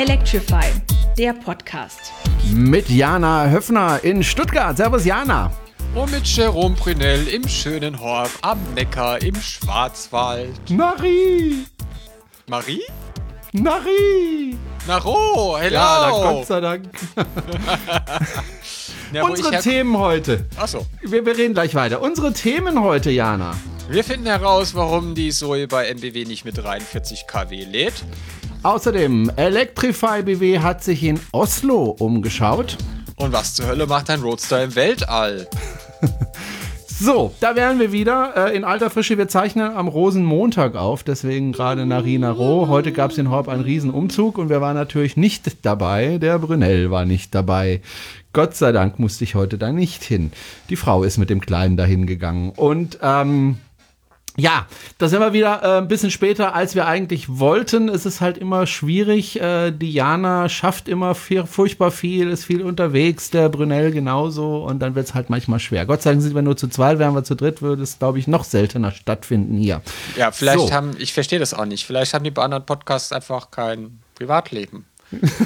Electrify, der Podcast. Mit Jana Höfner in Stuttgart. Servus Jana. Und mit Jerome Brunel im schönen Horb am Neckar im Schwarzwald. Marie! Marie? Marie! Naro, hello! Ja, na, Gott sei Dank. Ja, Unsere Themen heute. Achso. Wir, wir reden gleich weiter. Unsere Themen heute, Jana. Wir finden heraus, warum die Zoe bei MBW nicht mit 43 kW lädt. Außerdem, Electrify BW hat sich in Oslo umgeschaut. Und was zur Hölle macht ein Roadster im Weltall? So, da wären wir wieder äh, in alter Frische. Wir zeichnen am Rosenmontag auf, deswegen gerade Narina Roh. Heute gab es in Horb einen Riesenumzug und wir waren natürlich nicht dabei. Der Brunel war nicht dabei. Gott sei Dank musste ich heute da nicht hin. Die Frau ist mit dem Kleinen dahin gegangen. Und ähm, ja, da sind wir wieder äh, ein bisschen später, als wir eigentlich wollten. Es ist halt immer schwierig. Äh, Diana schafft immer viel, furchtbar viel, ist viel unterwegs, der Brunel genauso und dann wird es halt manchmal schwer. Gott sei Dank sind wir nur zu zweit, wären wir zu dritt, würde es, glaube ich, noch seltener stattfinden hier. Ja, vielleicht So. haben, ich verstehe das auch nicht, vielleicht haben die bei anderen Podcasts einfach kein Privatleben.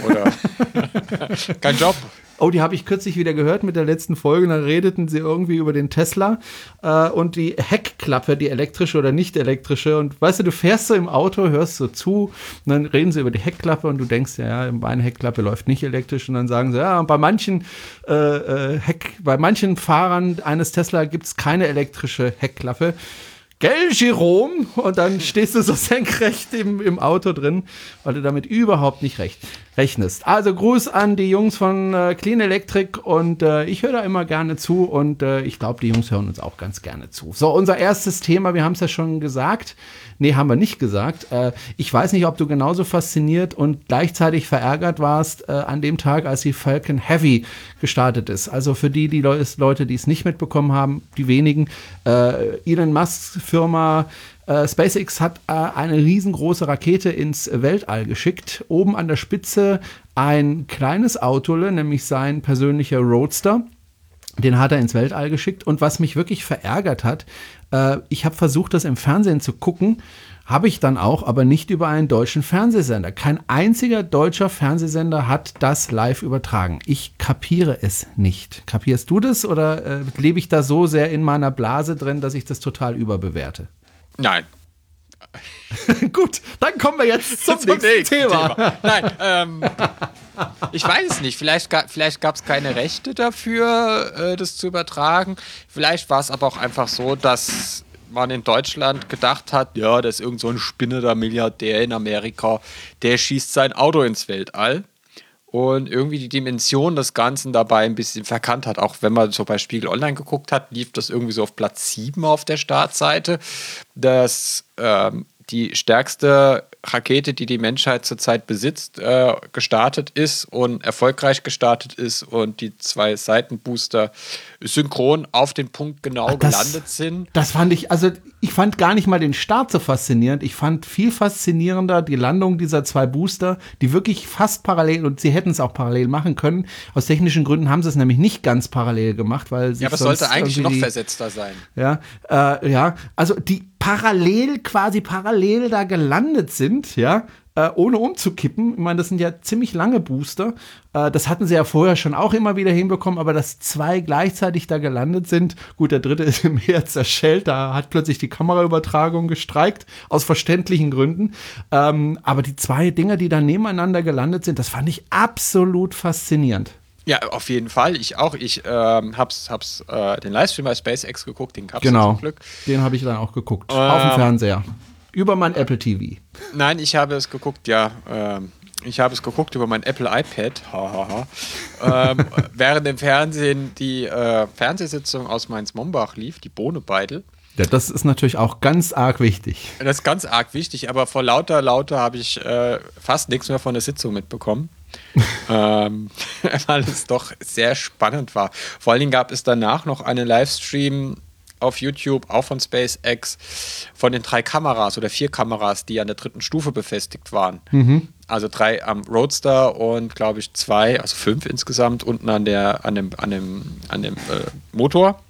Oder kein Job. Oh, die habe ich kürzlich wieder gehört mit der letzten Folge. Da redeten sie irgendwie über den Tesla äh, und die Heckklappe, die elektrische oder nicht elektrische. Und weißt du, du fährst so im Auto, hörst so zu, und dann reden sie über die Heckklappe und du denkst, ja, ja, meine Heckklappe läuft nicht elektrisch. Und dann sagen sie, ja, bei manchen äh, äh, Heck, bei manchen Fahrern eines Tesla gibt es keine elektrische Heckklappe. Gell, Jerome? Und dann stehst du so senkrecht im, im Auto drin, weil du damit überhaupt nicht recht, rechnest. Also Gruß an die Jungs von äh, Clean Electric und äh, ich höre da immer gerne zu und äh, ich glaube, die Jungs hören uns auch ganz gerne zu. So, unser erstes Thema, wir haben es ja schon gesagt. Nee, haben wir nicht gesagt. Äh, ich weiß nicht, ob du genauso fasziniert und gleichzeitig verärgert warst äh, an dem Tag, als die Falcon Heavy gestartet ist. Also für die, die Leu Leute, die es nicht mitbekommen haben, die wenigen, äh, Elon Musks Firma äh, SpaceX hat äh, eine riesengroße Rakete ins Weltall geschickt. Oben an der Spitze ein kleines Autole, nämlich sein persönlicher Roadster. Den hat er ins Weltall geschickt. Und was mich wirklich verärgert hat, äh, ich habe versucht, das im Fernsehen zu gucken. Habe ich dann auch, aber nicht über einen deutschen Fernsehsender. Kein einziger deutscher Fernsehsender hat das live übertragen. Ich kapiere es nicht. Kapierst du das oder äh, lebe ich da so sehr in meiner Blase drin, dass ich das total überbewerte? Nein. Gut, dann kommen wir jetzt zum, nächsten, Thema. Nein, ähm, ich weiß es nicht. Vielleicht, vielleicht gab es keine Rechte dafür, äh, das zu übertragen. Vielleicht war es aber auch einfach so, dass man in Deutschland gedacht hat, ja, das ist irgend so ein spinnender Milliardär in Amerika, der schießt sein Auto ins Weltall. Und irgendwie die Dimension des Ganzen dabei ein bisschen verkannt hat. Auch wenn man so bei Spiegel Online geguckt hat, lief das irgendwie so auf Platz 7 auf der Startseite. Dass ähm, die stärkste Rakete, die die Menschheit zurzeit besitzt, äh, gestartet ist und erfolgreich gestartet ist und die zwei Seitenbooster synchron auf den Punkt genau das- gelandet sind. Das fand ich, also ich fand gar nicht mal den Start so faszinierend. Ich fand viel faszinierender die Landung dieser zwei Booster, die wirklich fast parallel, und sie hätten es auch parallel machen können. Aus technischen Gründen haben sie es nämlich nicht ganz parallel gemacht, weil sich Ja, aber es sollte eigentlich noch versetzter sein. Ja, äh, ja, also die parallel, quasi parallel da gelandet sind, ja, äh, ohne umzukippen. Ich meine, das sind ja ziemlich lange Booster. Äh, das hatten sie ja vorher schon auch immer wieder hinbekommen, aber dass zwei gleichzeitig da gelandet sind, gut, der dritte ist im Meer zerschellt, da hat plötzlich die Kameraübertragung gestreikt, aus verständlichen Gründen. Ähm, aber die zwei Dinger, die da nebeneinander gelandet sind, das fand ich absolut faszinierend. Ja, auf jeden Fall. Ich auch. Ich ähm, hab's, hab's äh, den Livestream bei SpaceX geguckt, den gab's Genau, zum Glück. den habe ich dann auch geguckt, auf dem Ähm. Fernseher. Über mein Apple TV. Nein, ich habe es geguckt, ja. Ähm, ich habe es geguckt über mein Apple iPad. Ha, ha, ha. ähm, während im Fernsehen die äh, Fernsehsitzung aus Mainz-Mombach lief, die Bohnebeidel. Ja, das ist natürlich auch ganz arg wichtig. Das ist ganz arg wichtig, aber vor lauter Lauter habe ich äh, fast nichts mehr von der Sitzung mitbekommen. ähm, weil es doch sehr spannend war. Vor allen Dingen gab es danach noch einen Livestream auf YouTube, auch von SpaceX, von den drei Kameras oder vier Kameras, die an der dritten Stufe befestigt waren. Also drei am Roadster und glaube ich zwei, also fünf insgesamt, unten an der, an dem, an dem, an dem äh, Motor,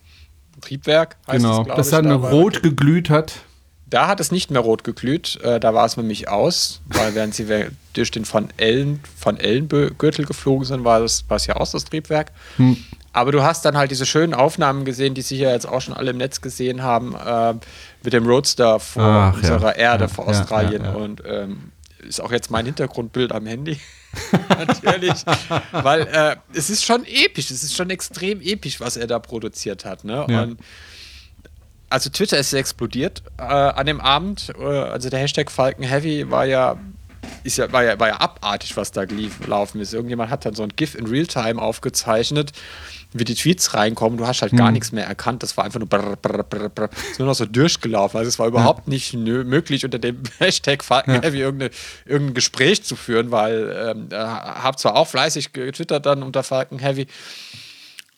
Triebwerk heißt Genau, es, dass ich, dann da rot geglüht hat. Da hat es nicht mehr rot geglüht, äh, da war es nämlich aus, weil während sie durch den von Ellen, von Ellengürtel geflogen sind, war es ja aus, das Triebwerk. Hm. Aber du hast dann halt diese schönen Aufnahmen gesehen, die sicher jetzt auch schon alle im Netz gesehen haben, äh, mit dem Roadster vor Ach, unserer ja. Erde, ja, vor Australien. Ja, und ähm, ist auch jetzt mein Hintergrundbild am Handy. Natürlich. Weil äh, es ist schon episch, es ist schon extrem episch, was er da produziert hat. Ne? Und also Twitter ist explodiert äh, an dem Abend. Äh, also der Hashtag Falcon Heavy war ja, ist ja, war ja, war ja abartig, was da gelaufen ist. Irgendjemand hat dann so ein GIF in Realtime aufgezeichnet, wie die Tweets reinkommen. Du hast halt hm. gar nichts mehr erkannt. Das war einfach nur brr, brr, brr, brr. ist nur noch so durchgelaufen. Also es war überhaupt ja. nicht möglich, unter dem Hashtag Falcon ja. Heavy irgendein Gespräch zu führen, weil ähm, habe zwar auch fleißig getwittert dann unter Falcon Heavy.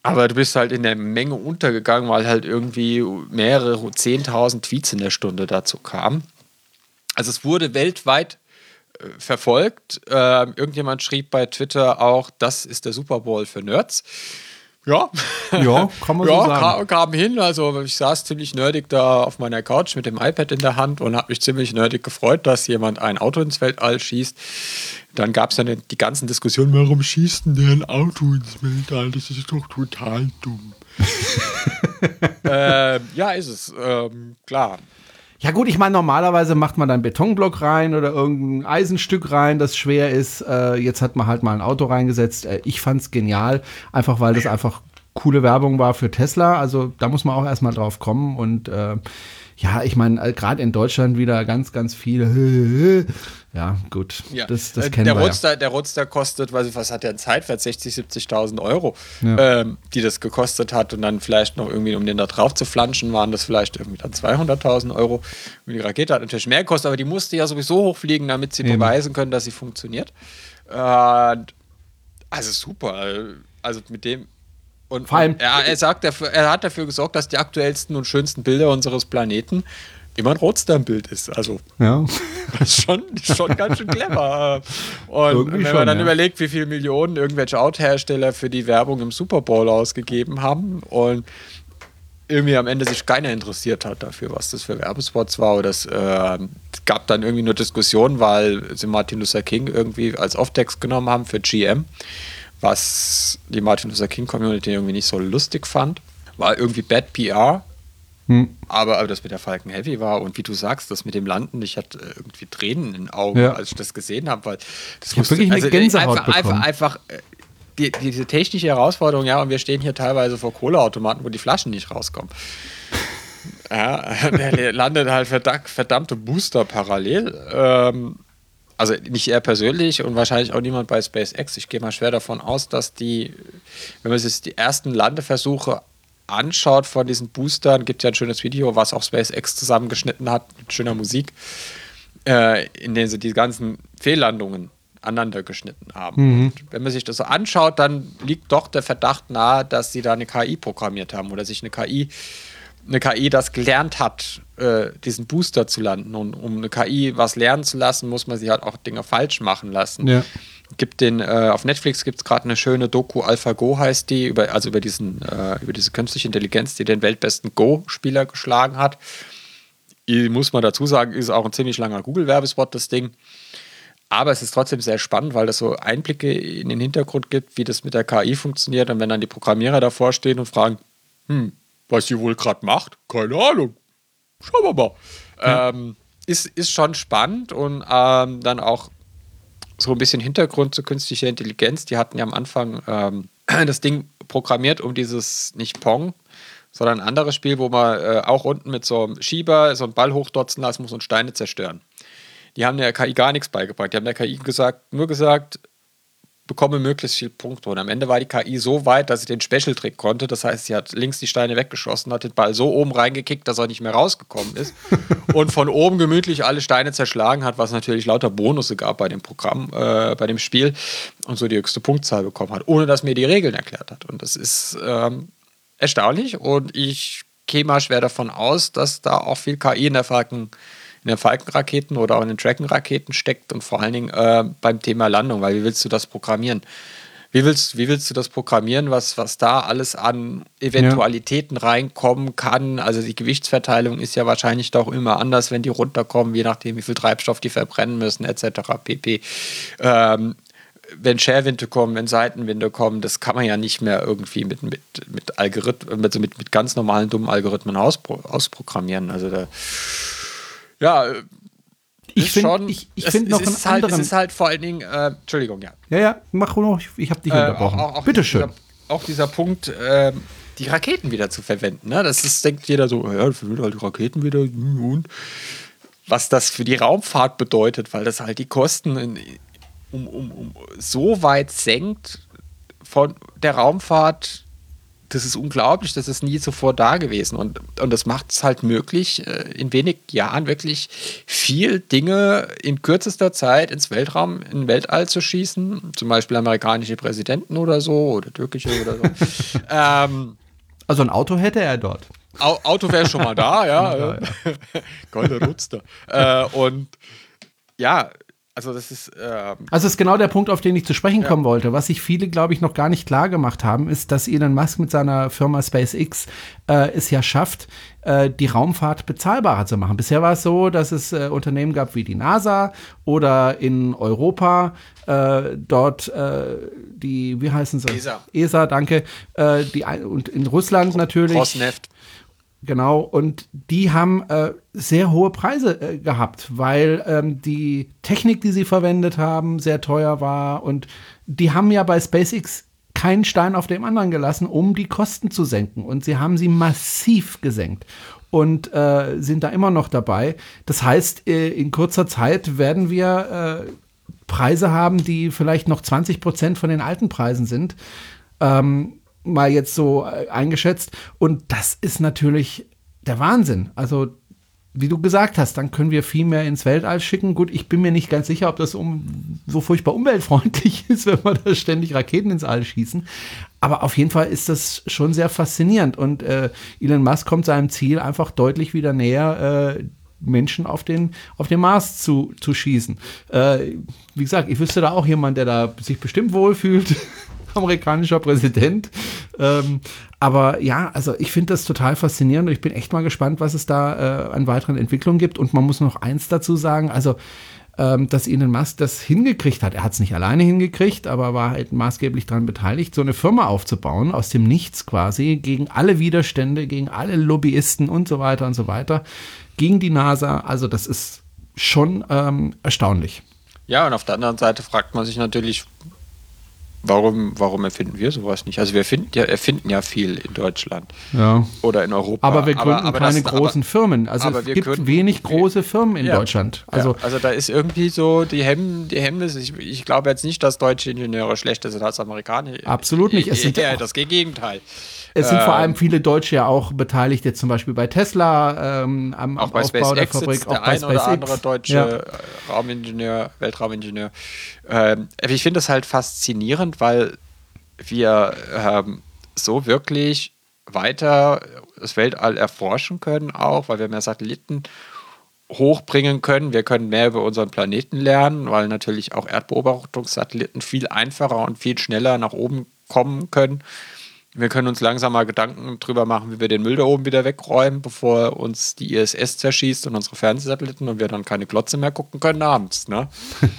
Aber du bist halt in der Menge untergegangen, weil halt irgendwie mehrere 10.000 Tweets in der Stunde dazu kamen. Also es wurde weltweit äh, verfolgt. Äh, irgendjemand schrieb bei Twitter auch, das ist der Super Bowl für Nerds. Ja, ja kann man ja, so sagen. Kam, kam hin, also ich saß ziemlich nerdig da auf meiner Couch mit dem iPad in der Hand und habe mich ziemlich nerdig gefreut, dass jemand ein Auto ins Weltall schießt. Dann gab es dann die ganzen Diskussionen, warum schießt denn der ein Auto ins Weltall? Das ist doch total dumm. äh, ja, ist es, ähm, klar. Ja gut, ich meine, normalerweise macht man dann Betonblock rein oder irgendein Eisenstück rein, das schwer ist. Äh, jetzt hat man halt mal ein Auto reingesetzt. Äh, ich fand's genial, einfach weil das einfach coole Werbung war für Tesla. Also da muss man auch erstmal drauf kommen und äh, ja, ich meine, äh, gerade in Deutschland wieder ganz, ganz viel. Ja, gut. Ja. Das, das äh, kennen der wir Roadster, ja. Der Roadster kostet, weiß ich, was hat der in Zeitwert? 60, 70.000 Euro, ja. ähm, die das gekostet hat. Und dann vielleicht noch irgendwie, um den da drauf zu flanschen, waren das vielleicht irgendwie dann 200.000 Euro. Und die Rakete hat natürlich mehr gekostet, aber die musste ja sowieso hochfliegen, damit sie Eben. beweisen können, dass sie funktioniert. Äh, also super. Also mit dem, und, Vor allem, er, er, sagt, er hat dafür gesorgt, dass die aktuellsten und schönsten Bilder unseres Planeten immer ein Roadster-Bild ist. Also, ja. das ist schon, schon ganz schön clever. Und Irgendwie wenn man schon, dann ja. überlegt, wie viele Millionen irgendwelche Autohersteller für die Werbung im Super Bowl ausgegeben haben und irgendwie am Ende sich keiner interessiert hat dafür, was das für Werbespots war. Oder es äh, gab dann irgendwie nur Diskussionen, weil sie Martin Luther King irgendwie als Off-Text genommen haben für GM was die Martin Luther King Community irgendwie nicht so lustig fand. War irgendwie Bad PR. Hm. Aber, aber das mit der Falcon Heavy war und wie du sagst, das mit dem Landen, ich hatte irgendwie Tränen in den Augen, ja. als ich das gesehen habe, weil das ich musste, wirklich eine also Gänsehaut einfach, einfach, einfach äh, die, diese technische Herausforderung, ja, und wir stehen hier teilweise vor Kohleautomaten, wo die Flaschen nicht rauskommen. ja, der landet halt verdammte Booster parallel. Ähm, also nicht er persönlich und wahrscheinlich auch niemand bei SpaceX. Ich gehe mal schwer davon aus, dass die, wenn man sich die ersten Landeversuche anschaut von diesen Boostern, gibt ja ein schönes Video, was auch SpaceX zusammengeschnitten hat mit schöner Musik, äh, in dem sie die ganzen Fehllandungen aneinander geschnitten haben. Mhm. wenn man sich das so anschaut, dann liegt doch der Verdacht nahe, dass sie da eine KI programmiert haben oder sich eine KI eine KI das gelernt hat, äh, diesen Booster zu landen. Und um eine KI was lernen zu lassen, muss man sie halt auch Dinge falsch machen lassen. Ja. Gibt den, äh, auf Netflix gibt es gerade eine schöne Doku, AlphaGo heißt die, über, also über, diesen, äh, über diese künstliche Intelligenz, die den weltbesten Go-Spieler geschlagen hat. Die, muss man dazu sagen, ist auch ein ziemlich langer Google-Werbespot, das Ding. Aber es ist trotzdem sehr spannend, weil das so Einblicke in den Hintergrund gibt, wie das mit der KI funktioniert. Und wenn dann die Programmierer davor stehen und fragen, hm, was sie wohl gerade macht, keine Ahnung. Schauen wir mal. Ja. Ähm, ist, ist schon spannend und ähm, dann auch so ein bisschen Hintergrund zu künstlicher Intelligenz. Die hatten ja am Anfang ähm, das Ding programmiert, um dieses nicht Pong, sondern ein anderes Spiel, wo man äh, auch unten mit so einem Schieber so einen Ball hochdotzen lassen muss und Steine zerstören. Die haben der KI gar nichts beigebracht. Die haben der KI gesagt, nur gesagt, bekomme möglichst viele Punkte. Und am Ende war die KI so weit, dass sie den Special-Trick konnte. Das heißt, sie hat links die Steine weggeschossen, hat den Ball so oben reingekickt, dass er nicht mehr rausgekommen ist. und von oben gemütlich alle Steine zerschlagen hat, was natürlich lauter Bonusse gab bei dem Programm, äh, bei dem Spiel. Und so die höchste Punktzahl bekommen hat, ohne dass mir die Regeln erklärt hat. Und das ist ähm, erstaunlich. Und ich gehe mal schwer davon aus, dass da auch viel KI in der Falken in den Falkenraketen oder auch in den Dragon-Raketen steckt und vor allen Dingen äh, beim Thema Landung, weil wie willst du das programmieren? Wie willst, wie willst du das programmieren, was, was da alles an Eventualitäten ja. reinkommen kann? Also die Gewichtsverteilung ist ja wahrscheinlich doch immer anders, wenn die runterkommen, je nachdem, wie viel Treibstoff die verbrennen müssen, etc. pp. Ähm, wenn Scherwinde kommen, wenn Seitenwinde kommen, das kann man ja nicht mehr irgendwie mit, mit, mit Algorithmen, also mit, mit ganz normalen dummen Algorithmen auspro ausprogrammieren. Also da, ja, ich finde ich, ich find noch einen halt, anderen. Es ist halt vor allen Dingen, äh, Entschuldigung, ja. Ja, ja, mach noch, ich, ich habe dich äh, unterbrochen. Auch, auch Bitte schön. Dieser, auch dieser Punkt, äh, die Raketen wieder zu verwenden. Ne? Das ist, denkt jeder so, ja, für halt die Raketen wieder und was das für die Raumfahrt bedeutet, weil das halt die Kosten in, um, um, um so weit senkt von der Raumfahrt das ist unglaublich, das ist nie zuvor da gewesen. Und, und das macht es halt möglich, äh, in wenig Jahren wirklich viel Dinge in kürzester Zeit ins Weltraum, in Weltall zu schießen. Zum Beispiel amerikanische Präsidenten oder so oder türkische oder so. ähm, also ein Auto hätte er dort. Auto wäre schon mal da, ja. ja, ja. Golde Rutster. äh, und ja, also das ist. Ähm also das ist genau der Punkt, auf den ich zu sprechen ja. kommen wollte. Was sich viele, glaube ich, noch gar nicht klar gemacht haben, ist, dass Elon Musk mit seiner Firma SpaceX äh, es ja schafft, äh, die Raumfahrt bezahlbarer zu machen. Bisher war es so, dass es äh, Unternehmen gab wie die NASA oder in Europa äh, dort äh, die, wie heißen sie? ESA. ESA, danke. Äh, die, und in Russland natürlich. Rosneft. Genau, und die haben äh, sehr hohe Preise äh, gehabt, weil ähm, die Technik, die sie verwendet haben, sehr teuer war. Und die haben ja bei SpaceX keinen Stein auf dem anderen gelassen, um die Kosten zu senken. Und sie haben sie massiv gesenkt und äh, sind da immer noch dabei. Das heißt, äh, in kurzer Zeit werden wir äh, Preise haben, die vielleicht noch 20 Prozent von den alten Preisen sind. Ähm, mal jetzt so äh, eingeschätzt. Und das ist natürlich der Wahnsinn. Also, wie du gesagt hast, dann können wir viel mehr ins Weltall schicken. Gut, ich bin mir nicht ganz sicher, ob das um, so furchtbar umweltfreundlich ist, wenn wir da ständig Raketen ins All schießen. Aber auf jeden Fall ist das schon sehr faszinierend. Und äh, Elon Musk kommt seinem Ziel einfach deutlich wieder näher, äh, Menschen auf den, auf den Mars zu, zu schießen. Äh, wie gesagt, ich wüsste da auch jemand, der da sich bestimmt wohlfühlt. amerikanischer Präsident. Ähm, aber ja, also ich finde das total faszinierend und ich bin echt mal gespannt, was es da äh, an weiteren Entwicklungen gibt. Und man muss noch eins dazu sagen, also ähm, dass Elon Musk das hingekriegt hat. Er hat es nicht alleine hingekriegt, aber war halt maßgeblich daran beteiligt, so eine Firma aufzubauen, aus dem Nichts quasi, gegen alle Widerstände, gegen alle Lobbyisten und so weiter und so weiter, gegen die NASA. Also das ist schon ähm, erstaunlich. Ja, und auf der anderen Seite fragt man sich natürlich, Warum, warum erfinden wir sowas nicht? Also wir finden ja, erfinden ja viel in Deutschland ja. oder in Europa. Aber wir gründen aber, aber keine das, großen aber, Firmen. Also es gibt gründen, wenig große Firmen in ja, Deutschland. Also, ja, also da ist irgendwie so die, Hemm, die Hemmnis. Ich, ich glaube jetzt nicht, dass deutsche Ingenieure schlechter sind als Amerikaner. Absolut nicht. Es sind ja das Gegenteil. Es sind vor allem ähm, viele Deutsche ja auch beteiligt, jetzt zum Beispiel bei Tesla ähm, am, auch am Aufbau der Fabrik. Auch der bei ein SpaceX. oder andere deutsche ja. Raumingenieur, Weltraumingenieur. Ähm, ich finde das halt faszinierend, weil wir ähm, so wirklich weiter das Weltall erforschen können, auch weil wir mehr Satelliten hochbringen können. Wir können mehr über unseren Planeten lernen, weil natürlich auch Erdbeobachtungssatelliten viel einfacher und viel schneller nach oben kommen können wir können uns langsam mal Gedanken drüber machen, wie wir den Müll da oben wieder wegräumen, bevor uns die ISS zerschießt und unsere Fernsehsatelliten und wir dann keine Glotze mehr gucken können abends. Ne?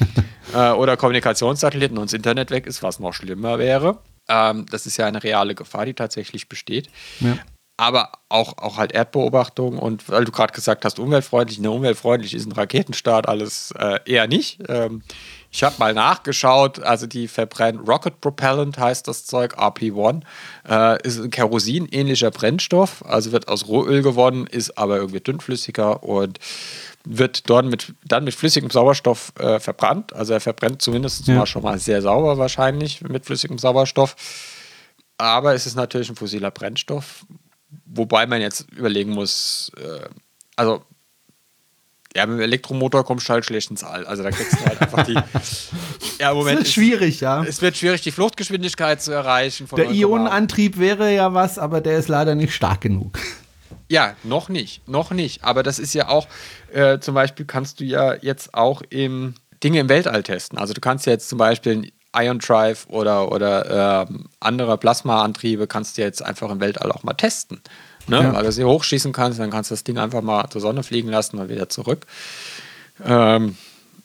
äh, oder Kommunikationssatelliten und das Internet weg ist, was noch schlimmer wäre. Ähm, das ist ja eine reale Gefahr, die tatsächlich besteht. Ja. Aber auch, auch halt Erdbeobachtung und weil du gerade gesagt hast, umweltfreundlich, ne, umweltfreundlich ist ein Raketenstart alles äh, eher nicht. Ähm, ich habe mal nachgeschaut, also die verbrennen Rocket Propellant heißt das Zeug, RP1, äh, ist ein Kerosin-ähnlicher Brennstoff, also wird aus Rohöl gewonnen, ist aber irgendwie dünnflüssiger und wird dort mit, dann mit flüssigem Sauerstoff äh, verbrannt. Also er verbrennt zumindest ja. mal schon mal sehr sauber wahrscheinlich mit flüssigem Sauerstoff. Aber es ist natürlich ein fossiler Brennstoff, wobei man jetzt überlegen muss, äh, also ja, mit dem Elektromotor kommst du halt schlecht ins All. Also da kriegst du halt einfach die. ja, Moment. Es wird schwierig, ja. Es wird schwierig, die Fluchtgeschwindigkeit zu erreichen. der Ionenantrieb wäre ja was, aber der ist leider nicht stark genug. Ja, noch nicht. Noch nicht. Aber das ist ja auch, äh, zum Beispiel kannst du ja jetzt auch im Dinge im Weltall testen. Also du kannst ja jetzt zum Beispiel Ion Drive oder, oder äh, andere Plasmaantriebe kannst du jetzt einfach im Weltall auch mal testen. Ne? Ja. Weil du sie hochschießen kannst, dann kannst du das Ding einfach mal zur Sonne fliegen lassen und wieder zurück. Ähm,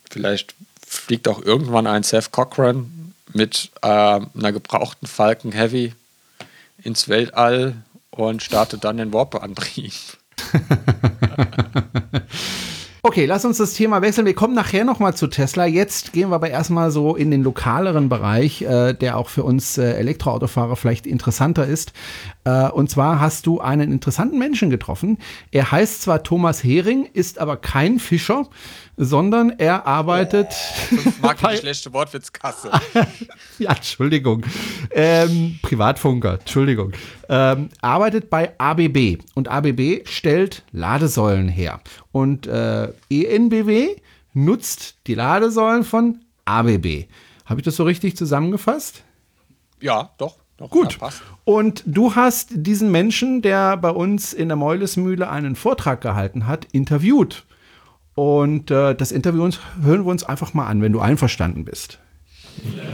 vielleicht fliegt auch irgendwann ein Seth Cochran mit äh, einer gebrauchten Falcon Heavy ins Weltall und startet dann den Warp-Antrieb. Okay, lass uns das Thema wechseln. Wir kommen nachher nochmal zu Tesla. Jetzt gehen wir aber erstmal so in den lokaleren Bereich, äh, der auch für uns äh, Elektroautofahrer vielleicht interessanter ist. Äh, und zwar hast du einen interessanten Menschen getroffen. Er heißt zwar Thomas Hering, ist aber kein Fischer, sondern er arbeitet. Oh, mag bei, die schlechte Wortwitzkasse. ja, Entschuldigung. Ähm, Privatfunker, Entschuldigung. Ähm, arbeitet bei ABB und ABB stellt Ladesäulen her. Und äh, ENBW nutzt die Ladesäulen von ABB. Habe ich das so richtig zusammengefasst? Ja, doch. doch Gut. Und du hast diesen Menschen, der bei uns in der Meulesmühle einen Vortrag gehalten hat, interviewt. Und äh, das Interview uns, hören wir uns einfach mal an, wenn du einverstanden bist.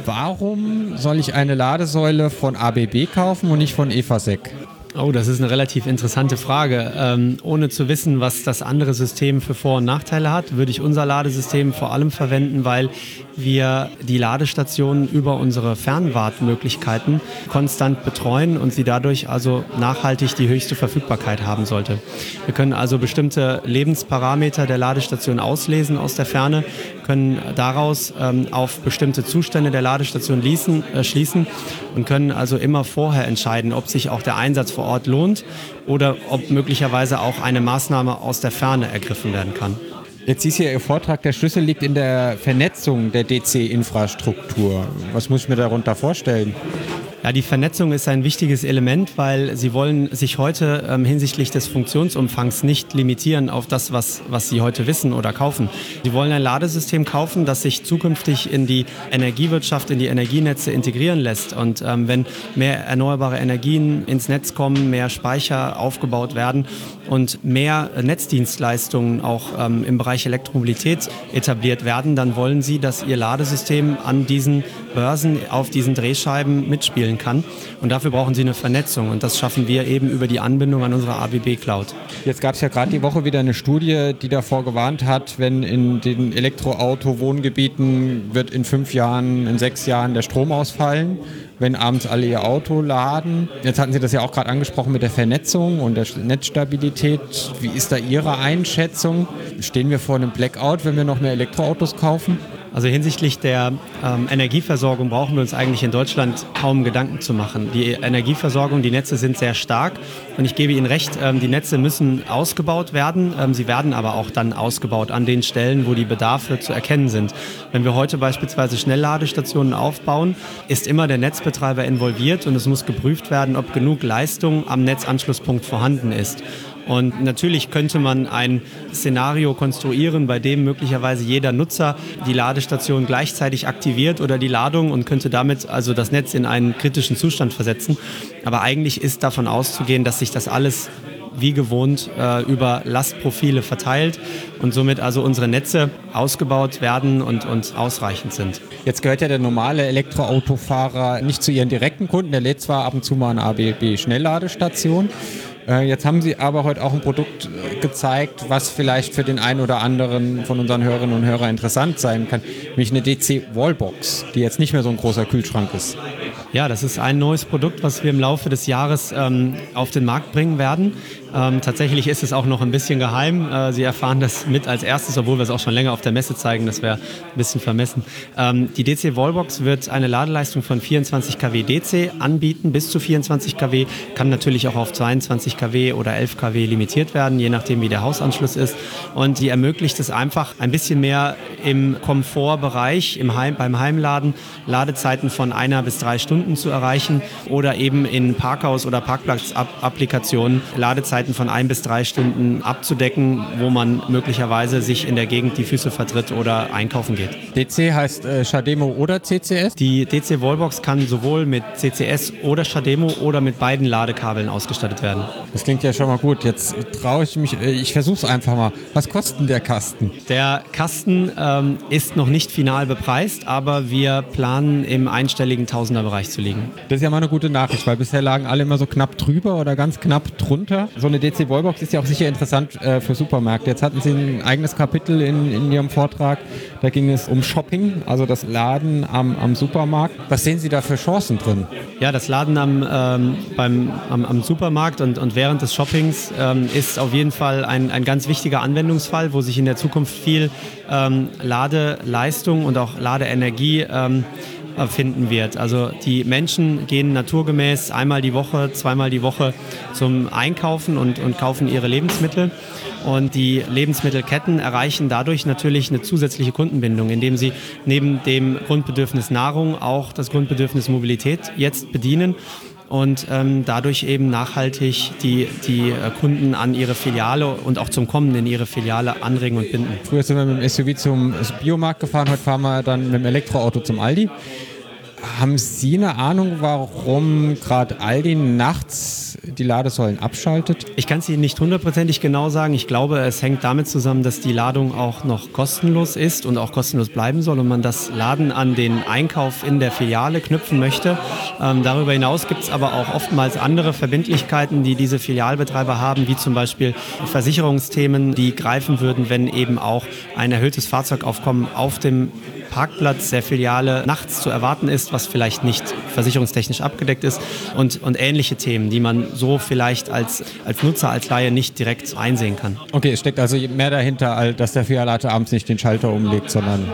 Warum soll ich eine Ladesäule von ABB kaufen und nicht von Evasec? Oh, das ist eine relativ interessante Frage. Ähm, ohne zu wissen, was das andere System für Vor- und Nachteile hat, würde ich unser Ladesystem vor allem verwenden, weil wir die Ladestationen über unsere Fernwartmöglichkeiten konstant betreuen und sie dadurch also nachhaltig die höchste Verfügbarkeit haben sollte. Wir können also bestimmte Lebensparameter der Ladestation auslesen aus der Ferne, können daraus ähm, auf bestimmte Zustände der Ladestation ließen, äh, schließen und können also immer vorher entscheiden, ob sich auch der Einsatz vor Ort lohnt oder ob möglicherweise auch eine Maßnahme aus der Ferne ergriffen werden kann. Jetzt ist ja Ihr Vortrag, der Schlüssel liegt in der Vernetzung der DC-Infrastruktur. Was muss ich mir darunter vorstellen? Ja, die Vernetzung ist ein wichtiges Element, weil Sie wollen sich heute ähm, hinsichtlich des Funktionsumfangs nicht limitieren auf das, was, was Sie heute wissen oder kaufen. Sie wollen ein Ladesystem kaufen, das sich zukünftig in die Energiewirtschaft, in die Energienetze integrieren lässt. Und ähm, wenn mehr erneuerbare Energien ins Netz kommen, mehr Speicher aufgebaut werden und mehr Netzdienstleistungen auch ähm, im Bereich Elektromobilität etabliert werden, dann wollen Sie, dass Ihr Ladesystem an diesen Börsen auf diesen Drehscheiben mitspielen kann. Und dafür brauchen sie eine Vernetzung. Und das schaffen wir eben über die Anbindung an unsere ABB Cloud. Jetzt gab es ja gerade die Woche wieder eine Studie, die davor gewarnt hat, wenn in den Elektroauto-Wohngebieten wird in fünf Jahren, in sechs Jahren der Strom ausfallen wenn abends alle ihr Auto laden. Jetzt hatten Sie das ja auch gerade angesprochen mit der Vernetzung und der Netzstabilität. Wie ist da Ihre Einschätzung? Stehen wir vor einem Blackout, wenn wir noch mehr Elektroautos kaufen? Also hinsichtlich der ähm, Energieversorgung brauchen wir uns eigentlich in Deutschland kaum Gedanken zu machen. Die Energieversorgung, die Netze sind sehr stark und ich gebe Ihnen recht, ähm, die Netze müssen ausgebaut werden. Ähm, sie werden aber auch dann ausgebaut an den Stellen, wo die Bedarfe zu erkennen sind. Wenn wir heute beispielsweise Schnellladestationen aufbauen, ist immer der Netzbetreiber involviert und es muss geprüft werden, ob genug Leistung am Netzanschlusspunkt vorhanden ist. Und natürlich könnte man ein Szenario konstruieren, bei dem möglicherweise jeder Nutzer die Ladestation gleichzeitig aktiviert oder die Ladung und könnte damit also das Netz in einen kritischen Zustand versetzen. Aber eigentlich ist davon auszugehen, dass sich das alles wie gewohnt äh, über Lastprofile verteilt und somit also unsere Netze ausgebaut werden und, und ausreichend sind. Jetzt gehört ja der normale Elektroautofahrer nicht zu ihren direkten Kunden, der lädt zwar ab und zu mal eine ABB-Schnellladestation, äh, jetzt haben Sie aber heute auch ein Produkt äh, gezeigt, was vielleicht für den einen oder anderen von unseren Hörerinnen und Hörern interessant sein kann, nämlich eine DC Wallbox, die jetzt nicht mehr so ein großer Kühlschrank ist. Ja, das ist ein neues Produkt, was wir im Laufe des Jahres ähm, auf den Markt bringen werden. Ähm, tatsächlich ist es auch noch ein bisschen geheim. Äh, Sie erfahren das mit als erstes, obwohl wir es auch schon länger auf der Messe zeigen. Das wäre ein bisschen vermessen. Ähm, die DC Wallbox wird eine Ladeleistung von 24 kW DC anbieten, bis zu 24 kW. Kann natürlich auch auf 22 kW oder 11 kW limitiert werden, je nachdem wie der Hausanschluss ist. Und die ermöglicht es einfach ein bisschen mehr im Komfortbereich, im Heim, beim Heimladen, Ladezeiten von einer bis drei Stunden Kunden zu erreichen oder eben in Parkhaus- oder Parkplatzapplikationen Ladezeiten von ein bis drei Stunden abzudecken, wo man möglicherweise sich in der Gegend die Füße vertritt oder einkaufen geht. DC heißt äh, Shademo oder CCS? Die DC Wallbox kann sowohl mit CCS oder Shademo oder mit beiden Ladekabeln ausgestattet werden. Das klingt ja schon mal gut. Jetzt traue ich mich, äh, ich versuche es einfach mal. Was kostet denn der Kasten? Der Kasten ähm, ist noch nicht final bepreist, aber wir planen im einstelligen Tausenderbereich zu liegen. Das ist ja mal eine gute Nachricht, weil bisher lagen alle immer so knapp drüber oder ganz knapp drunter. So eine DC Wallbox ist ja auch sicher interessant äh, für Supermärkte. Jetzt hatten Sie ein eigenes Kapitel in, in Ihrem Vortrag. Da ging es um Shopping, also das Laden am, am Supermarkt. Was sehen Sie da für Chancen drin? Ja, das Laden am, ähm, beim, am, am Supermarkt und, und während des Shoppings ähm, ist auf jeden Fall ein, ein ganz wichtiger Anwendungsfall, wo sich in der Zukunft viel ähm, Ladeleistung und auch Ladeenergie ähm, finden wird. Also die Menschen gehen naturgemäß einmal die Woche, zweimal die Woche zum Einkaufen und, und kaufen ihre Lebensmittel. Und die Lebensmittelketten erreichen dadurch natürlich eine zusätzliche Kundenbindung, indem sie neben dem Grundbedürfnis Nahrung auch das Grundbedürfnis Mobilität jetzt bedienen und ähm, dadurch eben nachhaltig die, die äh, Kunden an ihre Filiale und auch zum Kommen in ihre Filiale anregen und binden. Früher sind wir mit dem SUV zum Biomarkt gefahren, heute fahren wir dann mit dem Elektroauto zum Aldi. Haben Sie eine Ahnung, warum gerade Aldi nachts die Ladesäulen abschaltet? Ich kann es Ihnen nicht hundertprozentig genau sagen. Ich glaube, es hängt damit zusammen, dass die Ladung auch noch kostenlos ist und auch kostenlos bleiben soll und man das Laden an den Einkauf in der Filiale knüpfen möchte. Ähm, darüber hinaus gibt es aber auch oftmals andere Verbindlichkeiten, die diese Filialbetreiber haben, wie zum Beispiel Versicherungsthemen, die greifen würden, wenn eben auch ein erhöhtes Fahrzeugaufkommen auf dem Parkplatz der Filiale nachts zu erwarten ist, was vielleicht nicht versicherungstechnisch abgedeckt ist und, und ähnliche Themen, die man so vielleicht als, als Nutzer, als Laie nicht direkt einsehen kann. Okay, es steckt also mehr dahinter, dass der Filialleiter abends nicht den Schalter umlegt, sondern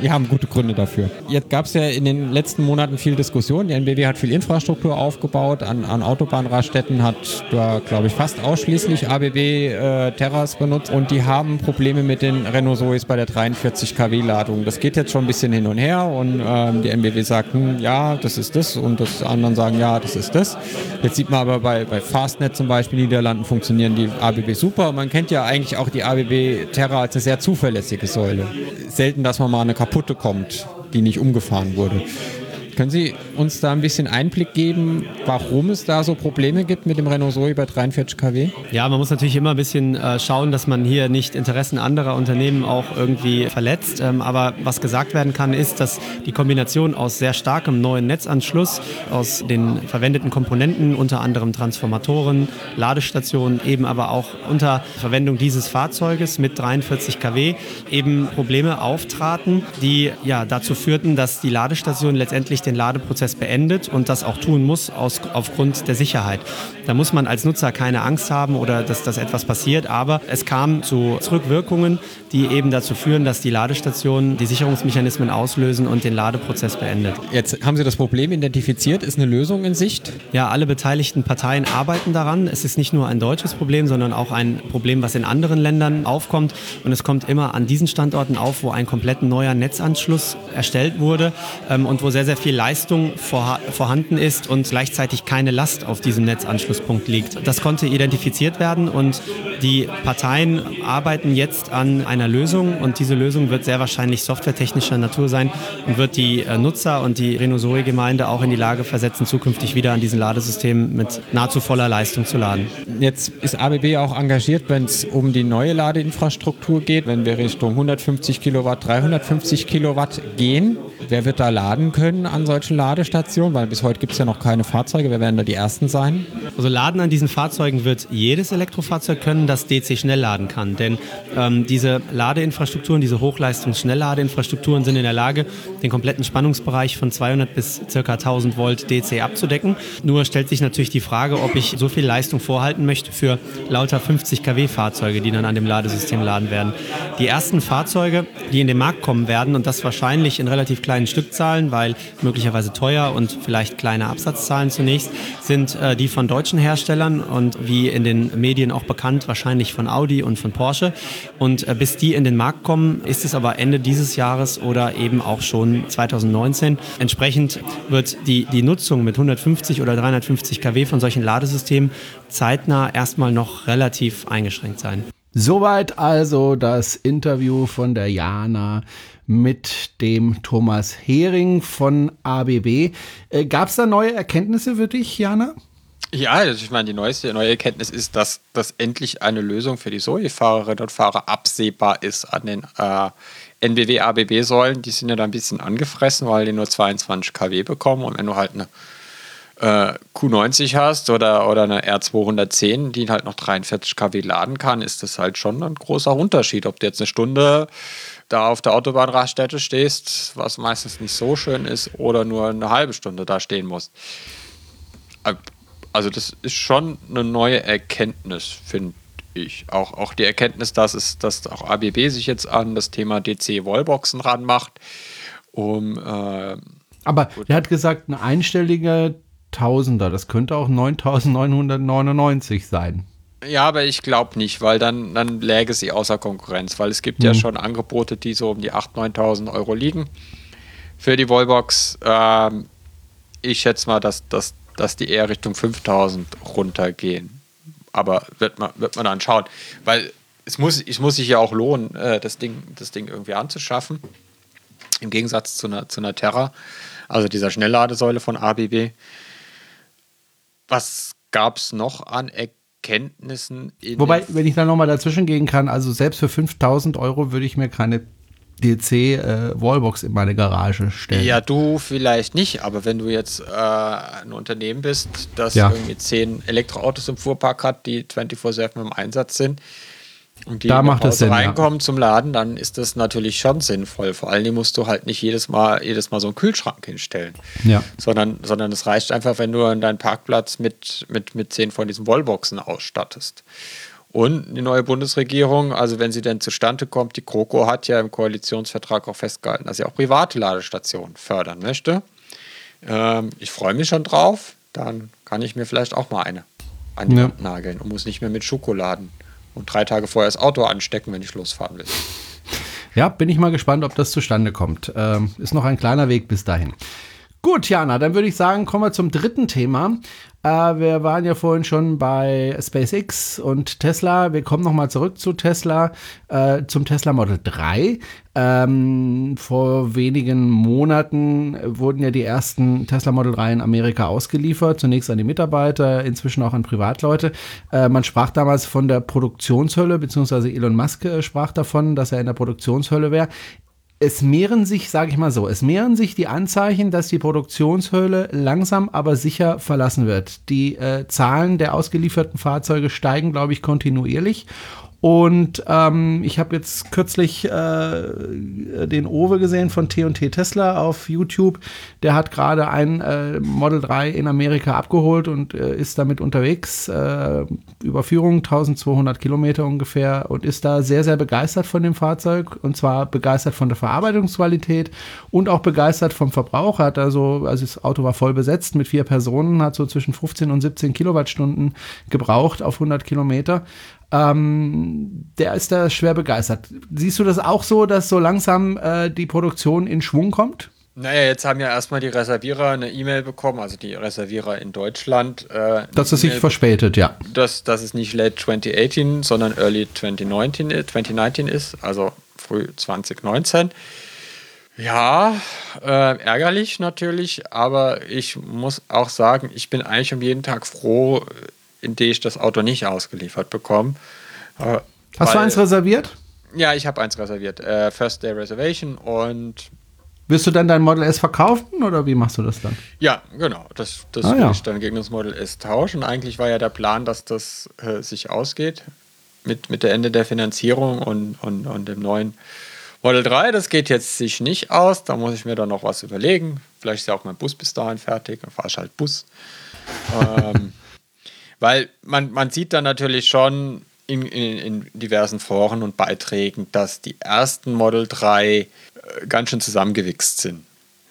wir haben gute Gründe dafür. Jetzt gab es ja in den letzten Monaten viel Diskussion. Die NBW hat viel Infrastruktur aufgebaut, an, an Autobahnraststätten hat da, glaube ich, fast ausschließlich ABW äh, Terras benutzt und die haben Probleme mit den Renault Zoes bei der 43 kW-Ladung. Das geht jetzt schon ein bisschen hin und her und ähm, die NBW sagt, hm, ja, das ist das und das anderen sagen, ja, das ist das. Jetzt sieht man aber bei, bei Fastnet zum Beispiel in Niederlanden funktionieren die ABB super und man kennt ja eigentlich auch die ABB Terra als eine sehr zuverlässige Säule. Selten, dass man mal eine kaputte kommt, die nicht umgefahren wurde. Können Sie uns da ein bisschen Einblick geben, warum es da so Probleme gibt mit dem Renault Zoe bei 43 kW? Ja, man muss natürlich immer ein bisschen äh, schauen, dass man hier nicht Interessen anderer Unternehmen auch irgendwie verletzt. Ähm, aber was gesagt werden kann, ist, dass die Kombination aus sehr starkem neuen Netzanschluss, aus den verwendeten Komponenten, unter anderem Transformatoren, Ladestationen, eben aber auch unter Verwendung dieses Fahrzeuges mit 43 kW eben Probleme auftraten, die ja dazu führten, dass die Ladestation letztendlich den Ladeprozess beendet und das auch tun muss aus, aufgrund der Sicherheit. Da muss man als Nutzer keine Angst haben oder dass das etwas passiert, aber es kam zu Zurückwirkungen, die eben dazu führen, dass die Ladestationen die Sicherungsmechanismen auslösen und den Ladeprozess beendet. Jetzt haben Sie das Problem identifiziert. Ist eine Lösung in Sicht? Ja, alle beteiligten Parteien arbeiten daran. Es ist nicht nur ein deutsches Problem, sondern auch ein Problem, was in anderen Ländern aufkommt. Und es kommt immer an diesen Standorten auf, wo ein komplett neuer Netzanschluss erstellt wurde ähm, und wo sehr, sehr viel Leistung vor, vorhanden ist und gleichzeitig keine Last auf diesem Netzanschlusspunkt liegt. Das konnte identifiziert werden und die Parteien arbeiten jetzt an einer Lösung und diese Lösung wird sehr wahrscheinlich softwaretechnischer Natur sein und wird die äh, Nutzer und die Renosori-Gemeinde auch in die Lage versetzen, zukünftig wieder an diesen Ladesystemen mit nahezu voller Leistung zu laden. Jetzt ist ABB auch engagiert, wenn es um die neue Ladeinfrastruktur geht, wenn wir Richtung 150 Kilowatt, 350 Kilowatt gehen. Wer wird da laden können an solchen Ladestationen? Weil bis heute gibt es ja noch keine Fahrzeuge. Wer werden da die Ersten sein? Also laden an diesen Fahrzeugen wird jedes Elektrofahrzeug können, das DC schnell laden kann. Denn ähm, diese Ladeinfrastrukturen, diese Hochleistungs-Schnellladeinfrastrukturen sind in der Lage, den kompletten Spannungsbereich von 200 bis ca. 1000 Volt DC abzudecken. Nur stellt sich natürlich die Frage, ob ich so viel Leistung vorhalten möchte für lauter 50 kW Fahrzeuge, die dann an dem Ladesystem laden werden. Die ersten Fahrzeuge, die in den Markt kommen werden und das wahrscheinlich in relativ kleinen Stückzahlen, weil möglicherweise teuer und vielleicht kleine Absatzzahlen zunächst, sind äh, die von deutschen Herstellern und wie in den Medien auch bekannt, wahrscheinlich von Audi und von Porsche. Und äh, bis die in den Markt kommen, ist es aber Ende dieses Jahres oder eben auch schon 2019. Entsprechend wird die, die Nutzung mit 150 oder 350 kW von solchen Ladesystemen zeitnah erstmal noch relativ eingeschränkt sein. Soweit also das Interview von der Jana mit dem Thomas Hering von ABB. Äh, Gab es da neue Erkenntnisse für dich, Jana? Ja, also ich meine, die neueste neue Erkenntnis ist, dass, dass endlich eine Lösung für die Zoe-Fahrerinnen und Fahrer absehbar ist an den äh, NBW-ABB-Säulen. Die sind ja da ein bisschen angefressen, weil die nur 22 kW bekommen. Und wenn du halt eine äh, Q90 hast oder, oder eine R210, die halt noch 43 kW laden kann, ist das halt schon ein großer Unterschied. Ob du jetzt eine Stunde da auf der Autobahnraststätte stehst, was meistens nicht so schön ist, oder nur eine halbe Stunde da stehen musst. Also das ist schon eine neue Erkenntnis, finde ich. Auch, auch die Erkenntnis, dass es, dass auch ABB sich jetzt an das Thema DC-Wallboxen ranmacht, um äh, aber Gut. er hat gesagt, ein einstelliger Tausender. Das könnte auch 9999 sein. Ja, aber ich glaube nicht, weil dann, dann läge sie außer Konkurrenz, weil es gibt mhm. ja schon Angebote, die so um die 8.000, 9.000 Euro liegen für die Wallbox. Ähm, ich schätze mal, dass, dass, dass die eher Richtung 5.000 runtergehen. Aber wird man, wird man dann schauen, weil es muss, es muss sich ja auch lohnen, äh, das, Ding, das Ding irgendwie anzuschaffen. Im Gegensatz zu einer, zu einer Terra, also dieser Schnellladesäule von ABB. Was gab es noch an Erkenntnissen? Wobei, wenn ich da nochmal dazwischen gehen kann, also selbst für 5000 Euro würde ich mir keine DC-Wallbox äh, in meine Garage stellen. Ja, du vielleicht nicht, aber wenn du jetzt äh, ein Unternehmen bist, das ja. irgendwie zehn Elektroautos im Fuhrpark hat, die 24-7 im Einsatz sind, und die da macht es Sinn, reinkommen ja. zum Laden, dann ist das natürlich schon sinnvoll. Vor allen Dingen musst du halt nicht jedes Mal, jedes Mal so einen Kühlschrank hinstellen. Ja. Sondern, sondern es reicht einfach, wenn du deinen Parkplatz mit, mit, mit zehn von diesen Wallboxen ausstattest. Und die neue Bundesregierung, also wenn sie denn zustande kommt, die GroKo hat ja im Koalitionsvertrag auch festgehalten, dass sie auch private Ladestationen fördern möchte. Ähm, ich freue mich schon drauf. Dann kann ich mir vielleicht auch mal eine an die ja. Nageln und muss nicht mehr mit Schokoladen und drei Tage vorher das Auto anstecken, wenn ich losfahren will. Ja, bin ich mal gespannt, ob das zustande kommt. Ähm, ist noch ein kleiner Weg bis dahin. Gut, Jana, dann würde ich sagen, kommen wir zum dritten Thema. Äh, wir waren ja vorhin schon bei SpaceX und Tesla. Wir kommen nochmal zurück zu Tesla, äh, zum Tesla Model 3. Ähm, vor wenigen Monaten wurden ja die ersten Tesla Model 3 in Amerika ausgeliefert. Zunächst an die Mitarbeiter, inzwischen auch an Privatleute. Äh, man sprach damals von der Produktionshölle, beziehungsweise Elon Musk äh, sprach davon, dass er in der Produktionshölle wäre es mehren sich, sage ich mal so, es mehren sich die Anzeichen, dass die Produktionshöhle langsam aber sicher verlassen wird. Die äh, Zahlen der ausgelieferten Fahrzeuge steigen, glaube ich, kontinuierlich. Und ähm, ich habe jetzt kürzlich äh, den Owe gesehen von T&T Tesla auf YouTube. Der hat gerade ein äh, Model 3 in Amerika abgeholt und äh, ist damit unterwegs. Äh, Überführung 1200 Kilometer ungefähr und ist da sehr, sehr begeistert von dem Fahrzeug. Und zwar begeistert von der Verarbeitungsqualität und auch begeistert vom Verbrauch. Hat also, also das Auto war voll besetzt mit vier Personen, hat so zwischen 15 und 17 Kilowattstunden gebraucht auf 100 Kilometer. Ähm, der ist da schwer begeistert. Siehst du das auch so, dass so langsam äh, die Produktion in Schwung kommt? Naja, jetzt haben ja erstmal die Reservierer eine E-Mail bekommen, also die Reservierer in Deutschland. Äh, dass es sich verspätet, ja. Dass, dass es nicht late 2018, sondern early 2019, 2019 ist, also früh 2019. Ja, äh, ärgerlich natürlich, aber ich muss auch sagen, ich bin eigentlich um jeden Tag froh, in die ich das Auto nicht ausgeliefert bekomme. Äh, Hast du eins reserviert? Ja, ich habe eins reserviert. Äh, First Day Reservation und. Wirst du dann dein Model S verkaufen oder wie machst du das dann? Ja, genau. Das, das ah, will ja. ich dann gegen das Model S tauschen. Eigentlich war ja der Plan, dass das äh, sich ausgeht mit, mit der Ende der Finanzierung und, und, und dem neuen Model 3. Das geht jetzt sich nicht aus. Da muss ich mir dann noch was überlegen. Vielleicht ist ja auch mein Bus bis dahin fertig. Dann fahre ich halt Bus. ähm, weil man, man sieht dann natürlich schon in, in, in, diversen Foren und Beiträgen, dass die ersten Model 3 äh, ganz schön zusammengewichst sind.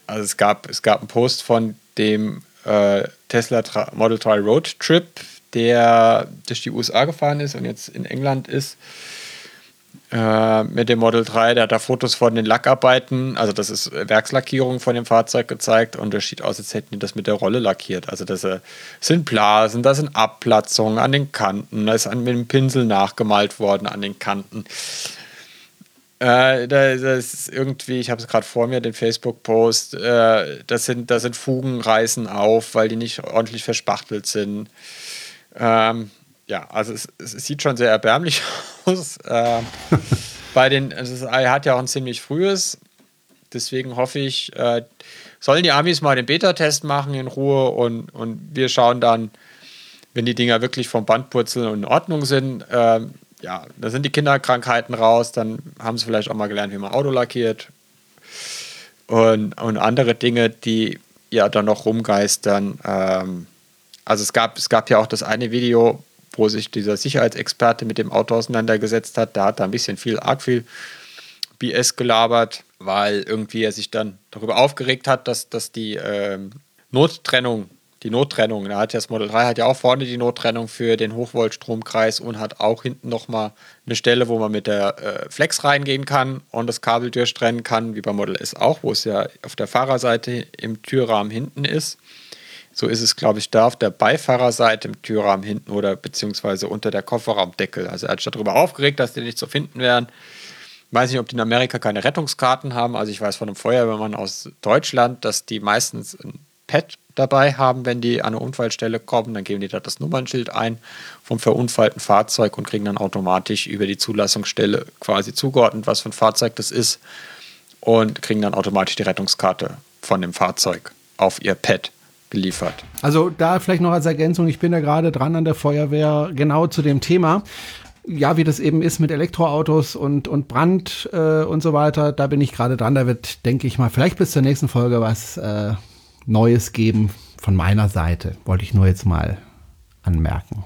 also es gab, es gab einen Post von dem äh, Tesla Model 3 Road Trip, der durch die USA gefahren ist und jetzt in England ist äh, mit dem Model 3. Der hat da Fotos von den Lackarbeiten, also das ist Werkslackierung von dem Fahrzeug gezeigt und das sieht aus, als hätten die das mit der Rolle lackiert. Also das äh, sind Blasen, da sind Abplatzungen an den Kanten, da ist mit dem Pinsel nachgemalt worden an den Kanten. Äh, das ist irgendwie, ich habe es gerade vor mir, den Facebook-Post, äh, das, sind, das sind Fugen reißen auf, weil die nicht ordentlich verspachtelt sind. Ähm, ja, also es, es, sieht schon sehr erbärmlich aus. Ähm, bei den, also er hat ja auch ein ziemlich frühes, deswegen hoffe ich, äh, sollen die Amis mal den Beta-Test machen in Ruhe und, und wir schauen dann, wenn die Dinger wirklich vom Band purzeln und in Ordnung sind, ähm, ja, da sind die Kinderkrankheiten raus, dann haben sie vielleicht auch mal gelernt, wie man Auto lackiert und, und andere Dinge, die ja dann noch rumgeistern. Ähm, also es gab, es gab ja auch das eine Video, wo sich dieser Sicherheitsexperte mit dem Auto auseinandergesetzt hat. Da hat er ein bisschen viel, arg viel BS gelabert, weil irgendwie er sich dann darüber aufgeregt hat, dass, dass die ähm, Nottrennung, die Nottrennung, da hat ja das Model 3 hat ja auch vorne die Nottrennung für den Hochvoltstromkreis und hat auch hinten nochmal eine Stelle, wo man mit der äh, Flex reingehen kann und das Kabel durchtrennen kann, wie beim Model S auch, wo es ja auf der Fahrerseite im Türrahmen hinten ist. So ist es, glaube ich, da auf der Beifahrerseite im Türrahmen hinten oder beziehungsweise unter der Kofferraumdeckel. Also er hat sich darüber aufgeregt, dass die nicht zu finden wären. Ich weiß nicht, ob die in Amerika keine Rettungskarten haben. Also ich weiß von einem Feuerwehrmann aus Deutschland, dass die meistens ein Pad dabei haben, wenn die an eine Unfallstelle kommen. Dann geben die da das Nummernschild ein vom verunfallten Fahrzeug und kriegen dann automatisch über die Zulassungsstelle quasi zugeordnet, was für ein Fahrzeug das ist und kriegen dann automatisch die Rettungskarte von dem Fahrzeug auf ihr Pad geliefert. Also da vielleicht noch als Ergänzung, ich bin da gerade dran an der Feuerwehr genau zu dem Thema. Ja, wie das eben ist mit Elektroautos und, und Brand äh, und so weiter, da bin ich gerade dran. Da wird, denke ich mal, vielleicht bis zur nächsten Folge was äh, Neues geben von meiner Seite. Wollte ich nur jetzt mal anmerken.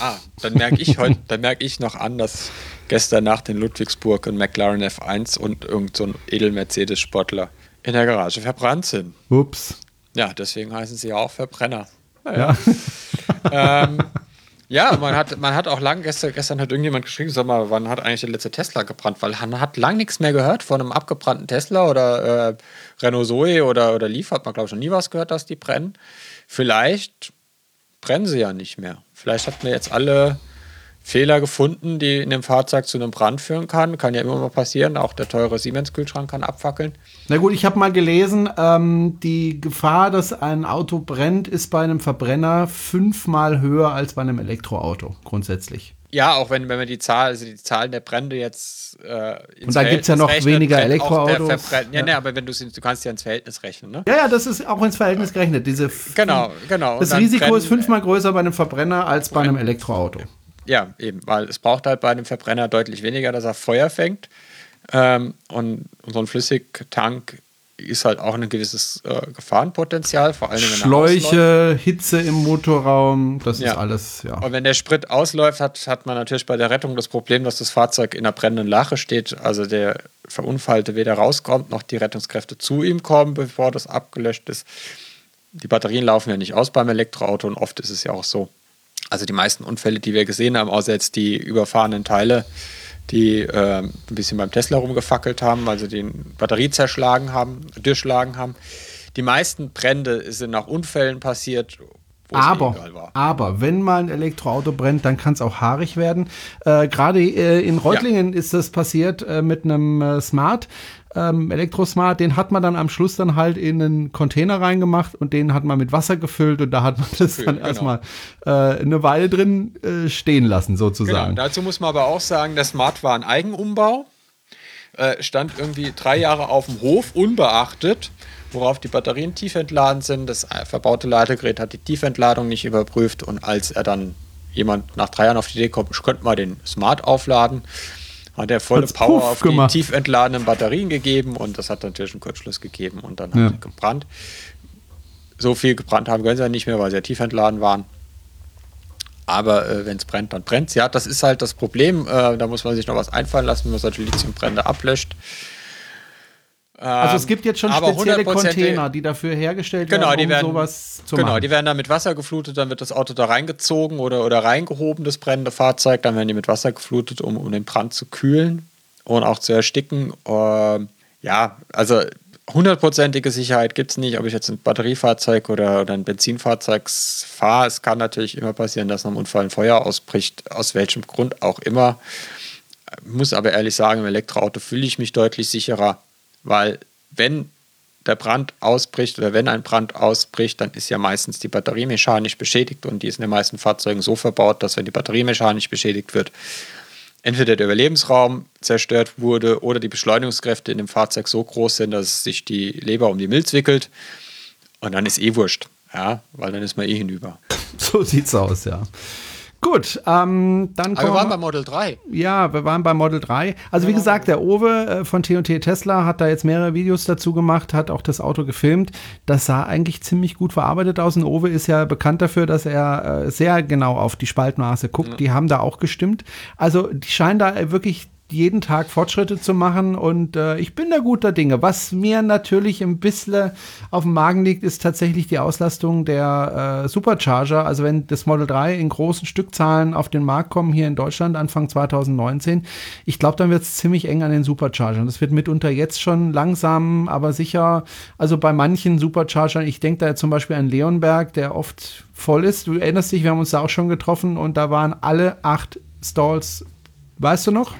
Ah, dann merke ich heute, dann merke ich noch an, dass gestern Nacht in Ludwigsburg ein McLaren F1 und irgend so Edel-Mercedes-Sportler in der Garage verbrannt sind. Ups. Ja, deswegen heißen sie ja auch Verbrenner. Naja. Ja. ähm, ja, man hat, man hat auch lang, gestern, gestern hat irgendjemand geschrieben, sag mal, wann hat eigentlich der letzte Tesla gebrannt? Weil man hat lang nichts mehr gehört von einem abgebrannten Tesla oder äh, Renault Zoe oder, oder Leaf, hat man glaube ich noch nie was gehört, dass die brennen. Vielleicht brennen sie ja nicht mehr. Vielleicht hat man jetzt alle Fehler gefunden, die in dem Fahrzeug zu einem Brand führen kann. Kann ja immer mal passieren. Auch der teure Siemens-Kühlschrank kann abfackeln. Na gut, ich habe mal gelesen, ähm, die Gefahr, dass ein Auto brennt, ist bei einem Verbrenner fünfmal höher als bei einem Elektroauto, grundsätzlich. Ja, auch wenn, wenn man die Zahl, also die Zahlen der Brände jetzt äh, Und da gibt es ja noch rechnet, weniger Elektroautos. Ja, ja, ne, aber wenn du du kannst ja ins Verhältnis rechnen, ne? Ja, ja, das ist auch ins Verhältnis gerechnet. Diese genau, genau. Das Risiko brennen, ist fünfmal größer bei einem Verbrenner als bei einem Elektroauto. Ja, eben, weil es braucht halt bei einem Verbrenner deutlich weniger, dass er Feuer fängt. Ähm, und, und, so ein Flüssigtank ist halt auch ein gewisses äh, Gefahrenpotenzial, vor allem wenn Schläuche, Hitze im Motorraum, das ja. ist alles, ja. Und wenn der Sprit ausläuft, hat, hat man natürlich bei der Rettung das Problem, dass das Fahrzeug in einer brennenden Lache steht, also der Verunfallte weder rauskommt, noch die Rettungskräfte zu ihm kommen, bevor das abgelöscht ist. Die Batterien laufen ja nicht aus beim Elektroauto und oft ist es ja auch so, also die meisten Unfälle, die wir gesehen haben, außer jetzt die überfahrenen Teile, die äh, ein bisschen beim Tesla rumgefackelt haben, also den Batterie zerschlagen haben, durchschlagen haben. Die meisten Brände sind nach Unfällen passiert, aber, aber wenn mal ein Elektroauto brennt, dann kann es auch haarig werden. Äh, Gerade äh, in Reutlingen ja. ist das passiert äh, mit einem äh, Smart ähm, Elektrosmart, den hat man dann am Schluss dann halt in einen Container reingemacht und den hat man mit Wasser gefüllt und da hat man das dann genau. erstmal äh, eine Weile drin äh, stehen lassen, sozusagen. Genau. Dazu muss man aber auch sagen, der Smart war ein Eigenumbau, äh, stand irgendwie drei Jahre auf dem Hof, unbeachtet worauf die Batterien tief entladen sind. Das äh, verbaute Ladegerät hat die Tiefentladung nicht überprüft und als er dann jemand nach drei Jahren auf die Idee kommt, ich könnte mal den Smart aufladen, hat er volle Hat's Power auf gemacht. die tief entladenen Batterien gegeben und das hat natürlich einen Kurzschluss gegeben und dann ja. hat er gebrannt. So viel gebrannt haben können sie ja nicht mehr, weil sie ja tief entladen waren. Aber äh, wenn es brennt, dann brennt es. Ja, das ist halt das Problem. Äh, da muss man sich noch was einfallen lassen, wenn man solche Lithiumbrände ablöscht. Also es gibt jetzt schon aber spezielle 100% Container, die dafür hergestellt Genau, werden, um werden, sowas zu genau, machen. die werden dann mit Wasser geflutet, dann wird das Auto da reingezogen oder, oder reingehoben, das brennende Fahrzeug, dann werden die mit Wasser geflutet, um, um den Brand zu kühlen und auch zu ersticken. Ähm, ja, also hundertprozentige Sicherheit gibt es nicht, ob ich jetzt ein Batteriefahrzeug oder, oder ein Benzinfahrzeug fahre. Es kann natürlich immer passieren, dass nach einem Unfall ein Feuer ausbricht, aus welchem Grund auch immer. Ich muss aber ehrlich sagen, im Elektroauto fühle ich mich deutlich sicherer, weil wenn der Brand ausbricht oder wenn ein Brand ausbricht, dann ist ja meistens die Batterie mechanisch beschädigt und die ist in den meisten Fahrzeugen so verbaut, dass wenn die Batterie mechanisch beschädigt wird, entweder der Überlebensraum zerstört wurde oder die Beschleunigungskräfte in dem Fahrzeug so groß sind, dass sich die Leber um die Milz wickelt und dann ist eh wurscht, ja, weil dann ist man eh hinüber. So sieht's aus, ja. Gut, ähm, dann Aber kommen wir waren bei Model 3. Ja, wir waren bei Model 3. Also wie gesagt, der Owe äh, von T&T Tesla hat da jetzt mehrere Videos dazu gemacht, hat auch das Auto gefilmt. Das sah eigentlich ziemlich gut verarbeitet aus. Und Owe ist ja bekannt dafür, dass er äh, sehr genau auf die Spaltmaße guckt. Die haben da auch gestimmt. Also die scheinen da wirklich jeden Tag Fortschritte zu machen und äh, ich bin da guter Dinge. Was mir natürlich ein bisschen auf dem Magen liegt, ist tatsächlich die Auslastung der äh, Supercharger. Also wenn das Model 3 in großen Stückzahlen auf den Markt kommen hier in Deutschland Anfang 2019, ich glaube, dann wird es ziemlich eng an den Superchargern. Das wird mitunter jetzt schon langsam, aber sicher, also bei manchen Superchargern, ich denke da zum Beispiel an Leonberg, der oft voll ist. Du erinnerst dich, wir haben uns da auch schon getroffen und da waren alle acht Stalls, weißt du noch?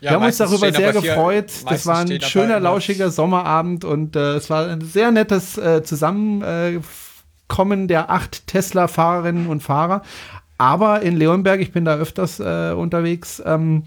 Ja, wir haben uns darüber sehr gefreut. Das war ein schöner, lauschiger Sommerabend und äh, es war ein sehr nettes äh, Zusammenkommen der acht Tesla-Fahrerinnen und Fahrer. Aber in Leonberg, ich bin da öfters äh, unterwegs, ähm,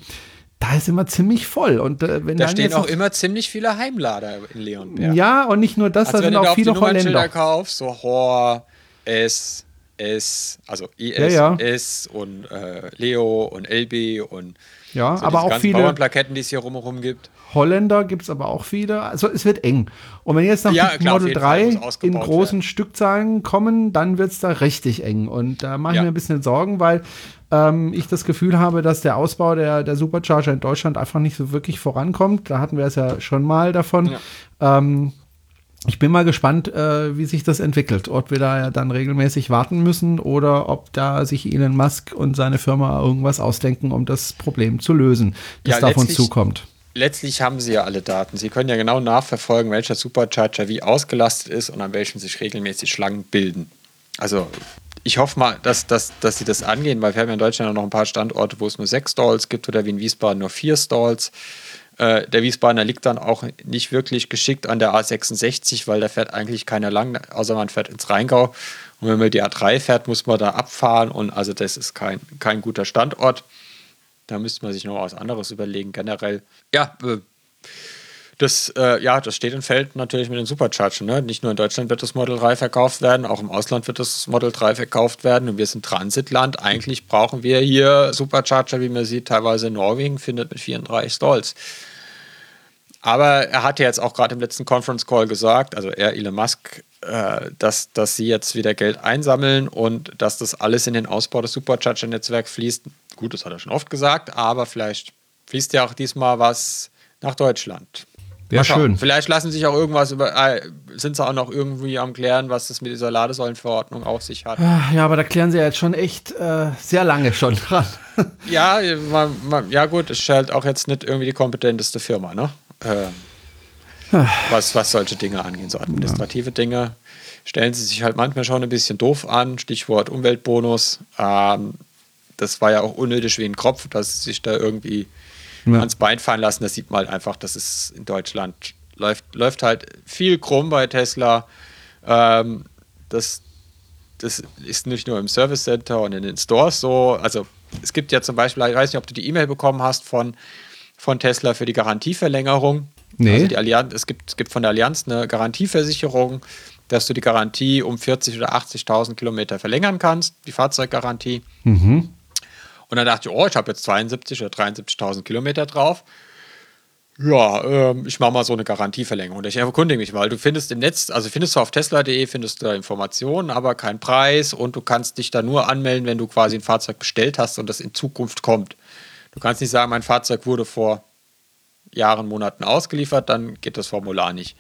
da ist immer ziemlich voll. Und äh, wenn Da dann stehen auch immer ziemlich viele Heimlader in Leonberg. ja, und nicht nur das, Also da sind auch viele Holländer. kaufst, so Hor, S, S, also IS, Ja, ja. S und äh, Leo und LB und Ja, so aber auch viele Bauernplaketten, die es hier rumherum gibt. Holländer gibt es aber auch viele. Also es wird eng. Und wenn jetzt noch Ja, klar, Model jeden Fall 3 muss in großen werden. Stückzahlen kommen, dann wird es da richtig eng. Und da mache ich Ja. mir ein bisschen Sorgen, weil ähm, ich das Gefühl habe, dass der Ausbau der, der Supercharger in Deutschland einfach nicht so wirklich vorankommt. Da hatten wir es ja schon mal davon. Ähm, ich bin mal gespannt, äh, wie sich das entwickelt. Ob wir da ja dann regelmäßig warten müssen oder ob da sich Elon Musk und seine Firma irgendwas ausdenken, um das Problem zu lösen, das Ja, da auf uns letztlich- zukommt. Letztlich haben sie ja alle Daten. Sie können ja genau nachverfolgen, welcher Supercharger wie ausgelastet ist und an welchem sich regelmäßig Schlangen bilden. Also ich hoffe mal, dass, dass, dass sie das angehen, weil wir haben ja in Deutschland noch ein paar Standorte, wo es nur sechs Stalls gibt oder wie in Wiesbaden nur vier Stalls. Äh, der Wiesbadener liegt dann auch nicht wirklich geschickt an der A66, weil da fährt eigentlich keiner lang, außer man fährt ins Rheingau. Und wenn man die A3 fährt, muss man da abfahren und also das ist kein, kein guter Standort. Da müsste man sich noch was anderes überlegen, generell. Ja, äh, das, äh, ja, das steht und fällt natürlich mit den Superchargern. Ne? Nicht nur in Deutschland wird das Model 3 verkauft werden, auch im Ausland wird das Model 3 verkauft werden. Und wir sind Transitland. Eigentlich brauchen wir hier Supercharger, wie man sieht, teilweise in Norwegen findet mit 34 Stalls. Aber er hat ja jetzt auch gerade im letzten Conference Call gesagt, also er, Elon Musk, äh, dass, dass sie jetzt wieder Geld einsammeln und dass das alles in den Ausbau des Supercharger-Netzwerks fließt. Gut, das hat er schon oft gesagt, aber vielleicht fließt ja auch diesmal was nach Deutschland. Schauen. schön. Vielleicht lassen sich auch irgendwas über, äh, sind sie auch noch irgendwie am klären, was das mit dieser Ladesäulenverordnung auf sich hat. Ah, Ja, aber da klären sie ja jetzt schon echt äh, sehr lange schon dran. Ja, man, man, ja gut, es ist halt auch jetzt nicht irgendwie die kompetenteste Firma, ne? Ähm, was, was solche Dinge angehen, so administrative Dinge, stellen sie sich halt manchmal schon ein bisschen doof an. Stichwort Umweltbonus. Ähm, das war ja auch unnötig wie ein Kropf, dass sie sich da irgendwie Ja. ans Bein fallen lassen. Das sieht man halt einfach, dass es in Deutschland läuft, läuft halt viel krumm bei Tesla. Ähm, das, das ist nicht nur im Service Center und in den Stores so. Also es gibt ja zum Beispiel, ich weiß nicht, ob du die E-Mail bekommen hast von, von Tesla für die Garantieverlängerung. Nee. Also die Allianz, es, gibt, es gibt von der Allianz eine Garantieversicherung, dass du die Garantie um 40.000 oder 80.000 Kilometer verlängern kannst, die Fahrzeuggarantie. Und dann dachte ich, oh, ich habe jetzt 72 oder 73.000 Kilometer drauf. Ja, ähm, ich mache mal so eine Garantieverlängerung. Ich erkundige mich mal. Du findest im Netz, also findest du auf tesla.de, findest du da Informationen, aber keinen Preis und du kannst dich da nur anmelden, wenn du quasi ein Fahrzeug bestellt hast und das in Zukunft kommt. Du kannst nicht sagen, mein Fahrzeug wurde vor Jahren, Monaten ausgeliefert, dann geht das Formular nicht.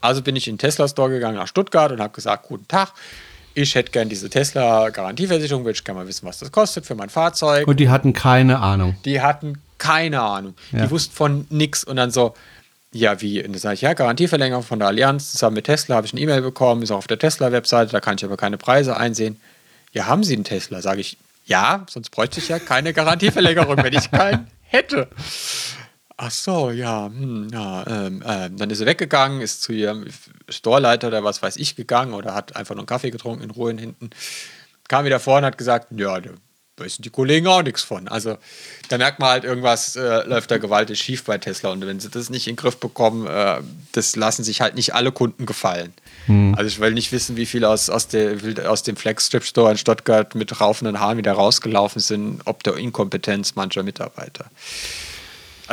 Also bin ich in den Tesla Store gegangen nach Stuttgart und habe gesagt, guten Tag, ich hätte gern diese Tesla Garantieversicherung, würde ich gerne mal wissen, was das kostet für mein Fahrzeug. Und die hatten keine Ahnung. Die hatten keine Ahnung. Ja. Die wussten von nix und dann so, ja, wie? Und dann sage ich, ja, Garantieverlängerung von der Allianz, zusammen mit Tesla habe ich eine E-Mail bekommen, ist auch auf der Tesla-Webseite, da kann ich aber keine Preise einsehen. Ja, haben Sie einen Tesla? Sage ich, ja, sonst bräuchte ich ja keine Garantieverlängerung, wenn ich keinen hätte. Ach so, ja, hm, ja ähm, ähm, dann ist er weggegangen, ist zu ihrem Storeleiter oder was weiß ich gegangen oder hat einfach nur einen Kaffee getrunken in Ruhe hinten. Kam wieder vor und hat gesagt, ja, wissen die Kollegen auch nichts von. Also da merkt man halt, irgendwas äh, läuft da gewaltig schief bei Tesla und wenn sie das nicht in den Griff bekommen, äh, das lassen sich halt nicht alle Kunden gefallen. Also ich will nicht wissen, wie viele aus, aus, der, aus dem Flexstrip Store in Stuttgart mit raufenden Haaren wieder rausgelaufen sind, ob der Inkompetenz mancher Mitarbeiter.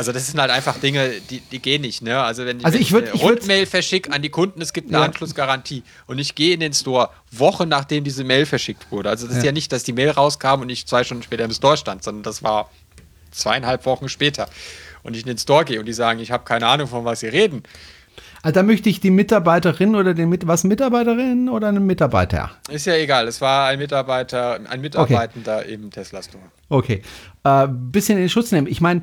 Also das sind halt einfach Dinge, die, die gehen nicht. Ne? Also wenn Also wenn ich würd- eine ich würd- Rundmail verschicke an die Kunden, es gibt eine Ja. Anschlussgarantie und ich gehe in den Store Wochen nachdem diese Mail verschickt wurde. Also das ist Ja. ja nicht, dass die Mail rauskam und ich zwei Stunden später im Store stand, sondern das war zweieinhalb Wochen später. Und ich in den Store gehe und die sagen, ich habe keine Ahnung, von was sie reden. Also da möchte ich die Mitarbeiterin oder den Mit was Mitarbeiterin oder einen Mitarbeiter? Ist ja egal, es war ein Mitarbeiter, ein Mitarbeitender im Tesla Store. Okay. Äh, bisschen in den Schutz nehmen. Ich meine,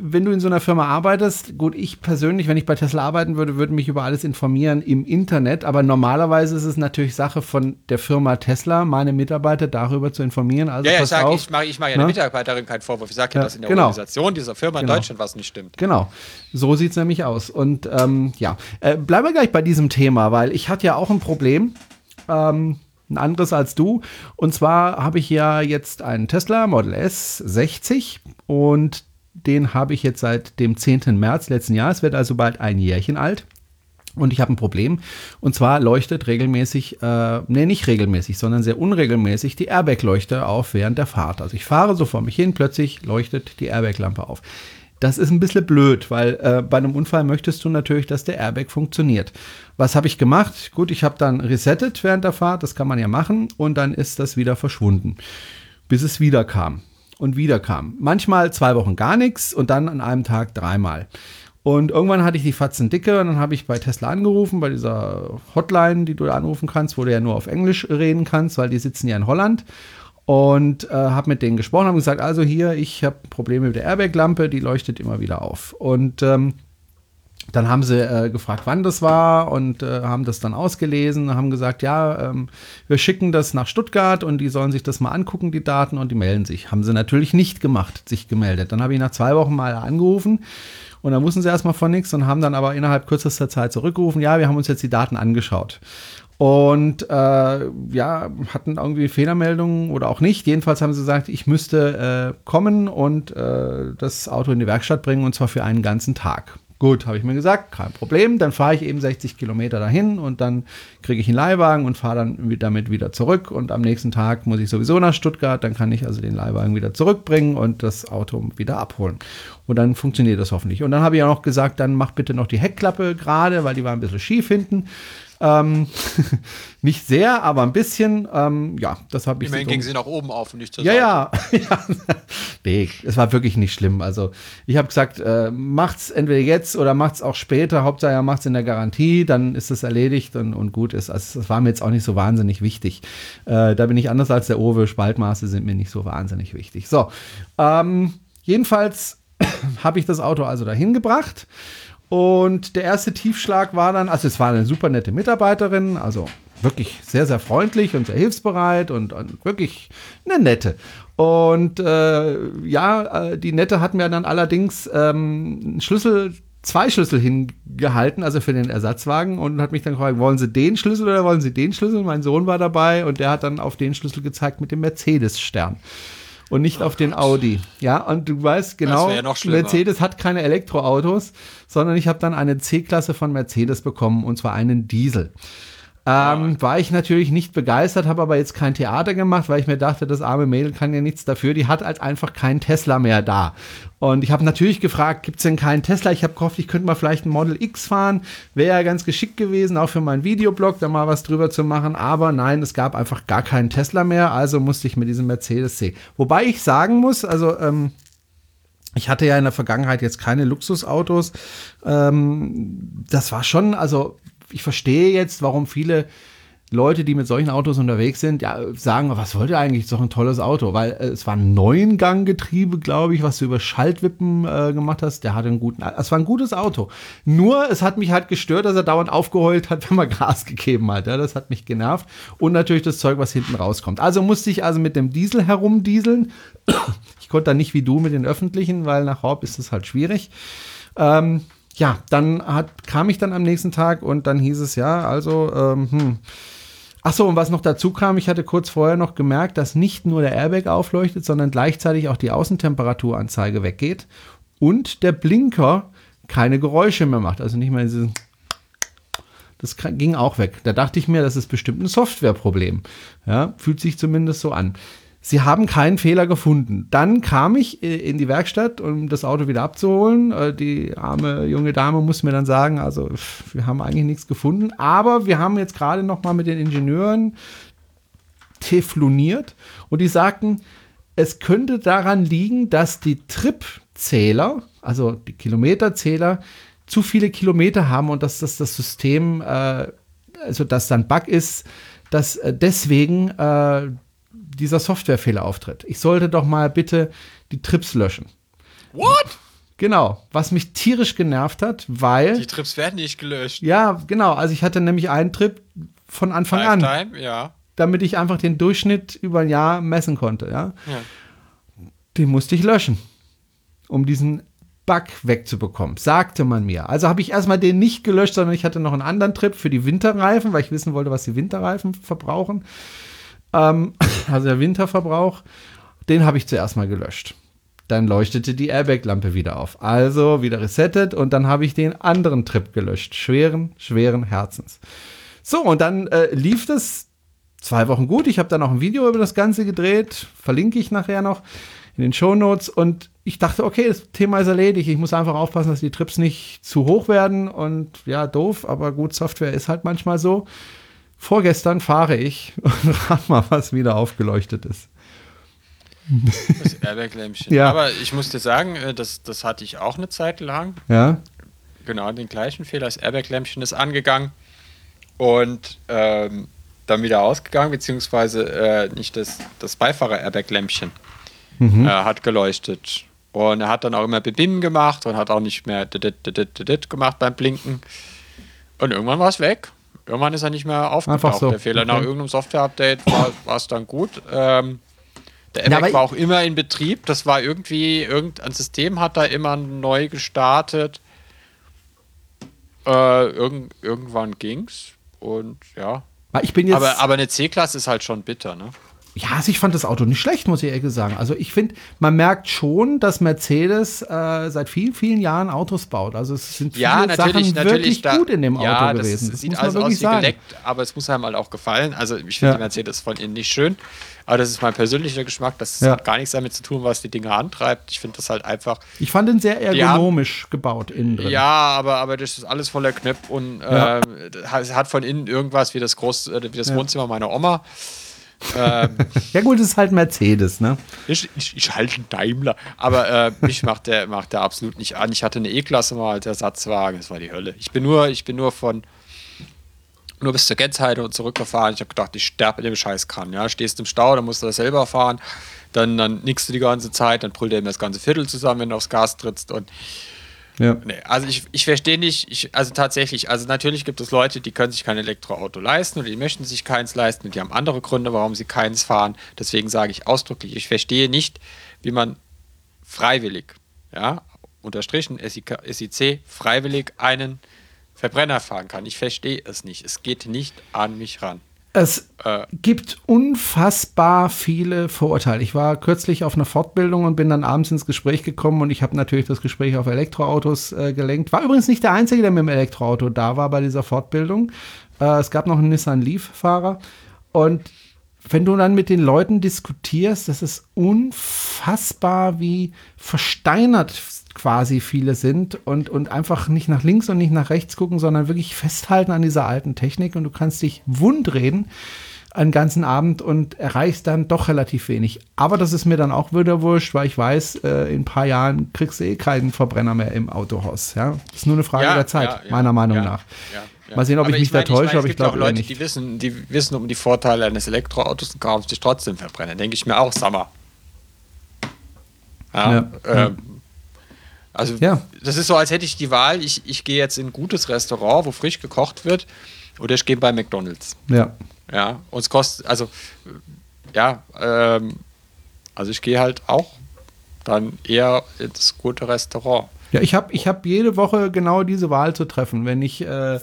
wenn du in so einer Firma arbeitest, gut, ich persönlich, wenn ich bei Tesla arbeiten würde, würde mich über alles informieren im Internet, aber normalerweise ist es natürlich Sache von der Firma Tesla, meine Mitarbeiter darüber zu informieren. Also Ja, ja, ich sage, ich mache ich mach ja Ne? der Mitarbeiterin keinen Vorwurf. Ich sage ja, Ja, dass in der genau. Organisation dieser Firma in Genau. Deutschland was nicht stimmt. Genau, so sieht es nämlich aus. Und ähm, ja, äh, bleiben wir gleich bei diesem Thema, weil ich hatte ja auch ein Problem, ähm, ein anderes als du. Und zwar habe ich ja jetzt einen Tesla Model S 60 und den habe ich jetzt seit dem 10. März letzten Jahres, wird also bald ein Jährchen alt. Und ich habe ein Problem. Und zwar leuchtet regelmäßig, äh, nee, nicht regelmäßig, sondern sehr unregelmäßig die Airbag-Leuchte auf während der Fahrt. Also ich fahre so vor mich hin, plötzlich leuchtet die Airbag-Lampe auf. Das ist ein bisschen blöd, weil äh, bei einem Unfall möchtest du natürlich, dass der Airbag funktioniert. Was habe ich gemacht? Gut, ich habe dann resettet während der Fahrt, das kann man ja machen, und dann ist das wieder verschwunden, bis es wieder kam und wieder kam. Manchmal zwei Wochen gar nichts und dann an einem Tag dreimal. Und irgendwann hatte ich die Fatzen dicke und dann habe ich bei Tesla angerufen, bei dieser Hotline, die du da anrufen kannst, wo du ja nur auf Englisch reden kannst, weil die sitzen ja in Holland. Und äh, habe mit denen gesprochen, habe gesagt, also hier, ich habe Probleme mit der Airbag-Lampe, die leuchtet immer wieder auf. Und ähm, dann haben sie äh, gefragt, wann das war und äh, haben das dann ausgelesen, haben gesagt, ja, ähm, wir schicken das nach Stuttgart und die sollen sich das mal angucken, die Daten, und die melden sich. Haben sie natürlich nicht gemacht, sich gemeldet. Dann habe ich nach zwei Wochen mal angerufen und dann wussten sie erstmal von nichts und haben dann aber innerhalb kürzester Zeit zurückgerufen, ja, wir haben uns jetzt die Daten angeschaut. Und äh, ja, hatten irgendwie Fehlermeldungen oder auch nicht. Jedenfalls haben sie gesagt, ich müsste äh, kommen und äh, das Auto in die Werkstatt bringen und zwar für einen ganzen Tag. Gut, habe ich mir gesagt, kein Problem. Dann fahre ich eben 60 Kilometer dahin und dann kriege ich einen Leihwagen und fahre dann damit wieder zurück. Und am nächsten Tag muss ich sowieso nach Stuttgart. Dann kann ich also den Leihwagen wieder zurückbringen und das Auto wieder abholen. Und dann funktioniert das hoffentlich. Und dann habe ich auch noch gesagt, dann mach bitte noch die Heckklappe gerade, weil die war ein bisschen schief hinten. Ähm, nicht sehr, aber ein bisschen. Ähm, ja, das habe ich. Immerhin so ging sie nach oben auf und nicht zur ja, Seite. ja, ja. Nee, es war wirklich nicht schlimm. Also, ich habe gesagt, äh, macht's entweder jetzt oder macht's auch später. Hauptsache, er macht's in der Garantie, dann ist es erledigt und, und gut ist. Also, das war mir jetzt auch nicht so wahnsinnig wichtig. Äh, da bin ich anders als der Owe. Spaltmaße sind mir nicht so wahnsinnig wichtig. So, ähm, jedenfalls habe ich das Auto also dahin gebracht. Und der erste Tiefschlag war dann, also es war eine super nette Mitarbeiterin, also wirklich sehr, sehr freundlich und sehr hilfsbereit und, und wirklich eine nette. Und äh, ja, äh, die Nette hat mir dann allerdings ähm, einen Schlüssel, zwei Schlüssel hingehalten, also für den Ersatzwagen und hat mich dann gefragt, wollen Sie den Schlüssel oder wollen Sie den Schlüssel? Mein Sohn war dabei und der hat dann auf den Schlüssel gezeigt mit dem Mercedes-Stern und nicht auf den Audi. Ja, und du weißt genau, ja. Mercedes hat keine Elektroautos, sondern ich habe dann eine C-Klasse von Mercedes bekommen und zwar einen Diesel. Ähm, war ich natürlich nicht begeistert, habe aber jetzt kein Theater gemacht, weil ich mir dachte, das arme Mädel kann ja nichts dafür. Die hat halt einfach keinen Tesla mehr da. Und ich habe natürlich gefragt, gibt's denn keinen Tesla? Ich habe gehofft, ich könnte mal vielleicht einen Model X fahren. Wäre ja ganz geschickt gewesen, auch für meinen Videoblog, da mal was drüber zu machen. Aber nein, es gab einfach gar keinen Tesla mehr, also musste ich mit diesem Mercedes C. Wobei ich sagen muss, also ähm, Ich hatte ja in der Vergangenheit jetzt keine Luxusautos. Ähm, das war schon, also ich verstehe jetzt, warum viele Leute, die mit solchen Autos unterwegs sind, ja, sagen, was wollt ihr eigentlich? Ist doch ein tolles Auto, weil äh, es war ein Neun-Gang-Getriebe, glaube ich, was du über Schaltwippen äh, gemacht hast. Der hatte einen guten, es war ein gutes Auto. Nur, es hat mich halt gestört, dass er dauernd aufgeheult hat, wenn man Gas gegeben hat. Ja, das hat mich genervt. Und natürlich das Zeug, was hinten rauskommt. Also musste ich also mit dem Diesel herumdieseln. Ich konnte da nicht wie du mit den öffentlichen, weil nach Horb ist es halt schwierig. Ähm, ja, dann hat, kam ich dann am nächsten Tag und dann hieß es ja, also, ähm, hm, Ach so, und was noch dazu kam, ich hatte kurz vorher noch gemerkt, dass nicht nur der Airbag aufleuchtet, sondern gleichzeitig auch die Außentemperaturanzeige weggeht und der Blinker keine Geräusche mehr macht. Also nicht mehr diese. Das ging auch weg. Da dachte ich mir, das ist bestimmt ein Softwareproblem. Ja, fühlt sich zumindest so an. Sie haben keinen Fehler gefunden. Dann kam ich äh, in die Werkstatt, um das Auto wieder abzuholen. Äh, die arme junge Dame muss mir dann sagen, also wir haben eigentlich nichts gefunden. Aber wir haben jetzt gerade noch mal mit den Ingenieuren tefloniert und die sagten, es könnte daran liegen, dass die Tripzähler, also die Kilometerzähler, zu viele Kilometer haben und dass das das System, äh, also dass dann Bug ist, dass deswegen dieser Softwarefehler auftritt. Ich sollte doch mal bitte die Trips löschen. What? Genau, was mich tierisch genervt hat, weil. Die Trips werden nicht gelöscht. Ja, genau. Also ich hatte nämlich einen Trip von Anfang Lifetime, an. ja. Damit ich einfach den Durchschnitt über ein Jahr messen konnte, ja. ja. Den musste ich löschen, um diesen Bug wegzubekommen, sagte man mir. Also habe ich erstmal den nicht gelöscht, sondern ich hatte noch einen anderen Trip für die Winterreifen, weil ich wissen wollte, was die Winterreifen verbrauchen. Ähm, also der Winterverbrauch, den habe ich zuerst mal gelöscht. Dann leuchtete die Airbag-Lampe wieder auf. Also wieder resettet und dann habe ich den anderen Trip gelöscht. Schweren, schweren Herzens. So, und dann äh, lief das zwei Wochen gut. Ich habe dann auch ein Video über das Ganze gedreht. Verlinke ich nachher noch in den Show Notes. Und ich dachte, okay, das Thema ist erledigt. Ich muss einfach aufpassen, dass die Trips nicht zu hoch werden. Und ja, doof, aber gut, Software ist halt manchmal so. Vorgestern fahre ich und rat mal, was wieder aufgeleuchtet ist. Das Airbag-Lämpchen. Ja. Aber ich muss dir sagen, äh, das, das hatte ich auch eine Zeit lang. Ja. Genau den gleichen Fehler. Das Airbag-Lämpchen ist angegangen und ähm, dann wieder ausgegangen, beziehungsweise äh, nicht das, das Beifahrer-Airbag-Lämpchen Mhm. äh, hat geleuchtet. Und er hat dann auch immer Bebim gemacht und hat auch nicht mehr dit, dit, dit, dit, dit gemacht beim Blinken. Und irgendwann war es weg. Irgendwann ist er nicht mehr aufgetaucht, Einfach so. der Fehler. Nach Okay. irgendeinem Software-Update war es dann gut. Ähm, der Ja, Airbag aber war auch immer in Betrieb. Das war irgendwie, irgendein System hat da immer neu gestartet. Äh, irgend, irgendwann ging's. Und ja. Ich bin jetzt. Aber, aber eine C-Klasse ist halt schon bitter, ne? Ja, also ich fand das Auto nicht schlecht, muss ich ehrlich sagen. Also ich finde, man merkt schon, dass Mercedes äh, seit vielen, vielen Jahren Autos baut. Also es sind viele Ja, natürlich, Sachen natürlich. wirklich da, gut in dem Auto ja, gewesen. Das sieht muss man alles aus wie sagen. geleckt, aber es muss einem halt auch gefallen. Also ich finde Ja. die Mercedes von innen nicht schön, aber das ist mein persönlicher Geschmack. Das Ja. hat gar nichts damit zu tun, was die Dinge antreibt. Ich finde das halt einfach. Ich fand den sehr Die haben- ergonomisch gebaut innen drin. Ja, aber, aber das ist alles voller Knöpfe und es hat von innen irgendwas wie das, Groß, äh, wie das. Wohnzimmer meiner Oma. Ähm, Ja gut, es ist halt Mercedes, ne? ich, ich, ich halte einen Daimler. Aber äh, mich macht der, macht der absolut nicht an. Ich hatte eine E-Klasse mal als Ersatzwagen. Das war die Hölle. Ich bin nur, ich bin nur von nur bis zur Gensheide und zurückgefahren. Ich habe gedacht, ich sterbe in dem Scheißkran. Ja, stehst im Stau, dann musst du das selber fahren. Dann, dann nickst du die ganze Zeit, dann brüllt er mir das ganze Viertel zusammen, wenn du aufs Gas trittst. Und Ja. Nee, also ich, ich verstehe nicht, ich, also tatsächlich, also natürlich gibt es Leute, die können sich kein Elektroauto leisten oder die möchten sich keins leisten und die haben andere Gründe, warum sie keins fahren. Deswegen sage ich ausdrücklich, ich verstehe nicht, wie man freiwillig, ja, unterstrichen SIK, SIC, freiwillig einen Verbrenner fahren kann. Ich verstehe es nicht. Es geht nicht an mich ran. Es Äh, gibt unfassbar viele Vorurteile. Ich war kürzlich auf einer Fortbildung und bin dann abends ins Gespräch gekommen und ich habe natürlich das Gespräch auf Elektroautos äh, gelenkt. War übrigens nicht der Einzige, der mit dem Elektroauto da war bei dieser Fortbildung. Äh, es gab noch einen Nissan Leaf-Fahrer und wenn du dann mit den Leuten diskutierst, das ist unfassbar, wie versteinert quasi viele sind und, und einfach nicht nach links und nicht nach rechts gucken, sondern wirklich festhalten an dieser alten Technik und du kannst dich wundreden, einen ganzen Abend und erreichst dann doch relativ wenig. Aber das ist mir dann auch wieder wurscht, weil ich weiß, äh, in ein paar Jahren kriegst du eh keinen Verbrenner mehr im Autohaus. Ja? Das ist nur eine Frage Ja, der Zeit, ja, ja, meiner Meinung nach. Mal sehen, ob Aber ich mich da meine- täusche, aber ich gibt ja auch glaube Leute, nicht. die wissen, die wissen um die Vorteile eines Elektroautos und kaufen sich trotzdem Verbrenner. Denke ich mir auch, Sommer. Ja, Ja. Also Ja. das ist so, als hätte ich die Wahl, ich, ich gehe jetzt in ein gutes Restaurant, wo frisch gekocht wird, oder ich gehe bei McDonalds. Ja. Ja, und es kostet, also, ja, ähm, also ich gehe halt auch dann eher ins gute Restaurant. Ja, ich habe ich hab jede Woche genau diese Wahl zu treffen. Wenn ich, äh,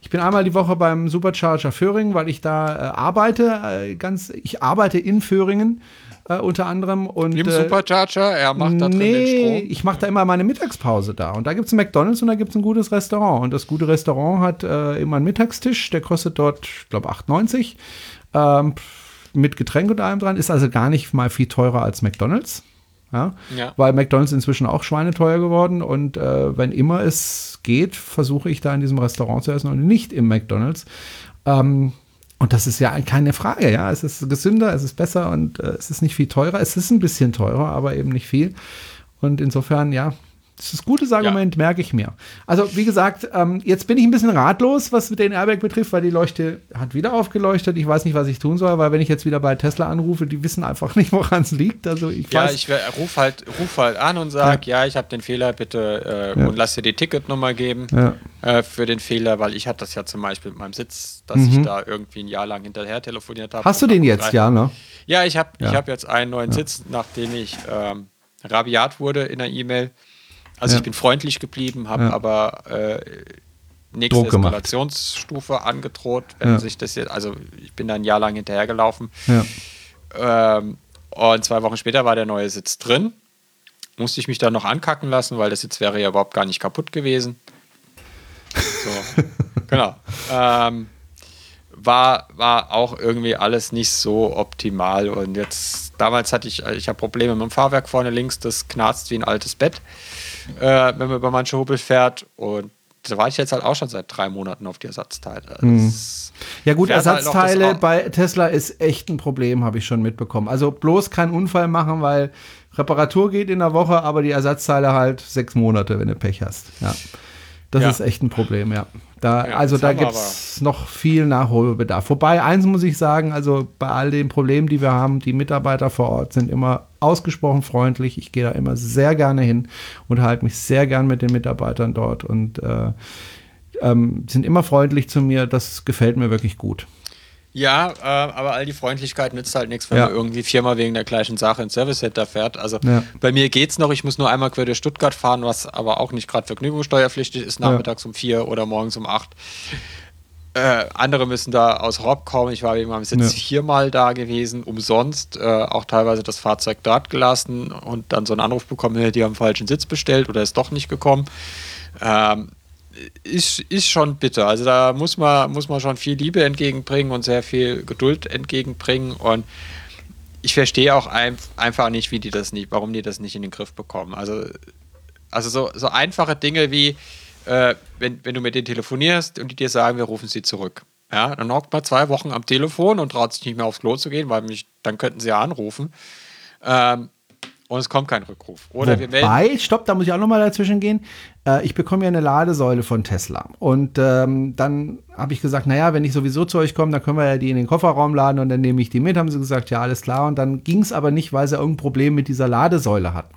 ich bin einmal die Woche beim Supercharger Föhringen, weil ich da äh, arbeite, äh, ganz, ich arbeite in Föhringen äh, unter anderem und Im äh, Supercharger, er macht da drin den nee, Strom. ich mache da immer meine Mittagspause da. Und da gibt es ein McDonalds und da gibt es ein gutes Restaurant. Und das gute Restaurant hat äh, immer einen Mittagstisch, der kostet dort, ich glaube, 8,90 ähm, mit Getränk und allem dran. Ist also gar nicht mal viel teurer als McDonalds. Ja? Ja. Weil McDonalds inzwischen auch schweineteuer geworden. Und äh, wenn immer es geht, versuche ich da in diesem Restaurant zu essen und nicht im McDonalds. Ähm, und das ist ja keine Frage, ja. Es ist gesünder, es ist besser und äh, es ist nicht viel teurer. Es ist ein bisschen teurer, aber eben nicht viel. Und insofern, ja, das ist ein gutes Argument, merke ich mir. Also, wie gesagt, ähm, jetzt bin ich ein bisschen ratlos, was den Airbag betrifft, weil die Leuchte hat wieder aufgeleuchtet. Ich weiß nicht, was ich tun soll, weil wenn ich jetzt wieder bei Tesla anrufe, die wissen einfach nicht, woran es liegt. Also, ich Ja, weiß. ich wer- ruf halt, ruf halt an und sag, ja, ich habe den Fehler, bitte äh, Ja. und lass dir die Ticketnummer geben Ja. äh, für den Fehler, weil ich hatte das ja zum Beispiel mit meinem Sitz, dass Mhm. ich da irgendwie ein Jahr lang hinterher telefoniert habe. Hast du den jetzt, ja, ne? Ja, ich habe Ja. ich hab jetzt einen neuen Sitz, nachdem ich ähm, rabiat wurde in der E-Mail. Also Ja. ich bin freundlich geblieben, habe Ja. aber äh, nächste Druck gemacht. Eskalationsstufe angedroht, wenn Ja. sich das jetzt, also ich bin da ein Jahr lang hinterhergelaufen. Ähm, und zwei Wochen später war der neue Sitz drin. Musste ich mich dann noch ankacken lassen, weil der Sitz wäre ja überhaupt gar nicht kaputt gewesen. So, genau. Ähm, war, war auch irgendwie alles nicht so optimal. Und jetzt, damals hatte ich, ich habe Probleme mit dem Fahrwerk vorne links, das knarzt wie ein altes Bett, äh, wenn man über manche Hubbel fährt. Und da war ich jetzt halt auch schon seit drei Monaten auf die Ersatzteile. Das Ja gut, halt Ersatzteile Au- bei Tesla ist echt ein Problem, habe ich schon mitbekommen. Also bloß keinen Unfall machen, weil Reparatur geht in der Woche, aber die Ersatzteile halt sechs Monate, wenn du Pech hast. Ja. Das Ja. ist echt ein Problem, ja. Da, Ja, also da gibt es noch viel Nachholbedarf. Wobei, eins muss ich sagen, also bei all den Problemen, die wir haben, die Mitarbeiter vor Ort sind immer ausgesprochen freundlich. Ich gehe da immer sehr gerne hin und halte mich sehr gern mit den Mitarbeitern dort und äh, ähm, sind immer freundlich zu mir. Das gefällt mir wirklich gut. Ja, äh, aber all die Freundlichkeit nützt halt nichts, wenn Ja. man irgendwie viermal wegen der gleichen Sache ins Service Center fährt. Also Ja. bei mir geht's noch, ich muss nur einmal quer durch Stuttgart fahren, was aber auch nicht gerade vergnügungssteuerpflichtig ist, nachmittags um vier oder morgens um acht. Äh, andere müssen da aus Rob kommen. Ich war wegen meinem Sitz Ja. viermal da gewesen, umsonst, äh, auch teilweise das Fahrzeug dort gelassen und dann so einen Anruf bekommen, die haben falschen Sitz bestellt oder ist doch nicht gekommen. Ähm, ist, ist schon bitter. Also da muss man, muss man schon viel Liebe entgegenbringen und sehr viel Geduld entgegenbringen. Und ich verstehe auch ein, einfach nicht, wie die das nicht, warum die das nicht in den Griff bekommen. Also, also so, so einfache Dinge wie, äh, wenn, wenn du mit denen telefonierst und die dir sagen, wir rufen sie zurück. Ja, dann hockt man zwei Wochen am Telefon und traut sich nicht mehr aufs Klo zu gehen, weil mich, dann könnten sie ja anrufen. Ähm, und es kommt kein Rückruf. Oder wir melden Wobei, stopp, da muss ich auch nochmal dazwischen gehen. Äh, ich bekomme ja eine Ladesäule von Tesla. Und ähm, dann habe ich gesagt, naja, wenn ich sowieso zu euch komme, dann können wir ja die in den Kofferraum laden und dann nehme ich die mit. Haben sie gesagt, ja, alles klar. Und dann ging es aber nicht, weil sie irgendein Problem mit dieser Ladesäule hatten.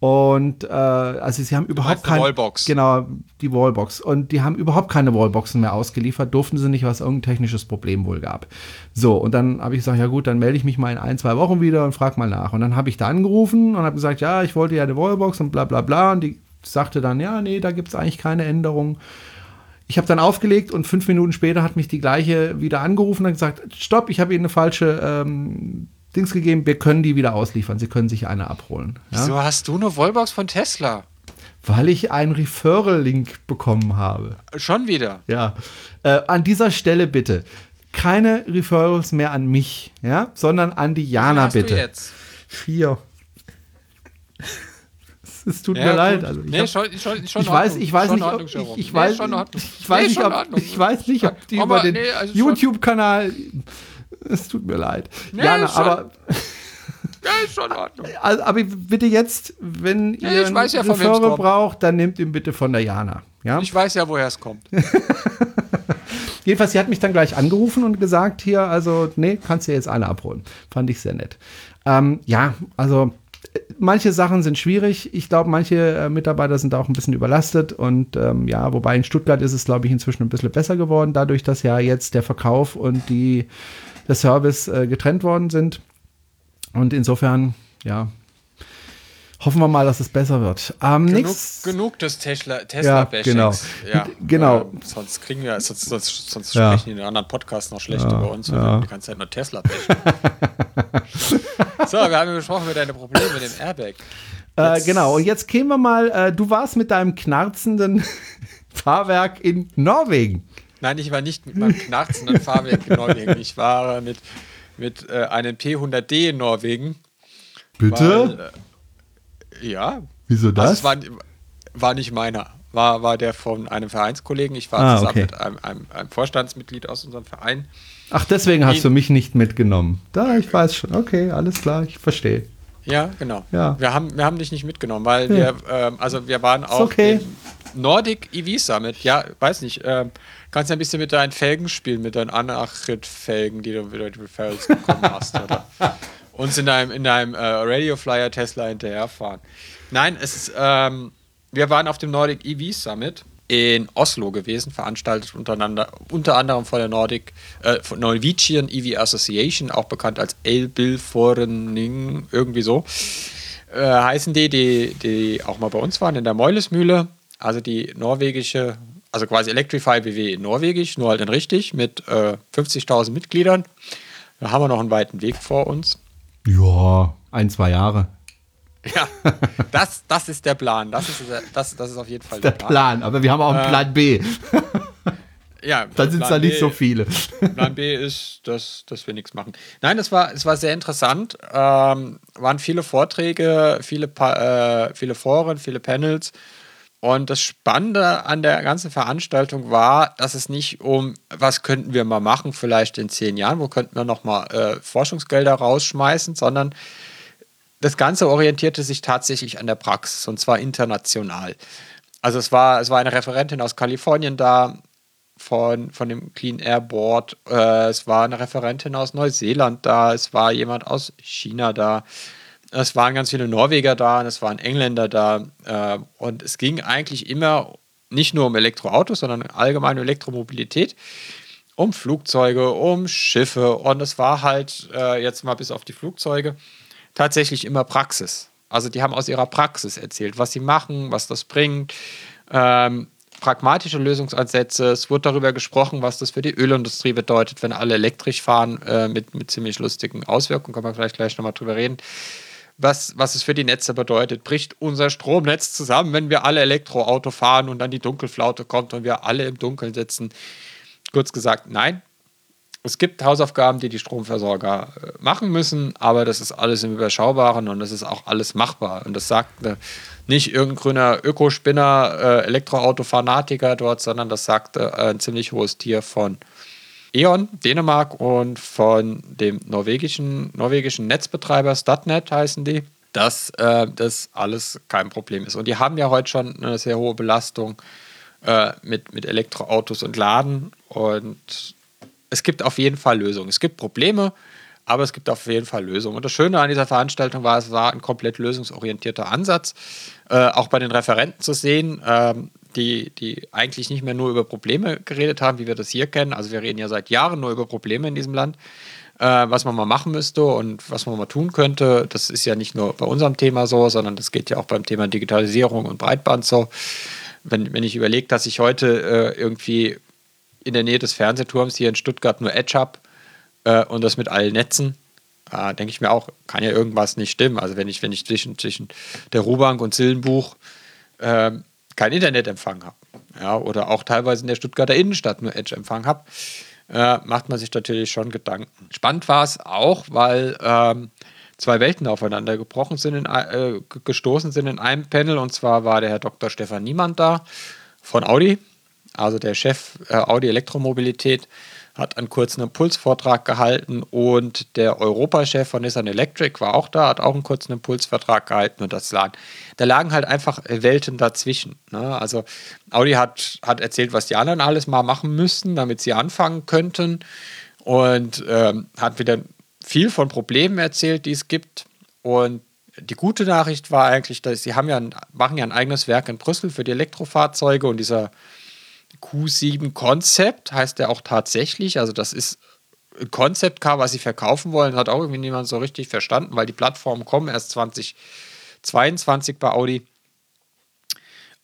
Und äh, also sie haben überhaupt keine Wallbox? Genau, die Wallbox. Und die haben überhaupt keine Wallboxen mehr ausgeliefert, durften sie nicht, was irgendein technisches Problem wohl gab. So, und dann habe ich gesagt, ja gut, dann melde ich mich mal in ein, zwei Wochen wieder und frag mal nach. Und dann habe ich da angerufen und habe gesagt, ja, ich wollte ja eine Wallbox und bla bla bla. Und die sagte dann, ja, nee, da gibt es eigentlich keine Änderung. Ich habe dann aufgelegt und fünf Minuten später hat mich die gleiche wieder angerufen und gesagt, stopp, ich habe Ihnen eine falsche ähm, Dings gegeben, wir können die wieder ausliefern. Sie können sich eine abholen. Ja? Wieso hast du eine Wallbox von Tesla? Weil ich einen Referral-Link bekommen habe. Schon wieder. Ja. Äh, an dieser Stelle bitte keine Referrals mehr an mich, ja, sondern an die Jana hast bitte. Du jetzt? Vier. Es tut Ja, mir gut. leid. Also ich, nee, hab, schon, schon, schon ich weiß, ich weiß nicht, ob, ich, ich Nee, weiß, Ordnung. ich weiß Nee, nicht, ob, ich weiß nicht, ob die Aber über den nee, also YouTube-Kanal Es tut mir leid. Nee, Jana, schon- aber, Ja, ist schon in Ordnung. also, aber bitte jetzt, wenn ich ihr einen ja, kommt. braucht, dann nehmt ihn bitte von der Jana. Ja? Ich weiß ja, woher es kommt. Jedenfalls, sie hat mich dann gleich angerufen und gesagt, hier, also, nee, kannst du jetzt eine abholen. Fand ich sehr nett. Ähm, ja, also, äh, manche Sachen sind schwierig. Ich glaube, manche äh, Mitarbeiter sind auch ein bisschen überlastet. Und ähm, ja, wobei in Stuttgart ist es, glaube ich, inzwischen ein bisschen besser geworden, dadurch, dass ja jetzt der Verkauf und die, der Service äh, getrennt worden sind. Und insofern, ja, hoffen wir mal, dass es besser wird. Ähm, Genug, genug des Tesla, tesla Ja, genau. Ja, Genau. ähm, sonst kriegen wir, sonst, sonst, sonst Ja. sprechen die in den anderen Podcasts noch schlecht über uns und ja. wir die ganze Zeit nur Tesla bashen. So, wir haben ja besprochen über deine Probleme mit dem Airbag. Äh, genau, und jetzt kämen wir mal, äh, du warst mit deinem knarzenden Fahrwerk in Norwegen. Nein, ich war nicht mit meinem knarzenden Fahrwerk in Norwegen. Ich war mit, mit äh, einem P100D in Norwegen. Weil, äh, ja. Wieso Also es war, war nicht meiner. War, war der von einem Vereinskollegen. Ich war Ah, zusammen okay. mit einem, einem, einem Vorstandsmitglied aus unserem Verein. Ach, deswegen hast du mich nicht mitgenommen. Da, ich weiß schon. Okay, alles klar, ich verstehe. Ja, genau. Ja. Wir, haben, wir haben dich nicht mitgenommen, weil Ja. wir, ähm, also wir waren auch okay. im Nordic EV Summit. Ja, weiß nicht. Ähm, kannst ja ein bisschen mit deinen Felgen spielen, mit deinen Anachrit-Felgen, die du wieder die Referrals bekommen hast, oder? Uns in deinem, in deinem äh, Radio Flyer Tesla hinterherfahren. Nein, es ist, ähm, wir waren auf dem Nordic EV Summit in Oslo gewesen, veranstaltet untereinander, unter anderem von der Nordic, äh, von Norwegian EV Association, auch bekannt als Elbilforening, irgendwie so. Äh, heißen die, die, die auch mal bei uns waren, in der Meulesmühle, also die norwegische, also quasi Electrify BW in Norwegisch, nur halt in richtig, mit äh, 50.000 Mitgliedern. Da haben wir noch einen weiten Weg vor uns. Ja, ein, zwei Jahre. Ja, das, das ist der Plan. Das ist, das, das ist auf jeden Fall Der Plan, aber wir haben auch einen Plan B. Ja, Dann sind es da Plan nicht so viele. Plan B ist, dass, dass wir nichts machen. Nein, es war, es war sehr interessant. Ähm, waren viele Vorträge, viele, Pa- äh, viele Foren, viele Panels. Und das Spannende an der ganzen Veranstaltung war, dass es nicht um, was könnten wir mal machen, vielleicht in zehn Jahren, wo könnten wir nochmal äh, Forschungsgelder rausschmeißen, sondern das Ganze orientierte sich tatsächlich an der Praxis und zwar international. Also es war, es war eine Referentin aus Kalifornien da von, von dem Clean Air Board, äh, es war eine Referentin aus Neuseeland da, es war jemand aus China da, es waren ganz viele Norweger da es waren Engländer da äh, und es ging eigentlich immer nicht nur um Elektroautos, sondern allgemein um Elektromobilität um Flugzeuge, um Schiffe und es war halt äh, jetzt mal bis auf die Flugzeuge tatsächlich immer Praxis. Also die haben aus ihrer Praxis erzählt, was sie machen, was das bringt, ähm, pragmatische Lösungsansätze. Es wurde darüber gesprochen, was das für die Ölindustrie bedeutet, wenn alle elektrisch fahren, äh, mit, mit ziemlich lustigen Auswirkungen. Kann man vielleicht gleich nochmal drüber reden. Was, was es für die Netze bedeutet. Bricht unser Stromnetz zusammen, wenn wir alle Elektroauto fahren und dann die Dunkelflaute kommt und wir alle im Dunkeln sitzen? Kurz gesagt, nein, es gibt Hausaufgaben, die die Stromversorger äh, machen müssen, aber das ist alles im Überschaubaren und das ist auch alles machbar. Und das sagt äh, nicht irgendein grüner Ökospinner, äh, Elektroauto-Fanatiker dort, sondern das sagt äh, ein ziemlich hohes Tier von E.ON, Dänemark und von dem norwegischen, norwegischen Netzbetreiber Statnet heißen die, dass äh, das alles kein Problem ist. Und die haben ja heute schon eine sehr hohe Belastung äh, mit, mit Elektroautos und Laden und es gibt auf jeden Fall Lösungen. Es gibt Probleme, aber es gibt auf jeden Fall Lösungen. Und das Schöne an dieser Veranstaltung war, es war ein komplett lösungsorientierter Ansatz, äh, auch bei den Referenten zu sehen, ähm, die, die eigentlich nicht mehr nur über Probleme geredet haben, wie wir das hier kennen. Also wir reden ja seit Jahren nur über Probleme in diesem Land, äh, was man mal machen müsste und was man mal tun könnte. Das ist ja nicht nur bei unserem Thema so, sondern das geht ja auch beim Thema Digitalisierung und Breitband so. Wenn, wenn ich überlege, dass ich heute äh, irgendwie in der Nähe des Fernsehturms hier in Stuttgart nur Edge habe äh, und das mit allen Netzen, äh, denke ich mir auch, kann ja irgendwas nicht stimmen. Also wenn ich, wenn ich zwischen, zwischen der Ruhbank und Sillenbuch äh, kein Internetempfang habe, ja, oder auch teilweise in der Stuttgarter Innenstadt nur Edge-Empfang habe, äh, macht man sich natürlich schon Gedanken. Spannend war es auch, weil ähm, zwei Welten aufeinander gebrochen sind, in, äh, gestoßen sind in einem Panel. Und zwar war der Herr Dr. Stefan Niemann da von Audi, also der Chef äh, Audi Elektromobilität, hat einen kurzen Impulsvortrag gehalten und der Europachef von Nissan Electric war auch da, hat auch einen kurzen Impulsvortrag gehalten und das lagen, da lagen halt einfach Welten dazwischen. Ne? Also Audi hat, hat erzählt, was die anderen alles mal machen müssten, damit sie anfangen könnten und ähm, hat wieder viel von Problemen erzählt, die es gibt und die gute Nachricht war eigentlich, dass sie haben ja ein, machen ja ein eigenes Werk in Brüssel für die Elektrofahrzeuge und dieser Q7 Concept heißt der auch tatsächlich. Also das ist ein Concept Car, was sie verkaufen wollen, hat auch irgendwie niemand so richtig verstanden, weil die Plattformen kommen erst 2022 bei Audi.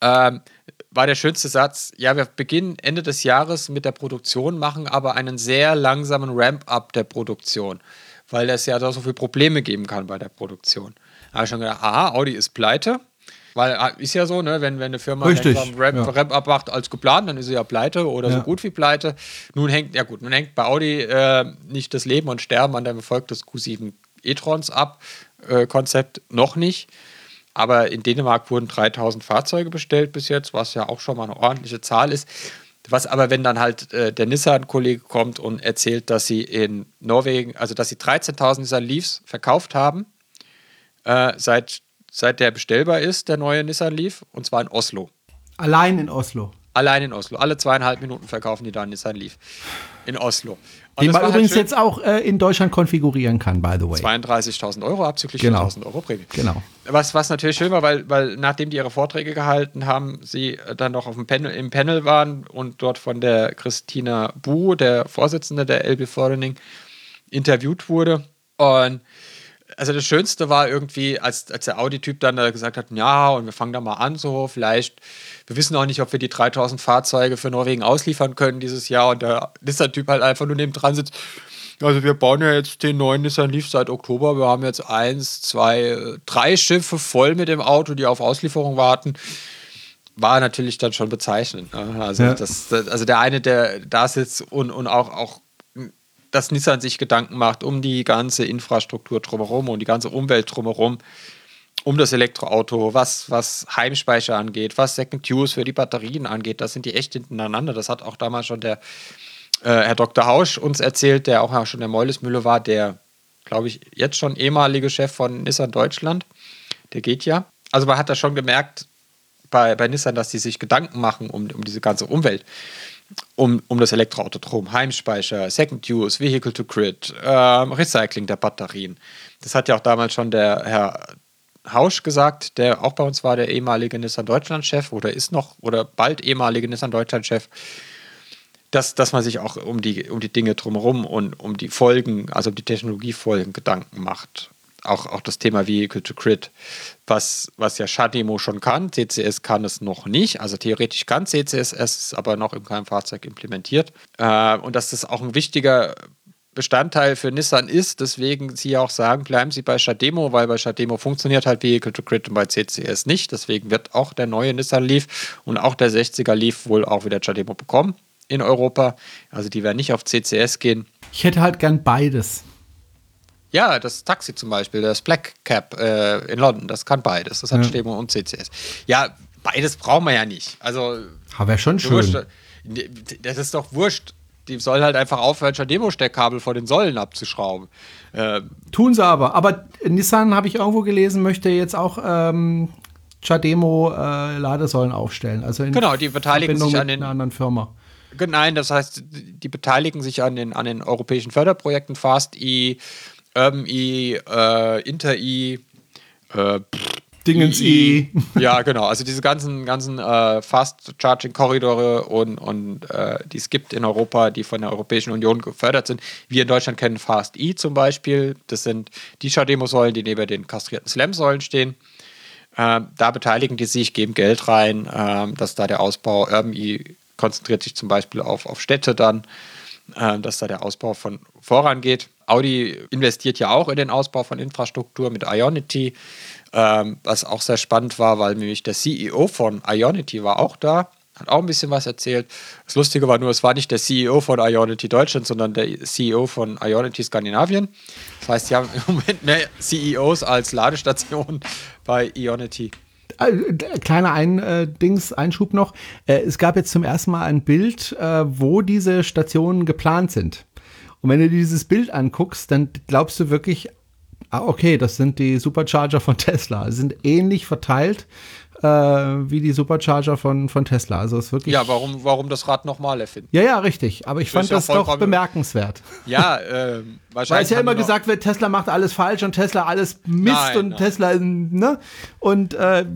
Ähm, war der schönste Satz. Ja, wir beginnen Ende des Jahres mit der Produktion, machen aber einen sehr langsamen Ramp-up der Produktion, weil es ja da so viele Probleme geben kann bei der Produktion. Da habe ich schon gedacht, aha, Audi ist pleite. Weil ah, ist ja so, ne, wenn, wenn eine Firma Richtig, Ramp, ja. Ramp abmacht als geplant, dann ist sie ja pleite oder Ja. so gut wie pleite. Nun hängt, ja gut, nun hängt bei Audi äh, nicht das Leben und Sterben an dem Erfolg des Q7 e-trons ab, äh, Konzept noch nicht. Aber in Dänemark wurden 3000 Fahrzeuge bestellt bis jetzt, was ja auch schon mal eine ordentliche Zahl ist. Was aber, wenn dann halt äh, der Nissan-Kollege kommt und erzählt, dass sie in Norwegen, also dass sie 13.000 Nissan Leafs verkauft haben, äh, seit, seit der bestellbar ist, der neue Nissan Leaf, und zwar in Oslo. Allein in Oslo. Allein in Oslo. Alle zweieinhalb Minuten verkaufen die da einen Nissan Leaf. In Oslo. Und Den man halt übrigens schön. jetzt auch äh, in Deutschland konfigurieren kann, by the way. 32.000 Euro abzüglich Genau. 4.000 Euro Prämie. Genau. Was, was natürlich schön war, weil, weil nachdem die ihre Vorträge gehalten haben, sie äh, dann noch auf dem Panel, im Panel waren und dort von der Christina Bu, der Vorsitzende der LB Fordening, interviewt wurde. Und also das Schönste war irgendwie, als, als der Audi-Typ dann da gesagt hat, ja, und wir fangen da mal an, so vielleicht, wir wissen auch nicht, ob wir die 3000 Fahrzeuge für Norwegen ausliefern können dieses Jahr. Und der Nissan-Typ halt einfach nur neben dran sitzt. Also wir bauen ja jetzt den neuen Nissan Leaf seit Oktober. Wir haben jetzt eins, zwei, drei Schiffe voll mit dem Auto, die auf Auslieferung warten. War natürlich dann schon bezeichnend. Ne? Also, Ja. das, das, also der eine, der da sitzt und, und auch, auch dass Nissan sich Gedanken macht um die ganze Infrastruktur drumherum und die ganze Umwelt drumherum, um das Elektroauto, was, was Heimspeicher angeht, was Second Use für die Batterien angeht, das sind die echt hintereinander. Das hat auch damals schon der äh, Herr Dr. Hausch uns erzählt, der auch schon der Meulesmühle war, der, glaube ich, jetzt schon ehemalige Chef von Nissan Deutschland. Der geht ja. Also man hat da schon gemerkt bei, bei Nissan, dass die sich Gedanken machen um, um diese ganze Umwelt um, um das Elektroauto drum. Heimspeicher, Second Use, Vehicle to Grid, ähm, Recycling der Batterien. Das hat ja auch damals schon der Herr Hausch gesagt, der auch bei uns war, der ehemalige Nissan Deutschland-Chef oder ist noch oder bald ehemalige Nissan Deutschland-Chef, dass, dass man sich auch um die, um die Dinge drumherum und um die Folgen, also um die Technologiefolgen Gedanken macht. Auch, auch das Thema Vehicle to Grid, was, was ja Shademo schon kann. CCS kann es noch nicht. Also theoretisch kann CCS, es aber noch in keinem Fahrzeug implementiert. Äh, und dass das auch ein wichtiger Bestandteil für Nissan ist, deswegen sie auch sagen, bleiben Sie bei Shademo, weil bei Shademo funktioniert halt Vehicle to Grid und bei CCS nicht. Deswegen wird auch der neue Nissan Leaf und auch der 60er Leaf wohl auch wieder Shademo bekommen in Europa. Also die werden nicht auf CCS gehen. Ich hätte halt gern beides. Ja, das Taxi zum Beispiel, das Black Cab äh, in London, das kann beides. Das hat Ja. Stemo und CCS. Ja, beides brauchen wir ja nicht. Also, Aber schon wurscht, schön. das ist doch wurscht. Die sollen halt einfach aufhören, Demo-Steckkabel vor den Säulen abzuschrauben. Äh, Tun sie aber. Aber Nissan, habe ich irgendwo gelesen, möchte jetzt auch ähm, Chademo äh, Ladesäulen aufstellen. Also in Genau, die beteiligen Verbindung sich an den- einer anderen Firma. Nein, das heißt, die beteiligen sich an den, an den europäischen Förderprojekten FastE, UrbanE, äh, InterE, äh, Dingens I. Ja, genau. Also diese ganzen, ganzen äh, Fast-Charging-Korridore und, und äh, die es gibt in Europa, die von der Europäischen Union gefördert sind. Wir in Deutschland kennen Fast-E zum Beispiel. Das sind die Schademo-Säulen, die neben den kastrierten Slam-Säulen stehen. Ähm, da beteiligen die sich, geben Geld rein, ähm, dass da der Ausbau, UrbanE konzentriert sich zum Beispiel auf, auf Städte dann, ähm, dass da der Ausbau von vorangeht. Audi investiert ja auch in den Ausbau von Infrastruktur mit Ionity, ähm, was auch sehr spannend war, weil nämlich der CEO von Ionity war auch da, hat auch ein bisschen was erzählt. Das Lustige war nur, es war nicht der CEO von Ionity Deutschland, sondern der CEO von Ionity Skandinavien. Das heißt, sie haben im Moment mehr CEOs als Ladestationen bei Ionity. Äh, kleiner ein, äh, Dings, Einschub noch. Äh, es gab jetzt zum ersten Mal ein Bild, äh, wo diese Stationen geplant sind. Und wenn du dir dieses Bild anguckst, dann glaubst du wirklich, ah, okay, das sind die Supercharger von Tesla. Sie sind ähnlich verteilt äh, wie die Supercharger von, von Tesla. Also ist wirklich. Ja, warum, warum das Rad nochmal erfinden? Ja, ja, richtig. Aber ich Das fand ja das doch bemerkenswert. Ja, ähm, wahrscheinlich. Weil es ja immer gesagt wird, Tesla macht alles falsch und Tesla alles Mist Nein, und nein. Tesla, ne? Und äh,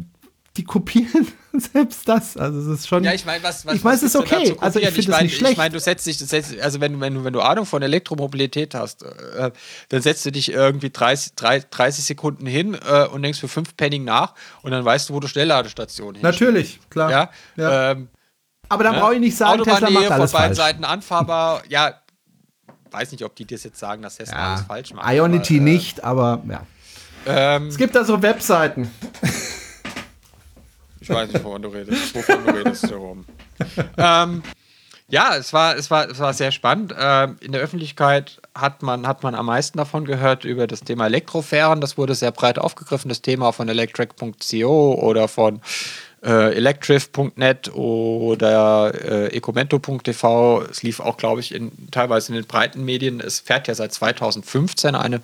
die kopieren selbst das. Also es ist schon. Ja, ich meine, was, was Ich mein, was es ist okay. Also ich finde mein, nicht schlecht. Ich meine, du setzt dich, du setzt, also wenn, du- wenn, du, wenn du Ahnung von Elektromobilität hast, äh, dann setzt du dich irgendwie 30, drei- 30 Sekunden hin äh, und denkst für fünf Penning nach und dann weißt du, wo du Schnellladestationen hin. Natürlich, klar. Ja, Ja. Ähm, Aber dann ne? brauche ich nicht sagen, Tesla Autobahnnähe macht alles von beiden falsch. Seiten anfahrbar. Ja, weiß nicht, ob die das jetzt sagen, dass Tesla alles falsch macht. Ionity aber, äh, nicht, aber ja. Ähm, Es gibt da so Webseiten. Ich weiß nicht, wovon du redest. Wovon du redest, Jerome. ähm, ja, es war, es war, es war sehr spannend. Ähm, in der Öffentlichkeit hat man, hat man am meisten davon gehört über das Thema Elektrofähren. Das wurde sehr breit aufgegriffen, das Thema von electric.co oder von äh, electrif.net oder äh, ecomento.tv. Es lief auch, glaube ich, in, teilweise in den breiten Medien. Es fährt ja seit 2015 eine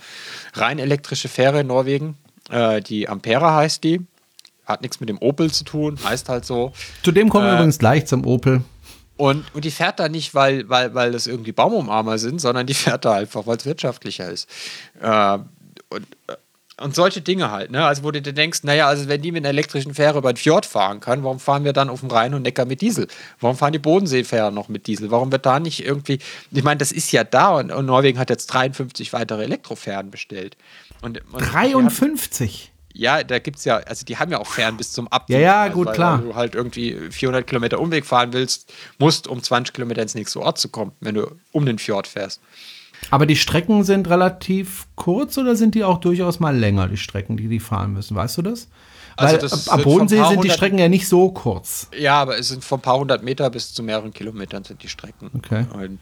rein elektrische Fähre in Norwegen. Äh, die Ampera heißt die. Hat nichts mit dem Opel zu tun, heißt halt so. Zu dem kommen wir Äh, übrigens gleich zum Opel. Und, und die fährt da nicht, weil, weil, weil das irgendwie Baumumarmer sind, sondern die fährt da einfach, weil es wirtschaftlicher ist. Äh, und, äh, und solche Dinge halt, ne? Also, wo du dir denkst, naja, also wenn die mit einer elektrischen Fähre über den Fjord fahren kann, warum fahren wir dann auf dem Rhein und Neckar mit Diesel? Warum fahren die Bodenseefähren noch mit Diesel? Warum wird da nicht irgendwie, ich meine, das ist ja da und, und Norwegen hat jetzt 53 weitere Elektrofähren bestellt. Und, und wir hatten- 53. ja, da gibt es ja, also die haben ja auch Fern bis zum Abweg. Ja, ja, also, gut, weil, klar. Weil du halt irgendwie 400 Kilometer Umweg fahren willst, musst, um 20 Kilometer ins nächste Ort zu kommen, wenn du um den Fjord fährst. Aber die Strecken sind relativ kurz oder sind die auch durchaus mal länger, die Strecken, die die fahren müssen? Weißt du das? Also Weil das ab- ab Bodensee sind die Strecken ja nicht so kurz. Ja, aber es sind von ein paar hundert Meter bis zu mehreren Kilometern sind die Strecken. Okay. Und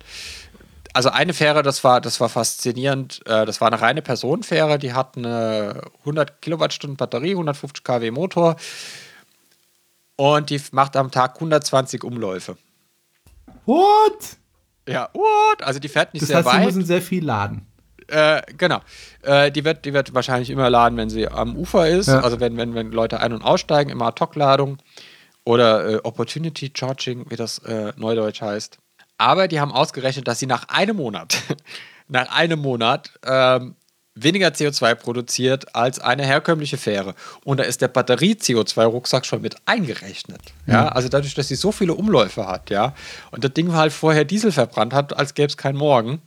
also eine Fähre, das war, das war faszinierend. Äh, Das war eine reine Personenfähre, die hat eine 100 Kilowattstunden Batterie, 150 kW Motor und die macht am Tag 120 Umläufe. What? Ja, what? Also die fährt nicht Das sehr heißt, sie weit. müssen sehr viel laden. Äh, genau. Äh, die, wird, die wird wahrscheinlich immer laden, wenn sie am Ufer ist. Ja. Also wenn, wenn, wenn Leute ein- und aussteigen, immer Ad-Hoc-Ladung oder äh, Opportunity Charging, wie das äh, neudeutsch heißt. Aber die haben ausgerechnet, dass sie nach einem Monat, nach einem Monat ähm, weniger CO2 produziert als eine herkömmliche Fähre. Und da ist der Batterie-CO2-Rucksack schon mit eingerechnet. Ja, also dadurch, dass sie so viele Umläufe hat, ja, und das Ding halt vorher Diesel verbrannt hat, als gäbe es keinen Morgen,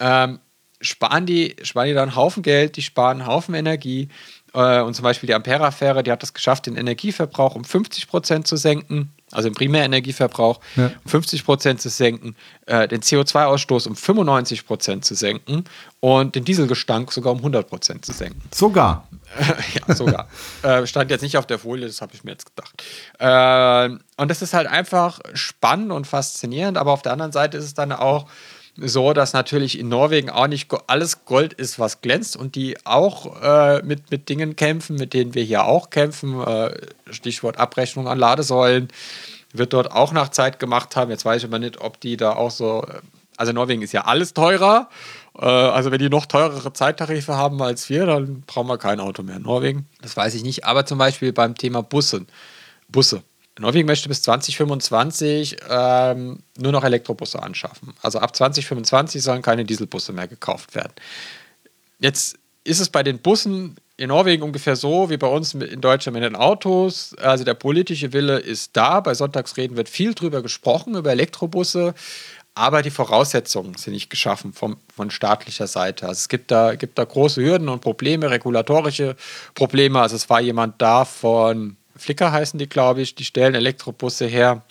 ähm, sparen, die, sparen die da einen Haufen Geld, die sparen einen Haufen Energie. Äh, und zum Beispiel die Ampera-Fähre, die hat es geschafft, den Energieverbrauch um 50 Prozent zu senken, also den Primärenergieverbrauch Ja. um 50 Prozent zu senken, äh, den CO2-Ausstoß um 95 Prozent zu senken und den Dieselgestank sogar um 100 Prozent zu senken. Sogar. ja, sogar. äh, stand jetzt nicht auf der Folie, das habe ich mir jetzt gedacht. Äh, und das ist halt einfach spannend und faszinierend, aber auf der anderen Seite ist es dann auch so, dass natürlich in Norwegen auch nicht alles Gold ist, was glänzt und die auch äh, mit, mit Dingen kämpfen, mit denen wir hier auch kämpfen. Äh, Stichwort Abrechnung an Ladesäulen wird dort auch nach Zeit gemacht haben. Jetzt weiß ich aber nicht, ob die da auch so. äh, Also Norwegen ist ja alles teurer. Äh, Also wenn die noch teurere Zeittarife haben als wir, dann brauchen wir kein Auto mehr in Norwegen. Das weiß ich nicht. Aber zum Beispiel beim Thema Busse. Busse. Norwegen möchte bis 2025 ähm, nur noch Elektrobusse anschaffen. Also ab 2025 sollen keine Dieselbusse mehr gekauft werden. Jetzt ist es bei den Bussen in Norwegen ungefähr so wie bei uns in Deutschland mit den Autos. Also der politische Wille ist da. Bei Sonntagsreden wird viel drüber gesprochen, über Elektrobusse. Aber die Voraussetzungen sind nicht geschaffen vom, von staatlicher Seite. Also es gibt da, gibt da große Hürden und Probleme, regulatorische Probleme. Also es war jemand da von Flickr heißen die, glaube ich, die stellen Elektrobusse her,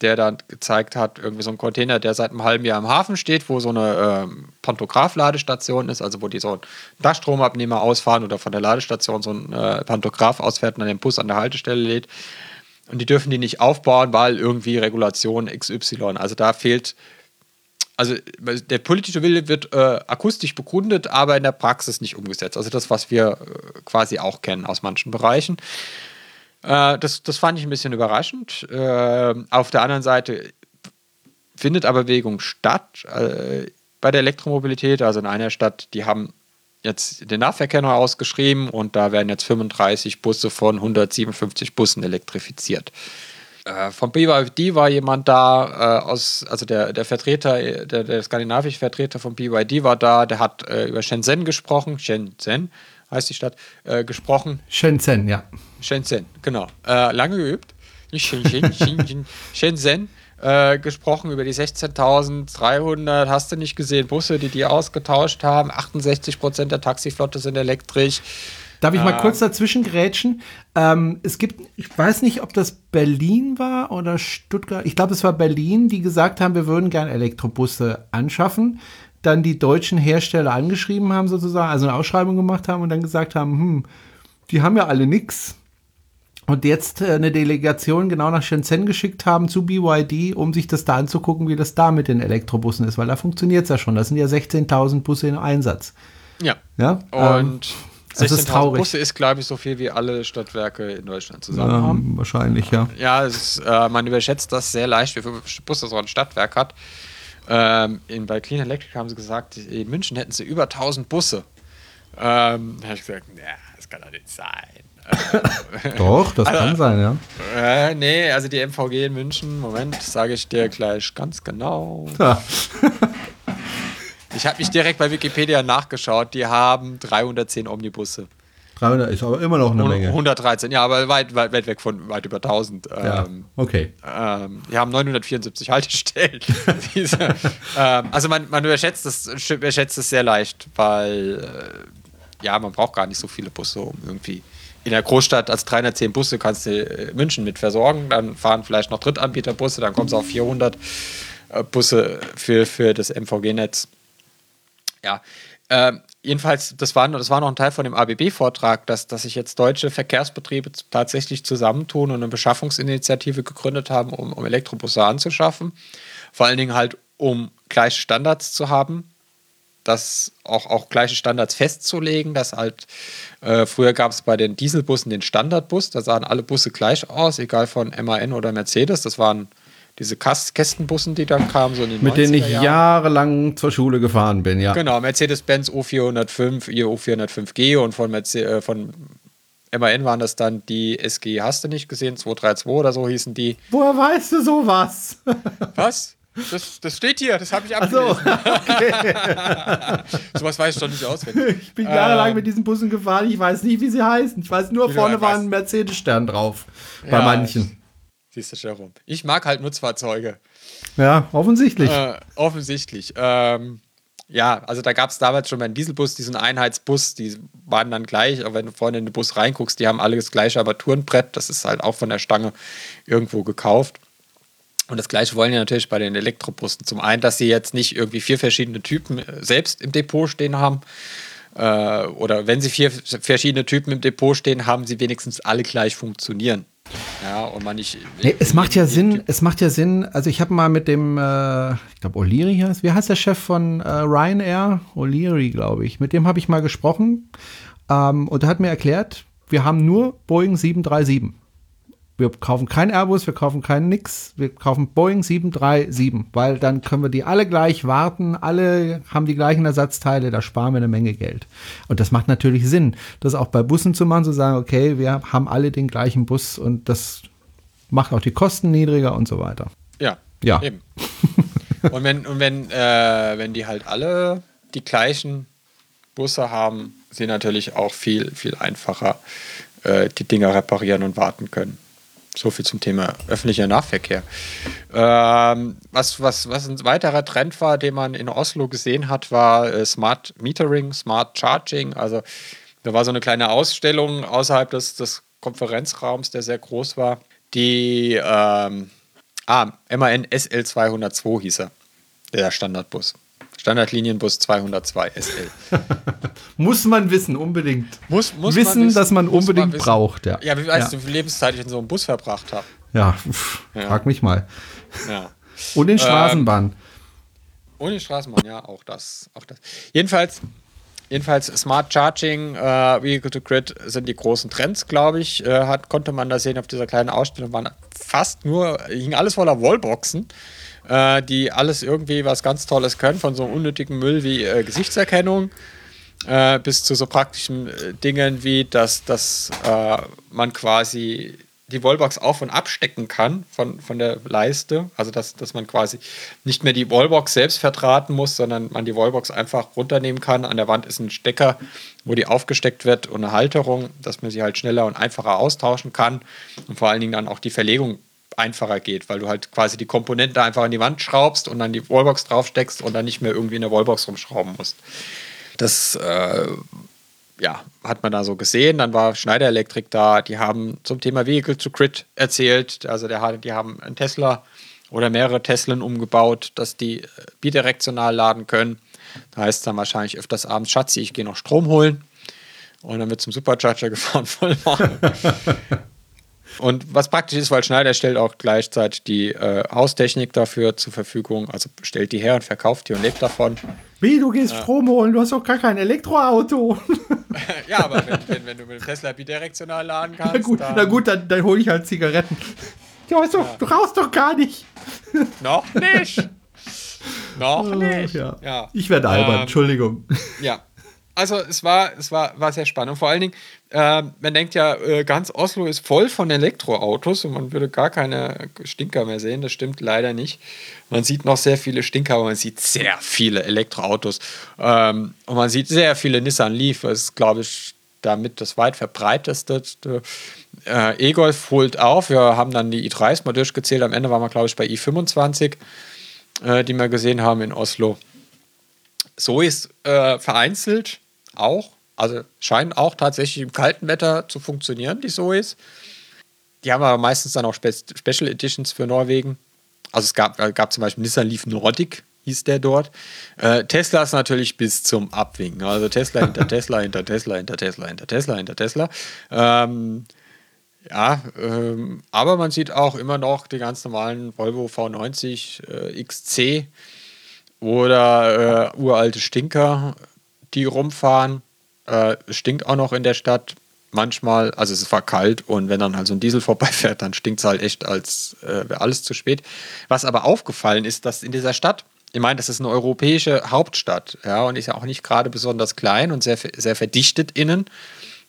der dann gezeigt hat, irgendwie so ein Container, der seit einem halben Jahr im Hafen steht, wo so eine ähm, Pantograph-Ladestation ist, also wo die so einen Dachstromabnehmer ausfahren oder von der Ladestation so einen äh, Pantograph ausfährt und dann den Bus an der Haltestelle lädt. Und die dürfen die nicht aufbauen, weil irgendwie Regulation XY. Also da fehlt, also der politische Wille wird äh, akustisch begründet, aber in der Praxis nicht umgesetzt. Also das, was wir äh, quasi auch kennen aus manchen Bereichen. Äh, das, das fand ich ein bisschen überraschend. Äh, auf der anderen Seite findet aber Bewegung statt äh, bei der Elektromobilität. Also in einer Stadt, die haben jetzt den Nahverkehr neu ausgeschrieben und da werden jetzt 35 Busse von 157 Bussen elektrifiziert. Äh, vom BYD war jemand da, äh, aus, also der, der Vertreter, der, der skandinavische Vertreter vom BYD war da, der hat äh, über Shenzhen gesprochen, Shenzhen heißt die Stadt, äh, gesprochen. Shenzhen, ja. Shenzhen, genau. Äh, lange geübt. Shenzhen, Shenzhen, äh, gesprochen über die 16.300, hast du nicht gesehen, Busse, die die ausgetauscht haben. 68 Prozent der Taxiflotte sind elektrisch. Darf ich mal kurz dazwischen grätschen? Ähm, es gibt, ich weiß nicht, ob das Berlin war oder Stuttgart. Ich glaube, es war Berlin, die gesagt haben, wir würden gerne Elektrobusse anschaffen. Dann die deutschen Hersteller angeschrieben haben, sozusagen, also eine Ausschreibung gemacht haben und dann gesagt haben, hm, die haben ja alle nix. Und jetzt äh, eine Delegation genau nach Shenzhen geschickt haben zu BYD, um sich das da anzugucken, wie das da mit den Elektrobussen ist, weil da funktioniert es ja schon. Das sind ja 16.000 Busse in Einsatz. Ja. Ja, ähm, Und das ist 16.000 traurig. Busse ist, glaube ich, so viel wie alle Stadtwerke in Deutschland zusammen haben. ähm, wahrscheinlich, ja. Ja, es ist, äh, man überschätzt das sehr leicht, wie viele Busse so ein Stadtwerk hat. Ähm, in, bei Clean Electric haben sie gesagt, in München hätten sie über 1000 Busse. Ähm, da habe ich gesagt, ja, das kann doch nicht sein. Doch, das kann sein, ja. Äh, nee, also die MVG in München, Moment, sage ich dir gleich ganz genau. Ja. Ich habe mich direkt bei Wikipedia nachgeschaut, die haben 310 Omnibusse. 300 ist aber immer noch eine Menge. 113, ja, aber weit, weit, weit weg von weit über 1000. Ja, Ähm, okay. ähm, die haben 974 Haltestellen. Diese, ähm, also man, man überschätzt es überschätzt sehr leicht, weil äh, ja, man braucht gar nicht so viele Busse, um irgendwie in der Großstadt als 310 Busse kannst du äh, München mit versorgen, dann fahren vielleicht noch Drittanbieterbusse, dann kommen es auf 400 äh, Busse für, für das MVG-Netz. Ja, ähm, jedenfalls, das war, das war noch ein Teil von dem ABB-Vortrag, dass, dass sich jetzt deutsche Verkehrsbetriebe tatsächlich zusammentun und eine Beschaffungsinitiative gegründet haben, um, um Elektrobusse anzuschaffen. Vor allen Dingen halt, um gleiche Standards zu haben, das auch, auch gleiche Standards festzulegen, dass halt, äh, früher gab es bei den Dieselbussen den Standardbus, da sahen alle Busse gleich aus, egal von MAN oder Mercedes, das waren diese Kästenbussen, die dann kamen, so in den Mit denen ich 90er Jahren. jahrelang zur Schule gefahren bin, ja. Genau, Mercedes-Benz O405, ihr O405G und von, Merce äh, von MAN waren das dann die SG, hast du nicht gesehen, 232 oder so hießen die. Woher weißt du sowas? Was? Das, das steht hier, das habe ich abgelesen. Sowas weiß ich doch nicht auswendig. ich bin jahrelang Ähm, mit diesen Bussen gefahren, ich weiß nicht, wie sie heißen. Ich weiß nur, vorne war ein Mercedes-Stern drauf. Bei Ja, manchen. Siehst du schon rum. Ich mag halt Nutzfahrzeuge. Ja, offensichtlich. Äh, offensichtlich. Ähm, ja, also da gab es damals schon beim Dieselbus diesen Einheitsbus, die waren dann gleich, aber wenn du vorne in den Bus reinguckst, die haben alle das gleiche Armaturenbrett, das ist halt auch von der Stange irgendwo gekauft. Und das gleiche wollen die natürlich bei den Elektrobussen. Zum einen, dass sie jetzt nicht irgendwie vier verschiedene Typen äh, selbst im Depot stehen haben. Äh, oder wenn sie vier verschiedene Typen im Depot stehen, haben sie wenigstens alle gleich funktionieren. Ja, und man nicht. Nee, es macht ja Sinn, es macht ja Sinn, also ich habe mal mit dem, äh, ich glaube O'Leary heißt, wie heißt der Chef von äh, Ryanair? O'Leary, glaube ich. Mit dem habe ich mal gesprochen ähm, und er hat mir erklärt, wir haben nur Boeing 737. Wir kaufen kein Airbus, wir kaufen keinen Nix, wir kaufen Boeing 737, weil dann können wir die alle gleich warten, alle haben die gleichen Ersatzteile, da sparen wir eine Menge Geld. Und das macht natürlich Sinn, das auch bei Bussen zu machen, zu sagen, okay, wir haben alle den gleichen Bus und das macht auch die Kosten niedriger und so weiter. Ja, Ja. eben. und wenn, und wenn, äh, wenn die halt alle die gleichen Busse haben, sie natürlich auch viel, viel einfacher äh, die Dinger reparieren und warten können. So viel zum Thema öffentlicher Nahverkehr. Ähm, was, was, was ein weiterer Trend war, den man in Oslo gesehen hat, war äh, Smart Metering, Smart Charging. Also da war so eine kleine Ausstellung außerhalb des, des Konferenzraums, der sehr groß war. Die ähm, ah, MAN SL202 hieß er, der Standardbus. Standardlinienbus 202 SL. Muss man wissen, unbedingt. Muss, muss wissen, man dass man unbedingt wissen. braucht, ja. Ja, wie weißt Ja. du, wie viel Lebenszeit ich in so einem Bus verbracht habe? Ja, pff, Ja. frag mich mal. Ja. Und in Straßenbahn. Und die Straßenbahn, ja, auch das, auch das. Jedenfalls, jedenfalls Smart Charging, äh, Vehicle to Grid sind die großen Trends, glaube ich. Äh, hat, konnte man da sehen auf dieser kleinen Ausstellung. Waren fast nur, hing alles voller Wallboxen, äh, die alles irgendwie was ganz Tolles können, von so unnötigen Müll wie äh, Gesichtserkennung äh, bis zu so praktischen äh, Dingen wie, dass, dass äh, man quasi die Wallbox auf- und abstecken kann von, von der Leiste. Also, dass, dass man quasi nicht mehr die Wallbox selbst verdrahten muss, sondern man die Wallbox einfach runternehmen kann. An der Wand ist ein Stecker, wo die aufgesteckt wird und eine Halterung, dass man sie halt schneller und einfacher austauschen kann. Und vor allen Dingen dann auch die Verlegung einfacher geht, weil du halt quasi die Komponente einfach an die Wand schraubst und dann die Wallbox draufsteckst und dann nicht mehr irgendwie in der Wallbox rumschrauben musst. Das äh, ja, hat man da so gesehen. Dann war Schneider Elektrik da, die haben zum Thema Vehicle to Grid erzählt. Also der, die haben einen Tesla oder mehrere Teslen umgebaut, dass die äh, bidirektional laden können. Da heißt es dann wahrscheinlich öfters abends, Schatzi, ich gehe noch Strom holen. Und dann wird zum Supercharger gefahren, voll machen. Und was praktisch ist, weil Schneider stellt auch gleichzeitig die äh, Haustechnik dafür zur Verfügung, also stellt die her und verkauft die und lebt davon. Wie, du gehst Strom holen, du hast doch gar kein Elektroauto. Ja, aber wenn, wenn, wenn du mit dem Tesla bidirektional laden kannst, na gut, dann na gut dann, dann hole ich halt Zigaretten. Du, hast doch, du rauchst doch gar nicht. noch nicht. noch nicht. Ja. Ja. Ich werde albern, Ähm, Entschuldigung. Ja. Also es war, es war, war sehr spannend. Und vor allen Dingen, äh, man denkt ja, äh, ganz Oslo ist voll von Elektroautos und man würde gar keine Stinker mehr sehen. Das stimmt leider nicht. Man sieht noch sehr viele Stinker, aber man sieht sehr viele Elektroautos. Ähm, und man sieht sehr viele Nissan Leaf. Das ist, glaube ich, damit das weit verbreitetste. Äh, E-Golf holt auf. Wir haben dann die i3s mal durchgezählt. Am Ende waren wir, glaube ich, bei i25, äh, die wir gesehen haben in Oslo. So ist äh, vereinzelt auch, also scheinen auch tatsächlich im kalten Wetter zu funktionieren, die Zoes. Die haben aber meistens dann auch Spe Special Editions für Norwegen. Also es gab, äh, gab zum Beispiel Nissan Leaf Nordic, hieß der dort. Äh, Tesla ist natürlich bis zum Abwinken. Also Tesla hinter Tesla, hinter Tesla, hinter Tesla, hinter Tesla, hinter Tesla. Ähm, ja, ähm, aber man sieht auch immer noch die ganz normalen Volvo V90 äh, XC oder äh, uralte Stinker, die rumfahren. Äh, stinkt auch noch in der Stadt manchmal. Also es war kalt und wenn dann halt so ein Diesel vorbeifährt, dann stinkt es halt echt, als äh, wäre alles zu spät. Was aber aufgefallen ist, dass in dieser Stadt, ich meine, das ist eine europäische Hauptstadt, ja, und ist ja auch nicht gerade besonders klein und sehr, sehr verdichtet innen.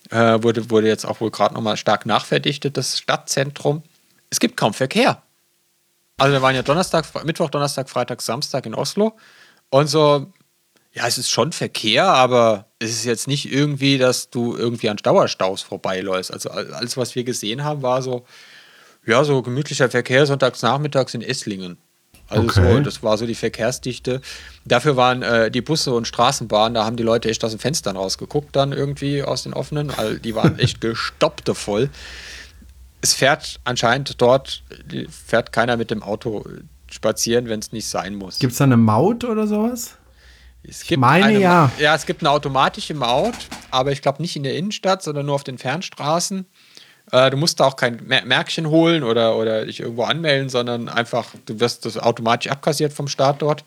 Äh, wurde, wurde jetzt auch wohl gerade nochmal stark nachverdichtet, das Stadtzentrum. Es gibt kaum Verkehr. Also wir waren ja Donnerstag, Mittwoch, Donnerstag, Freitag, Samstag in Oslo. Und so, ja, es ist schon Verkehr, aber es ist jetzt nicht irgendwie, dass du irgendwie an Dauerstaus vorbeiläufst. Also alles, was wir gesehen haben, war so, ja, so gemütlicher Verkehr sonntags nachmittags in Esslingen. Also Okay. so, das war so die Verkehrsdichte. Dafür waren äh, die Busse und Straßenbahnen, da haben die Leute echt aus den Fenstern rausgeguckt, dann irgendwie aus den offenen. Also die waren echt gestoppte voll es fährt anscheinend dort, fährt keiner mit dem Auto spazieren, wenn es nicht sein muss. Gibt es da eine Maut oder sowas? es gibt meine eine, ja. Ja, es gibt eine automatische Maut, aber ich glaube nicht in der Innenstadt, sondern nur auf den Fernstraßen. Äh, du musst da auch kein Märkchen holen oder, oder dich irgendwo anmelden, sondern einfach, du wirst das automatisch abkassiert vom Staat dort.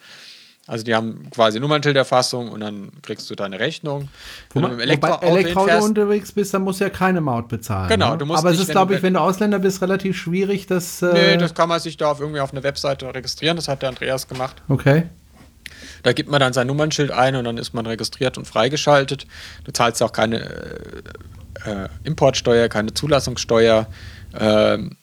Also die haben quasi Nummernschilderfassung und dann kriegst du deine Rechnung. Wenn du mit Elektroauto Elektroauto unterwegs bist, dann musst du ja keine Maut bezahlen. Genau, ne? du musst Aber es nicht, ist, wenn glaube ich, wenn du Ausländer bist, relativ schwierig, das. Äh, Nee, das kann man sich da auf, irgendwie auf einer Webseite registrieren. Das hat der Andreas gemacht. okay. Da gibt man dann sein Nummernschild ein und dann ist man registriert und freigeschaltet. Du zahlst auch keine äh, äh, Importsteuer, keine Zulassungssteuer, ähm,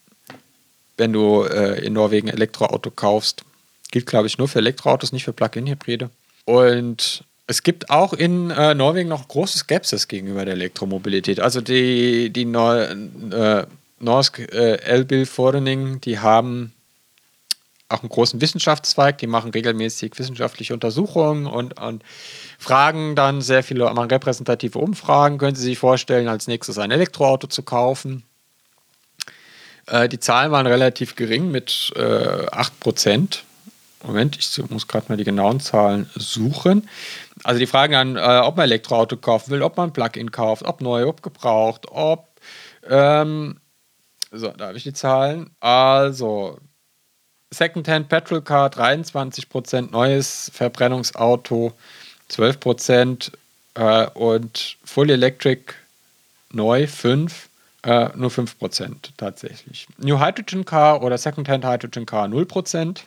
wenn du äh, in Norwegen ein Elektroauto kaufst. Gilt, glaube ich, nur für Elektroautos, nicht für Plug-in-Hybride. Und es gibt auch in äh, Norwegen noch große Skepsis gegenüber der Elektromobilität. Also die, die Nor äh, Norsk äh, Elbil Forening, die haben auch einen großen Wissenschaftszweig, die machen regelmäßig wissenschaftliche Untersuchungen und, und fragen dann sehr viele, machen repräsentative Umfragen. Können Sie sich vorstellen, als nächstes ein Elektroauto zu kaufen? Äh, die Zahlen waren relativ gering mit äh, 8%. Moment, ich muss gerade mal die genauen Zahlen suchen. Also die fragen an, äh, ob man Elektroauto kaufen will, ob man Plug-in kauft, ob neu, ob gebraucht, ob ähm, so, da habe ich die Zahlen. Also, Secondhand Petrol Car 23%, neues Verbrennungsauto 12%, äh, und Full Electric neu 5, äh, nur 5% tatsächlich. New Hydrogen Car oder Secondhand Hydrogen Car 0%.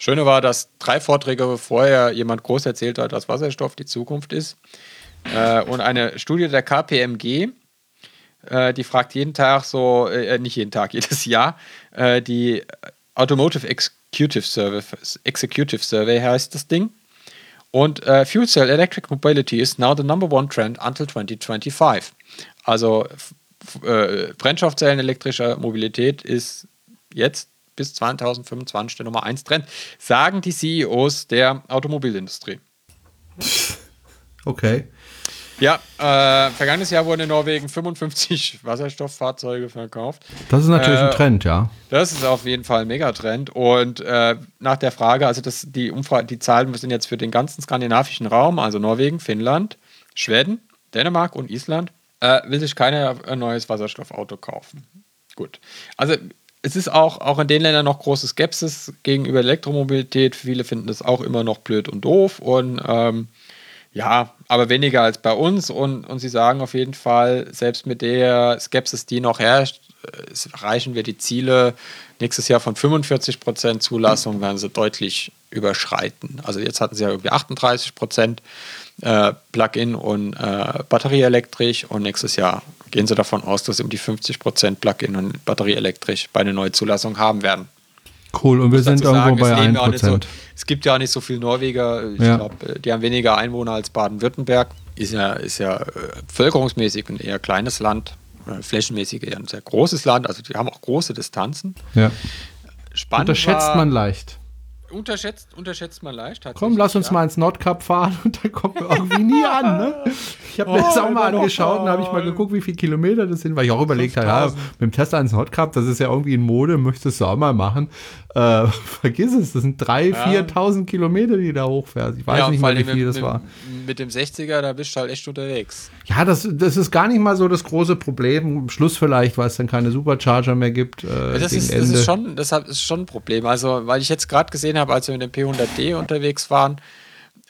Schöne war, dass drei Vorträge vorher jemand groß erzählt hat, dass Wasserstoff die Zukunft ist. Äh, und eine Studie der KPMG, äh, die fragt jeden Tag so, äh, nicht jeden Tag, jedes Jahr, äh, die Automotive Executive Survey, Executive Survey heißt das Ding. Und äh, Fuel Cell Electric Mobility is now the number one trend until 2025. Also äh, Brennstoffzellen elektrischer Mobilität ist jetzt bis 2025 der Nummer 1 Trend, sagen die CEOs der Automobilindustrie. Okay. Ja, äh, vergangenes Jahr wurden in Norwegen 55 Wasserstofffahrzeuge verkauft. Das ist natürlich Äh, ein Trend, ja. Das ist auf jeden Fall ein Megatrend. Und äh, nach der Frage, also das, die Umfrage, die Zahlen sind jetzt für den ganzen skandinavischen Raum, also Norwegen, Finnland, Schweden, Dänemark und Island, äh, will sich keiner ein neues Wasserstoffauto kaufen. Gut. Also es ist auch, auch in den Ländern noch große Skepsis gegenüber Elektromobilität. Viele finden das auch immer noch blöd und doof. Und ähm, ja, aber weniger als bei uns. Und, und sie sagen auf jeden Fall, selbst mit der Skepsis, die noch herrscht, äh, erreichen wir die Ziele nächstes Jahr von 45% Zulassung, werden sie deutlich überschreiten. Also jetzt hatten sie ja irgendwie 38% äh, Plug-in und äh, batterieelektrisch und nächstes Jahr gehen sie davon aus, dass sie um die 50% Plug-in und batterieelektrisch bei einer Neuzulassung haben werden. Cool. Und wir sind irgendwo sagen, bei es leben ja auch nicht so, 1%. es gibt ja auch nicht so viele Norweger. Ich Ja. glaube, die haben weniger Einwohner als Baden-Württemberg. Ist ja, ist ja äh, bevölkerungsmäßig ein eher kleines Land, äh, flächenmäßig eher ein sehr großes Land. Also die haben auch große Distanzen. Ja. Spannend Unterschätzt war, man leicht. Unterschätzt, unterschätzt man leicht. Komm, lass uns ja. mal ins Nordkap fahren und dann kommen wir irgendwie nie an. Ne? Ich habe mir das auch mal angeschaut und habe ich mal geguckt, wie viele Kilometer das sind, weil ich auch überlegt habe, ja, mit dem Tesla ins Nordkap, das ist ja irgendwie in Mode, möchtest du auch mal machen. Äh, vergiss es, das sind 3.000, 4.000 Kilometer, die da hochfährst. Ich weiß ja, nicht mal, wie viel mit, das war. Mit, dem 60er, da bist du halt echt unterwegs. Ja, das, das ist gar nicht mal so das große Problem. Am Schluss vielleicht, weil es dann keine Supercharger mehr gibt. Äh, Ja, das, ist, das ist schon, das ist schon ein Problem. Also, weil ich jetzt gerade gesehen habe, als wir mit dem P100D unterwegs waren,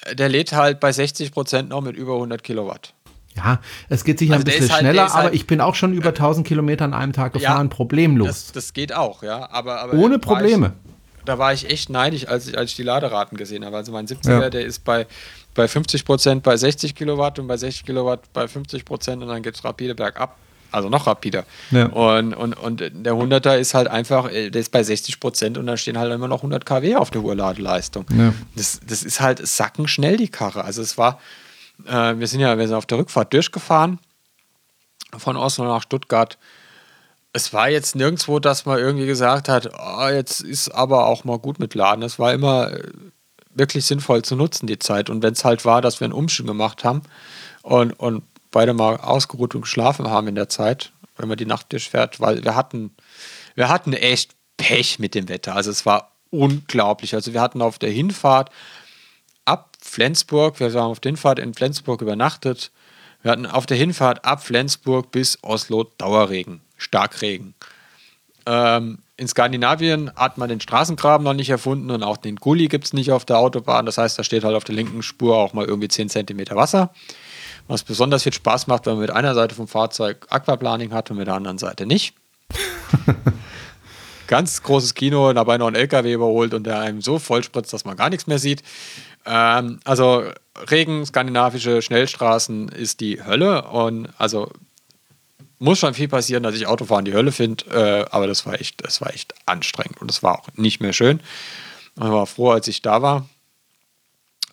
äh, der lädt halt bei 60 Prozent noch mit über 100 Kilowatt. Ja, es geht sicher Also ein bisschen halt- schneller, ist aber halt- ich bin auch schon über 1000 Kilometer an einem Tag gefahren, problemlos. Das, das geht auch, ja. Aber, aber Ohne Probleme. Ich, da war ich echt neidisch, als ich, als ich die Laderaten gesehen habe. Also mein 70er, Ja. der ist bei, bei 50 Prozent bei 60 Kilowatt und bei 60 Kilowatt bei 50 Prozent und dann geht es rapide bergab. Also noch rapider. Ja. Und, und, und der 100er ist halt einfach, äh, der ist bei 60 Prozent und dann stehen halt immer noch 100 kW auf der Urladeleistung. Ja. Das, das ist halt sackenschnell, die Karre. Also es war, äh, wir sind ja wir sind auf der Rückfahrt durchgefahren von Oslo nach Stuttgart. Es war jetzt nirgendwo, dass man irgendwie gesagt hat, oh, jetzt ist aber auch mal gut mit Laden. Es war immer äh, wirklich sinnvoll zu nutzen, die Zeit. Und wenn es halt war, dass wir einen Umschwung gemacht haben und, und beide mal ausgeruht und geschlafen haben in der Zeit, wenn man die Nacht durchfährt, weil wir hatten, wir hatten echt Pech mit dem Wetter. Also es war unglaublich. Also wir hatten auf der Hinfahrt ab Flensburg, wir haben auf der Hinfahrt in Flensburg übernachtet. Wir hatten auf der Hinfahrt ab Flensburg bis Oslo Dauerregen, Starkregen. Ähm, in Skandinavien hat man den Straßengraben noch nicht erfunden und auch den Gully gibt es nicht auf der Autobahn. Das heißt, da steht halt auf der linken Spur auch mal irgendwie 10 Centimeter Wasser. Was besonders viel Spaß macht, wenn man mit einer Seite vom Fahrzeug Aquaplaning hat und mit der anderen Seite nicht. Ganz großes Kino, dabei noch ein LKW überholt und der einem so vollspritzt, dass man gar nichts mehr sieht. Ähm, also Regen, skandinavische Schnellstraßen ist die Hölle und also muss schon viel passieren, dass ich Autofahren die Hölle finde, äh, aber das war echt, das war echt anstrengend und das war auch nicht mehr schön. Und ich war froh, als ich da war.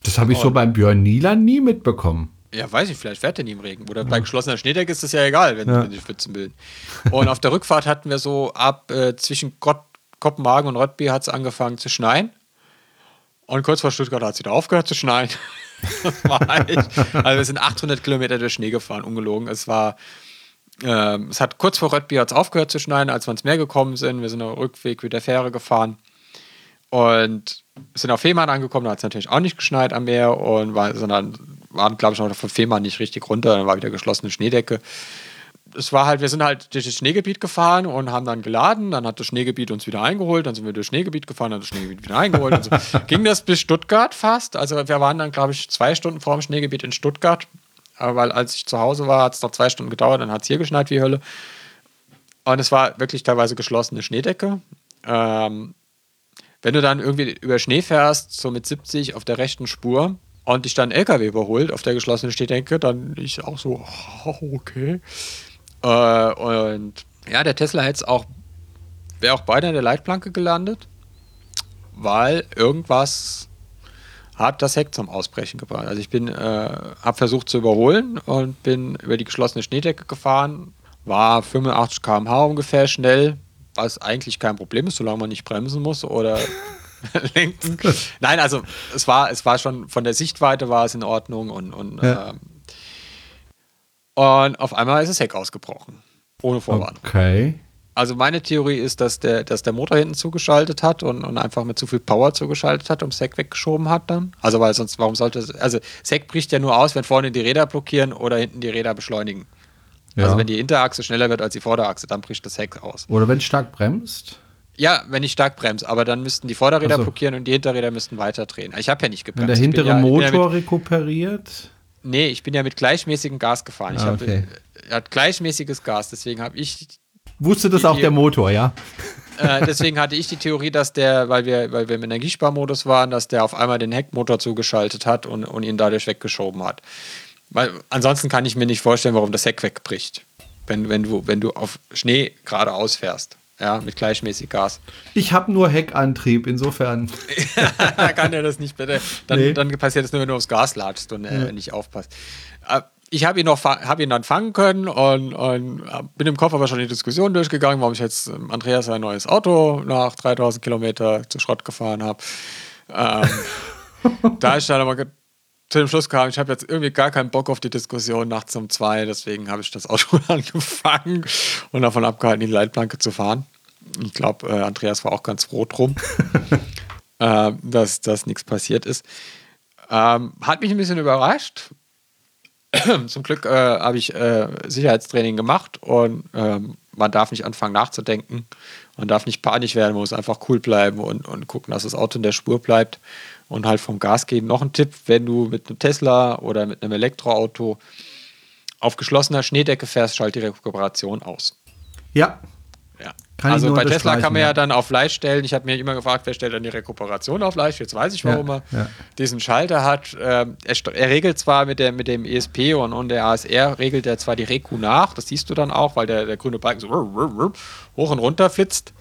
Das habe ich so beim Björn Nieland nie mitbekommen. Ja, weiß ich, vielleicht fährt er nie im Regen. Oder bei geschlossener Schneedecke ist das ja egal, wenn, Ja. wenn die Pfützen bilden. Und auf der Rückfahrt hatten wir so ab äh, zwischen Gott, Kopenhagen und Röttby hat es angefangen zu schneien. Und kurz vor Stuttgart hat es wieder aufgehört zu schneien. das war echt. Also wir sind 800 Kilometer durch Schnee gefahren, ungelogen. Es war, ähm, es hat kurz vor Röttby hat's aufgehört zu schneien, als wir ins Meer gekommen sind. Wir sind auf Rückweg mit der Fähre gefahren. Und sind auf Fehmarn angekommen, da hat es natürlich auch nicht geschneit am Meer und war, sondern waren, glaube ich, noch von Fehmarn nicht richtig runter, dann war wieder geschlossene Schneedecke. Es war halt, wir sind halt durch das Schneegebiet gefahren und haben dann geladen, dann hat das Schneegebiet uns wieder eingeholt, dann sind wir durchs Schneegebiet gefahren, dann hat das Schneegebiet wieder eingeholt. Und so ging das bis Stuttgart fast. Also wir waren dann, glaube ich, zwei Stunden vor dem Schneegebiet in Stuttgart. Weil als ich zu Hause war, hat es noch zwei Stunden gedauert, dann hat es hier geschneit wie Hölle. Und es war wirklich teilweise geschlossene Schneedecke. Ähm, wenn du dann irgendwie über Schnee fährst, so mit 70 auf der rechten Spur und dich dann ein LKW überholt auf der geschlossenen Schneedecke, dann ich auch so, okay. Äh, und ja, der Tesla hätte auch, wäre auch beide in der Leitplanke gelandet, weil irgendwas hat das Heck zum Ausbrechen gebracht. Also ich bin, äh, habe versucht zu überholen und bin über die geschlossene Schneedecke gefahren, war 85 km/h ungefähr schnell, was eigentlich kein Problem ist, solange man nicht bremsen muss oder lenken. Nein, also es war, es war schon von der Sichtweite war es in Ordnung und, und, Ja. ähm, und auf einmal ist das Heck ausgebrochen. Ohne Vorwarnung. Okay. Also meine Theorie ist, dass der, dass der Motor hinten zugeschaltet hat und, und einfach mit zu viel Power zugeschaltet hat und das Heck weggeschoben hat dann. Also weil sonst, warum sollte es, also das Heck bricht ja nur aus, wenn vorne die Räder blockieren oder hinten die Räder beschleunigen. Ja. Also wenn die Hinterachse schneller wird als die Vorderachse, dann bricht das Heck aus. Oder wenn es stark bremst. Ja, wenn ich stark bremse, aber dann müssten die Vorderräder Ach so. blockieren und die Hinterräder müssten weiter drehen. Ich habe ja nicht gebremst. Wenn der Ich hintere ja, ich bin ja Motor mit, rekuperiert. Nee, ich bin ja mit gleichmäßigem Gas gefahren. Ich Ah, hab, okay. er hat gleichmäßiges Gas, deswegen habe ich Wusste das auch der Motor, ja? Äh, deswegen hatte ich die Theorie, dass der, weil wir, weil wir im Energiesparmodus waren, dass der auf einmal den Heckmotor zugeschaltet hat und, und ihn dadurch weggeschoben hat. Weil ansonsten kann ich mir nicht vorstellen, warum das Heck wegbricht, wenn, wenn, du, wenn du auf Schnee geradeaus fährst. Ja, mit gleichmäßig Gas. Ich habe nur Heckantrieb, insofern. kann er das nicht bitte. Dann, Nee. dann passiert es nur, wenn du aufs Gas latschst und äh, nicht aufpasst. Äh, Ich habe ihn noch hab ihn dann fangen können und, und äh, bin im Kopf aber schon die Diskussion durchgegangen, warum ich jetzt ähm, Andreas sein neues Auto nach 3000 Kilometer zu Schrott gefahren habe. Ähm, da ich dann aber zu dem Schluss kam, ich habe jetzt irgendwie gar keinen Bock auf die Diskussion nachts um zwei, deswegen habe ich das Auto angefangen und davon abgehalten, in die Leitplanke zu fahren. Ich glaube, äh, Andreas war auch ganz froh drum, äh, dass, dass nichts passiert ist. Ähm, hat mich ein bisschen überrascht. Zum Glück äh, habe ich äh, Sicherheitstraining gemacht und ähm, man darf nicht anfangen nachzudenken. Man darf nicht panisch werden, man muss einfach cool bleiben und, und gucken, dass das Auto in der Spur bleibt und halt vom Gas gehen. Noch ein Tipp, wenn du mit einem Tesla oder mit einem Elektroauto auf geschlossener Schneedecke fährst, schalt die Rekuperation aus. Ja, Ja. Kann also bei Tesla kann man ja ja. dann auf Leicht stellen. Ich habe mir immer gefragt, wer stellt dann die Rekuperation auf Leicht? Jetzt weiß ich, warum Ja, er ja. diesen Schalter hat. Ähm, er, er regelt zwar mit, der, mit dem ESP und, und der ASR regelt er zwar die Reku nach, das siehst du dann auch, weil der, der grüne Balken so hoch und runter flitzt.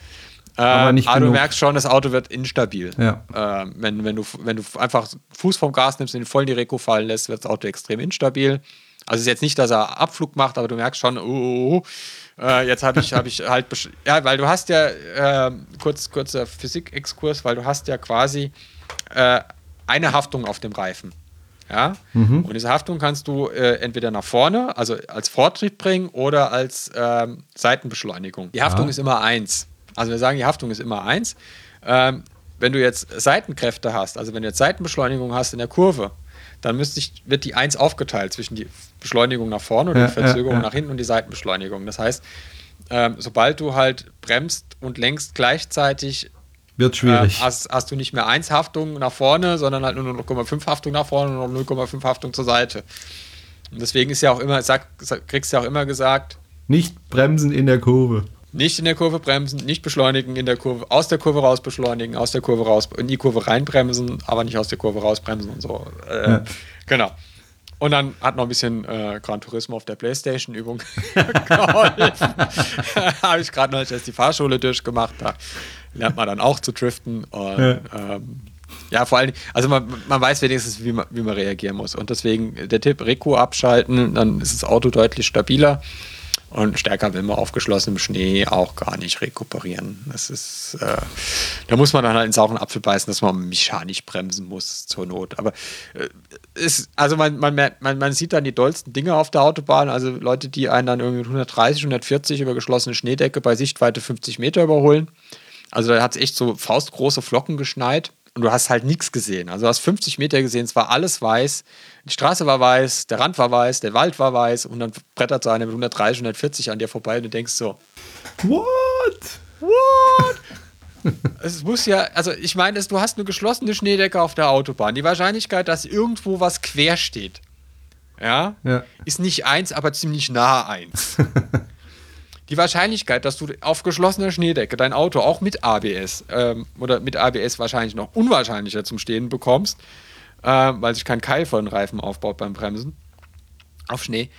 Aber nicht aber du genug. merkst schon, das Auto wird instabil. Ja. Ähm, wenn, wenn, du, wenn du einfach Fuß vom Gas nimmst und ihn voll in die Reku fallen lässt, wird das Auto extrem instabil. Also es ist jetzt nicht, dass er Abflug macht, aber du merkst schon, oh, oh, oh, äh, jetzt habe ich, hab ich halt, ja, weil du hast ja, ähm, kurz, kurzer Physik-Exkurs, weil du hast ja quasi äh, eine Haftung auf dem Reifen. Ja? Und diese Haftung kannst du äh, entweder nach vorne, also als Vortrieb bringen oder als ähm, Seitenbeschleunigung. Die Haftung ist immer eins. Also wir sagen, die Haftung ist immer eins. Ähm, wenn du jetzt Seitenkräfte hast, also wenn du jetzt Seitenbeschleunigung hast in der Kurve, dann ich, wird die eins aufgeteilt zwischen die Beschleunigung nach vorne oder Ja, die Verzögerung ja, ja. nach hinten und die Seitenbeschleunigung. Das heißt, ähm, sobald du halt bremst und lenkst gleichzeitig wird äh, schwierig. hast, hast du nicht mehr 1 Haftung nach vorne, sondern halt nur 0,5 Haftung nach vorne und 0,5 Haftung zur Seite. Und deswegen ist ja auch immer, sag, kriegst du ja auch immer gesagt, Nicht bremsen in der Kurve. Nicht in der Kurve bremsen, nicht beschleunigen in der Kurve, aus der Kurve raus beschleunigen, aus der Kurve raus, in die Kurve reinbremsen, aber nicht aus der Kurve rausbremsen und so. Äh, Ja. Genau. Und dann hat noch ein bisschen äh, Gran Turismo auf der Playstation-Übung geholfen. Habe ich gerade noch erst die Fahrschule durchgemacht. Da lernt man dann auch zu driften. Und, Ja. ähm, ja, vor allem, also man, man weiß wenigstens, wie man, wie man reagieren muss. Und deswegen der Tipp, Reku abschalten, dann ist das Auto deutlich stabiler. Und stärker will man auf geschlossenem Schnee auch gar nicht rekuperieren. Das ist, äh, da muss man dann halt in sauren Apfel beißen, dass man mechanisch bremsen muss zur Not. Aber äh, also man, man, man, man sieht dann die dollsten Dinge auf der Autobahn. Also Leute, die einen dann irgendwie mit 130, 140 über geschlossene Schneedecke bei Sichtweite 50 Meter überholen. Also da hat es echt so faustgroße Flocken geschneit und du hast halt nichts gesehen. Also du hast 50 Meter gesehen, es war alles weiß. Die Straße war weiß, der Rand war weiß, der Wald war weiß und dann brettert so einer mit 130, 140 an dir vorbei und du denkst so, What? what? es muss ja, also ich meine, du hast eine geschlossene Schneedecke auf der Autobahn. Die Wahrscheinlichkeit, dass irgendwo was quer steht, ja, Ja. ist nicht 1, aber ziemlich nah 1. Die Wahrscheinlichkeit, dass du auf geschlossener Schneedecke dein Auto auch mit ABS ähm, oder mit ABS wahrscheinlich noch unwahrscheinlicher zum Stehen bekommst, äh, weil sich kein Keil von den Reifen aufbaut beim Bremsen auf Schnee,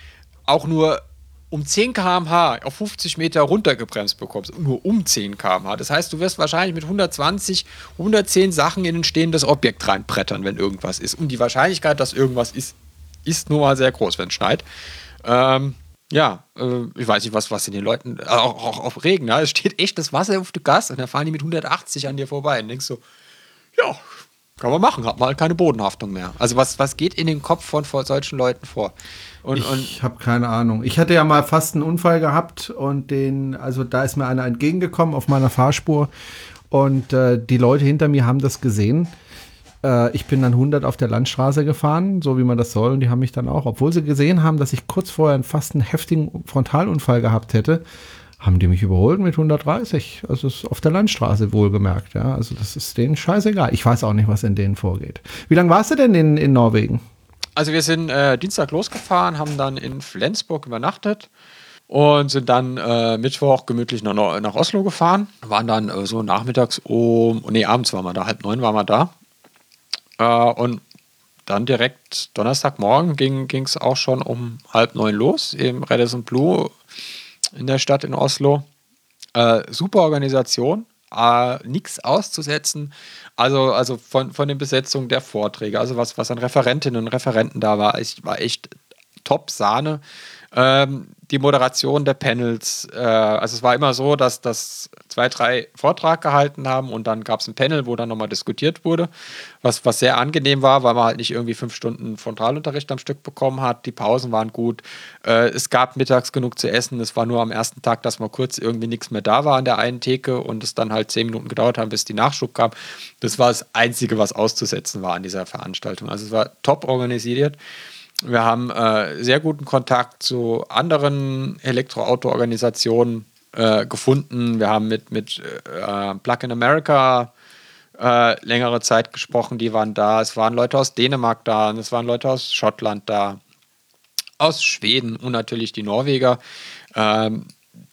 auch nur um 10 km/h auf 50 Meter runtergebremst bekommst. Nur um 10 km/h. Das heißt, du wirst wahrscheinlich mit 120, 110 Sachen in ein stehendes Objekt reinbrettern, wenn irgendwas ist. Und die Wahrscheinlichkeit, dass irgendwas ist, ist nun mal sehr groß, wenn es schneit. Ähm, ja, äh, ich weiß nicht, was, was in den Leuten, äh, auch, auch auf Regen, ja, es steht echt das Wasser auf der Gas und dann fahren die mit 180 an dir vorbei und denkst so, ja, kann man machen, hat mal keine Bodenhaftung mehr. Also was, was geht in den Kopf von, von solchen Leuten vor? Und, Ich habe keine Ahnung. Ich hatte ja mal fast einen Unfall gehabt und den, also da ist mir einer entgegengekommen auf meiner Fahrspur und äh, die Leute hinter mir haben das gesehen. Äh, ich bin dann 100 auf der Landstraße gefahren, so wie man das soll, und die haben mich dann auch, obwohl sie gesehen haben, dass ich kurz vorher einen fast einen heftigen Frontalunfall gehabt hätte, haben die mich überholt mit 130. Also auf der Landstraße wohlgemerkt, ja. Also das ist denen scheißegal. Ich weiß auch nicht, was in denen vorgeht. Wie lange warst du denn in, in Norwegen? Also wir sind äh, Dienstag losgefahren, haben dann in Flensburg übernachtet und sind dann äh, Mittwoch gemütlich nach, nach Oslo gefahren. Waren dann äh, so nachmittags um, nee, abends waren wir da, halb neun waren wir da. Äh, und dann direkt Donnerstagmorgen ging es auch schon um halb neun los im Radisson Blue in der Stadt in Oslo. Äh, super Organisation, äh, nichts auszusetzen. Also, also von, von den Besetzungen der Vorträge, also was, was an Referentinnen und Referenten da war, ich, war echt top Sahne. Ähm, die Moderation der Panels, äh, also es war immer so, dass das zwei, drei Vortrag gehalten haben und dann gab es ein Panel, wo dann nochmal diskutiert wurde, was, was sehr angenehm war, weil man halt nicht irgendwie fünf Stunden Frontalunterricht am Stück bekommen hat. Die Pausen waren gut. Äh, es gab mittags genug zu essen. Es war nur am ersten Tag, dass mal kurz irgendwie nichts mehr da war an der einen Theke und es dann halt zehn Minuten gedauert hat, bis die Nachschub kam. Das war das Einzige, was auszusetzen war an dieser Veranstaltung. Also es war top organisiert. Wir haben äh, sehr guten Kontakt zu anderen Elektroauto-Organisationen äh, gefunden. Wir haben mit, mit äh, Plug in America äh, längere Zeit gesprochen. Die waren da. Es waren Leute aus Dänemark da und es waren Leute aus Schottland da, aus Schweden und natürlich die Norweger, ähm,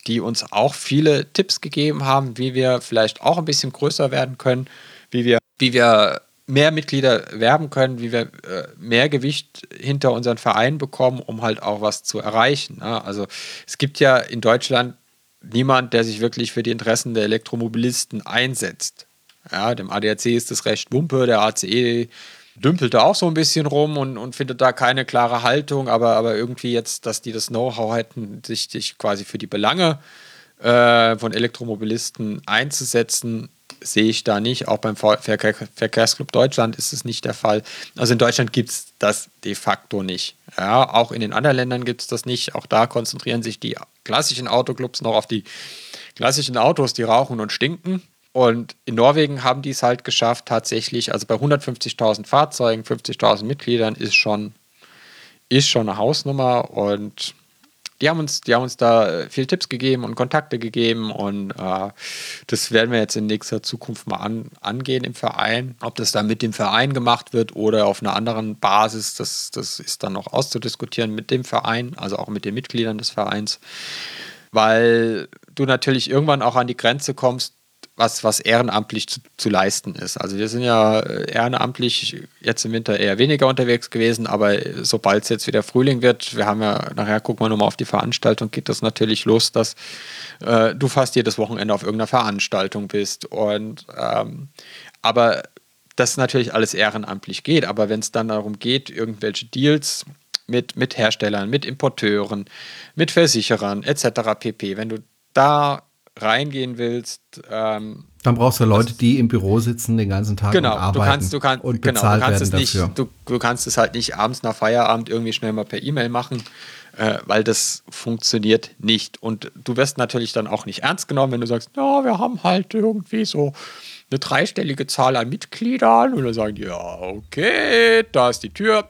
die uns auch viele Tipps gegeben haben, wie wir vielleicht auch ein bisschen größer werden können, wie wir, wie wir mehr Mitglieder werben können, wie wir äh, mehr Gewicht hinter unseren Verein bekommen, um halt auch was zu erreichen. Ne? Also es gibt ja in Deutschland niemand, der sich wirklich für die Interessen der Elektromobilisten einsetzt. Ja, dem ADAC ist das recht wumpe, der ACE dümpelt da auch so ein bisschen rum und, und findet da keine klare Haltung, aber, aber irgendwie jetzt, dass die das Know-how hätten, sich, sich quasi für die Belange äh, von Elektromobilisten einzusetzen, sehe ich da nicht. Auch beim Verkehr Verkehrsclub Deutschland ist es nicht der Fall. Also in Deutschland gibt es das de facto nicht. Ja, auch in den anderen Ländern gibt es das nicht. Auch da konzentrieren sich die klassischen Autoclubs noch auf die klassischen Autos, die rauchen und stinken. Und in Norwegen haben die es halt geschafft, tatsächlich, also bei 150.000 Fahrzeugen, 50.000 Mitgliedern ist schon, ist schon eine Hausnummer und die haben uns, die haben uns da äh, viele Tipps gegeben und Kontakte gegeben und äh, das werden wir jetzt in nächster Zukunft mal an, angehen im Verein. Ob das dann mit dem Verein gemacht wird oder auf einer anderen Basis, das, das ist dann noch auszudiskutieren mit dem Verein, also auch mit den Mitgliedern des Vereins, weil du natürlich irgendwann auch an die Grenze kommst, was, was ehrenamtlich zu, zu, leisten ist. Also wir sind ja ehrenamtlich jetzt im Winter eher weniger unterwegs gewesen, aber sobald es jetzt wieder Frühling wird, wir haben ja, nachher gucken wir nochmal auf die Veranstaltung, geht das natürlich los, dass äh, du fast jedes Wochenende auf irgendeiner Veranstaltung bist. Und ähm, aber das natürlich alles ehrenamtlich geht, aber wenn es dann darum geht, irgendwelche Deals mit, mit Herstellern, mit Importeuren, mit Versicherern etc. pp, wenn du da reingehen willst, ähm, dann brauchst du Leute, die im Büro sitzen den ganzen Tag genau, und arbeiten du kannst, du kannst, und genau, bezahlt du kannst werden es dafür. nicht, du, du, kannst es halt nicht abends nach Feierabend irgendwie schnell mal per E-Mail machen, äh, weil das funktioniert nicht. Und du wirst natürlich dann auch nicht ernst genommen, wenn du sagst, ja, wir haben halt irgendwie so eine dreistellige Zahl an Mitgliedern und dann sagen die, ja, okay, da ist die Tür.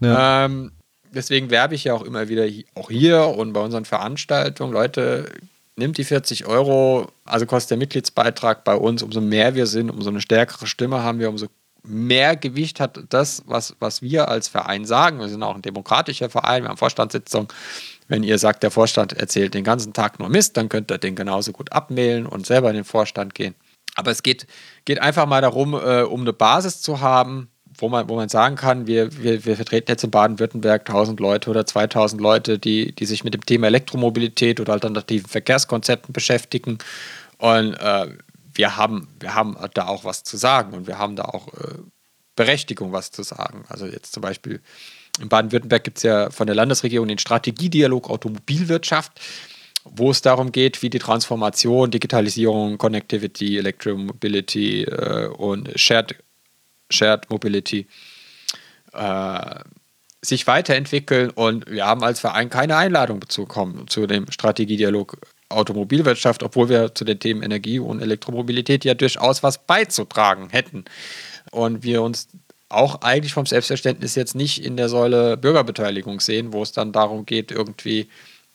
Ja. Ähm, deswegen werbe ich ja auch immer wieder, auch hier und bei unseren Veranstaltungen, Leute, nimmt die 40 Euro, also kostet der Mitgliedsbeitrag bei uns, umso mehr wir sind, umso eine stärkere Stimme haben wir, umso mehr Gewicht hat das, was, was wir als Verein sagen. Wir sind auch ein demokratischer Verein, wir haben Vorstandssitzungen. Wenn ihr sagt, der Vorstand erzählt den ganzen Tag nur Mist, dann könnt ihr den genauso gut abmailen und selber in den Vorstand gehen. Aber es geht, geht einfach mal darum, äh, um eine Basis zu haben, wo man, wo man sagen kann, wir, wir, wir vertreten jetzt in Baden-Württemberg 1000 Leute oder 2000 Leute, die, die sich mit dem Thema Elektromobilität oder alternativen Verkehrskonzepten beschäftigen. Und äh, wir, haben, wir haben da auch was zu sagen und wir haben da auch äh, Berechtigung, was zu sagen. Also jetzt zum Beispiel in Baden-Württemberg gibt es ja von der Landesregierung den Strategiedialog Automobilwirtschaft wo es darum geht, wie die Transformation, Digitalisierung, Connectivity, Electromobility äh, und Shared, Shared Mobility äh, sich weiterentwickeln. Und wir haben als Verein keine Einladung bekommen zu dem Strategiedialog Automobilwirtschaft, obwohl wir zu den Themen Energie und Elektromobilität ja durchaus was beizutragen hätten. Und wir uns auch eigentlich vom Selbstverständnis jetzt nicht in der Säule Bürgerbeteiligung sehen, wo es dann darum geht, irgendwie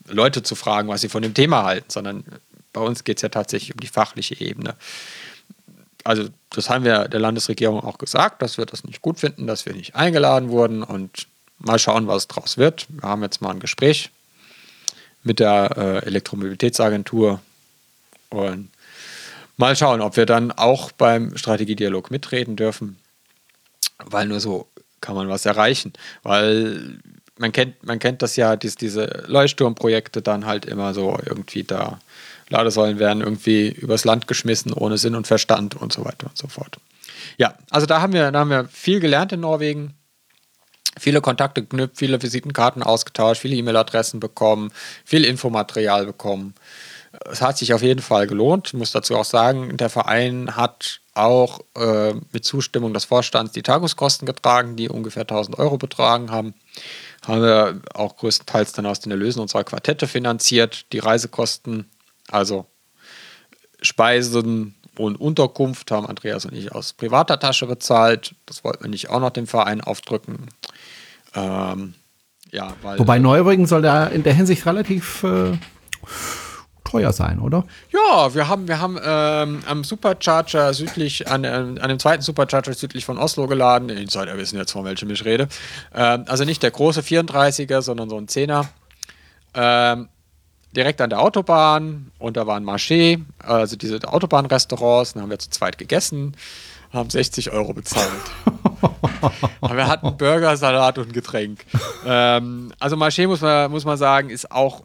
Leute zu fragen, was sie von dem Thema halten, sondern bei uns geht es ja tatsächlich um die fachliche Ebene. Also das haben wir der Landesregierung auch gesagt, dass wir das nicht gut finden, dass wir nicht eingeladen wurden und mal schauen, was draus wird. Wir haben jetzt mal ein Gespräch mit der äh, Elektromobilitätsagentur und mal schauen, ob wir dann auch beim Strategiedialog mitreden dürfen, weil nur so kann man was erreichen, weil man kennt, man kennt das ja, dies, diese Leuchtturmprojekte dann halt immer so irgendwie da. Ladesäulen werden irgendwie übers Land geschmissen, ohne Sinn und Verstand und so weiter und so fort. Ja, also da haben wir, da haben wir viel gelernt in Norwegen, viele Kontakte geknüpft, viele Visitenkarten ausgetauscht, viele E-Mail-Adressen bekommen, viel Infomaterial bekommen. Es hat sich auf jeden Fall gelohnt. Ich muss dazu auch sagen, der Verein hat auch äh, mit Zustimmung des Vorstands die Tagungskosten getragen, die ungefähr 1000 Euro betragen haben haben wir auch größtenteils dann aus den Erlösen unserer Quartette finanziert. Die Reisekosten, also Speisen und Unterkunft, haben Andreas und ich aus privater Tasche bezahlt. Das wollten wir nicht auch noch dem Verein aufdrücken. Ähm, ja, weil, Wobei Neubrücken soll da in der Hinsicht relativ äh, teuer sein, oder? Ja, wir haben, wir haben ähm, am Supercharger südlich, an, äh, an dem zweiten Supercharger südlich von Oslo geladen. Insider wissen jetzt, von welchem ich rede. Ähm, also nicht der große 34er, sondern so ein 10er. Ähm, direkt an der Autobahn und da waren Marché, also diese Autobahnrestaurants, da haben wir zu zweit gegessen, haben 60 Euro bezahlt. Aber wir hatten Burger, Salat und ein Getränk. ähm, also Marché muss man, muss man sagen, ist auch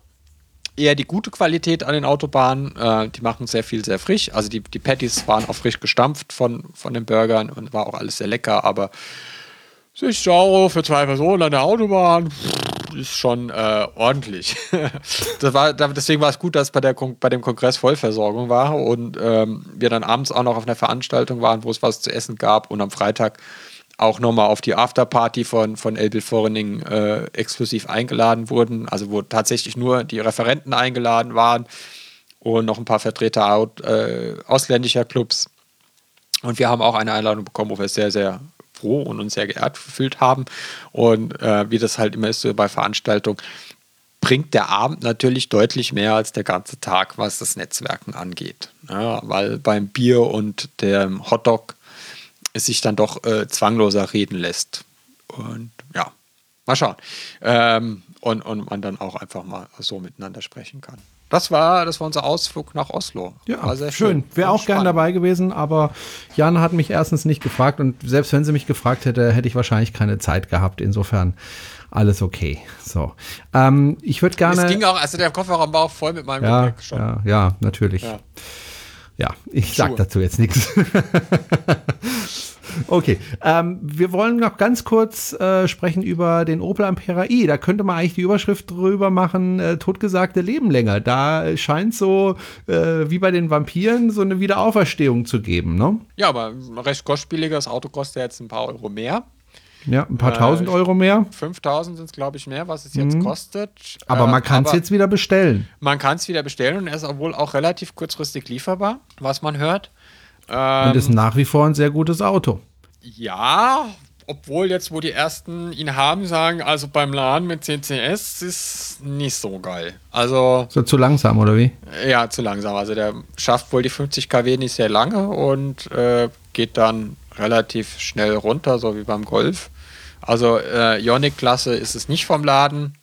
eher die gute Qualität an den Autobahnen. Äh, die machen sehr viel, sehr frisch. Also die, die Patties waren auch frisch gestampft von, von den Burgern und war auch alles sehr lecker, aber 60 Euro für zwei Personen an der Autobahn ist schon äh, ordentlich. das war, deswegen war es gut, dass bei, der, bei dem Kongress Vollversorgung war und ähm, wir dann abends auch noch auf einer Veranstaltung waren, wo es was zu essen gab und am Freitag auch nochmal auf die Afterparty von, von Elbil Forening äh, exklusiv eingeladen wurden, also wo tatsächlich nur die Referenten eingeladen waren und noch ein paar Vertreter out, äh, ausländischer Clubs. Und wir haben auch eine Einladung bekommen, wo wir sehr, sehr froh und uns sehr geehrt gefühlt haben. Und äh, wie das halt immer ist so bei Veranstaltungen, bringt der Abend natürlich deutlich mehr als der ganze Tag, was das Netzwerken angeht. Ja, weil beim Bier und dem Hotdog es sich dann doch äh, zwangloser reden lässt. Und ja, mal schauen. Ähm, und, und man dann auch einfach mal so miteinander sprechen kann. Das war, das war unser Ausflug nach Oslo. Ja, war sehr schön. schön. Wäre auch gern dabei gewesen, aber Jan hat mich erstens nicht gefragt und selbst wenn sie mich gefragt hätte, hätte ich wahrscheinlich keine Zeit gehabt. Insofern alles okay. So, ähm, ich würde gerne. Es ging auch, also der Kofferraum war auch voll mit meinem ja, Gepäck schon. Ja, ja natürlich. Ja. ja ich Schuhe. sag dazu jetzt nichts. Okay, ähm, wir wollen noch ganz kurz äh, sprechen über den Opel Ampera i. Da könnte man eigentlich die Überschrift drüber machen, äh, totgesagte Leben länger. Da scheint so, äh, wie bei den Vampiren, so eine Wiederauferstehung zu geben, ne? Ja, aber recht kostspieliger. Das Auto kostet jetzt ein paar Euro mehr. Ja, ein paar tausend äh, Euro mehr. 5000 sind es, glaube ich, mehr, was es jetzt mhm. kostet. Aber man kann es jetzt wieder bestellen. Man kann es wieder bestellen und er ist wohl auch relativ kurzfristig lieferbar, was man hört. Ähm, und ist nach wie vor ein sehr gutes Auto. Ja, obwohl jetzt, wo die ersten ihn haben, sagen, also beim Laden mit CCS ist nicht so geil. Also. So zu langsam, oder wie? Ja, zu langsam. Also der schafft wohl die 50 kW nicht sehr lange und äh, geht dann relativ schnell runter, so wie beim Golf. Also äh, Ionic-Klasse ist es nicht vom Laden.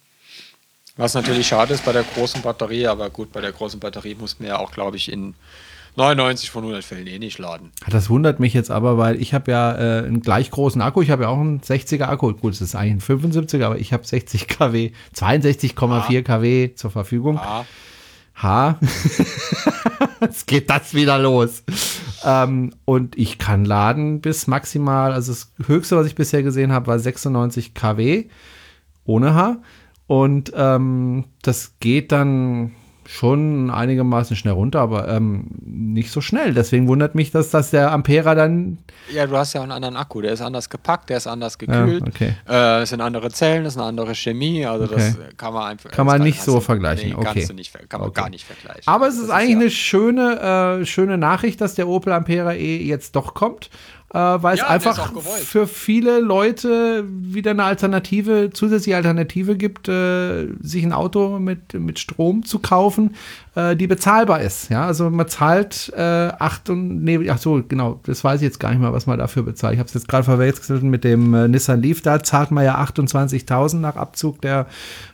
Was natürlich schade ist bei der großen Batterie, aber gut, bei der großen Batterie muss man ja auch, glaube ich, in 99 von 100 Fällen eh nicht laden. Das wundert mich jetzt aber, weil ich habe ja äh, einen gleich großen Akku. Ich habe ja auch einen 60er Akku. Gut, es ist eigentlich ein 75er, aber ich habe 60 kW, 62,4 kW zur Verfügung. Ja, Ha. Jetzt geht das wieder los. Ähm, und ich kann laden bis maximal, also das höchste, was ich bisher gesehen habe, war 96 kW ohne H. Und ähm, das geht dann schon einigermaßen schnell runter, aber ähm, nicht so schnell. Deswegen wundert mich, dass das der Ampera dann. ja, du hast ja auch einen anderen Akku. Der ist anders gepackt, der ist anders gekühlt. Ja, okay. äh, es sind andere Zellen, es ist eine andere Chemie. Also das Okay. kann man einfach. Kann man das nicht so vergleichen, Nee, okay. kannst du nicht, kann man Okay. gar nicht vergleichen. Aber es Das ist eigentlich ja- eine schöne, äh, schöne Nachricht, dass der Opel Ampera E jetzt doch kommt. Äh, weil es Ja, ist einfach für viele Leute wieder eine Alternative, zusätzliche Alternative gibt, äh, sich ein Auto mit, mit Strom zu kaufen, äh, die bezahlbar ist. Ja, also man zahlt äh, acht und nee, ach so, genau, das weiß ich jetzt gar nicht mal, was man dafür bezahlt. Ich habe es jetzt gerade verwechselt mit dem äh, Nissan Leaf. Da zahlt man ja 28.000 nach Abzug der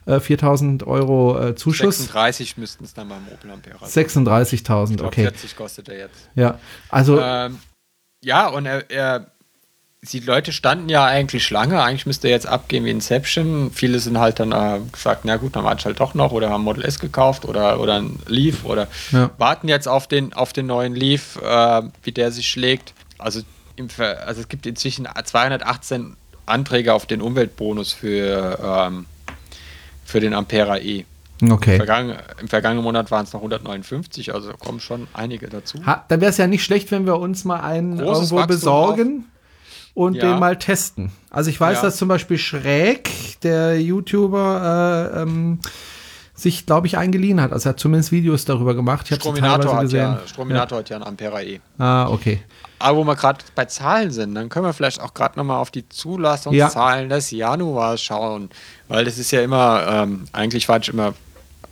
äh, 4.000 Euro äh, Zuschuss. 36 müssten es dann beim Opel Ampera sein. 36.000, Ich glaub, okay. 40 kostet er jetzt. Ja, also Ähm, ja, und er, er, die Leute standen ja eigentlich Schlange. Eigentlich müsste er jetzt abgehen wie Inception. Viele sind halt dann äh, gesagt, na gut, dann warte ich halt doch noch oder haben Model S gekauft oder, oder ein Leaf oder Ja. warten jetzt auf den, auf den neuen Leaf, äh, wie der sich schlägt. Also, im, Ver- also es gibt inzwischen 218 Anträge auf den Umweltbonus für, ähm, für den Ampera E. okay. Vergangen, Im vergangenen Monat waren es noch 159, also kommen schon einige dazu. Ha, dann wäre es ja nicht schlecht, wenn wir uns mal einen Großes irgendwo Wachstum besorgen und Ja. den mal testen. Also ich weiß, Ja. dass zum Beispiel Schräg, der YouTuber, äh, ähm, sich, glaube ich, eingeliehen hat. Also er hat zumindest Videos darüber gemacht. Ich Strominator, hat gesehen. ja, Strominator hat ja ein Ampera E. Ja. Ah, okay. Aber wo wir gerade bei Zahlen sind, dann können wir vielleicht auch gerade nochmal auf die Zulassungszahlen des Januars schauen. Weil das ist ja immer, ähm, eigentlich warte ich immer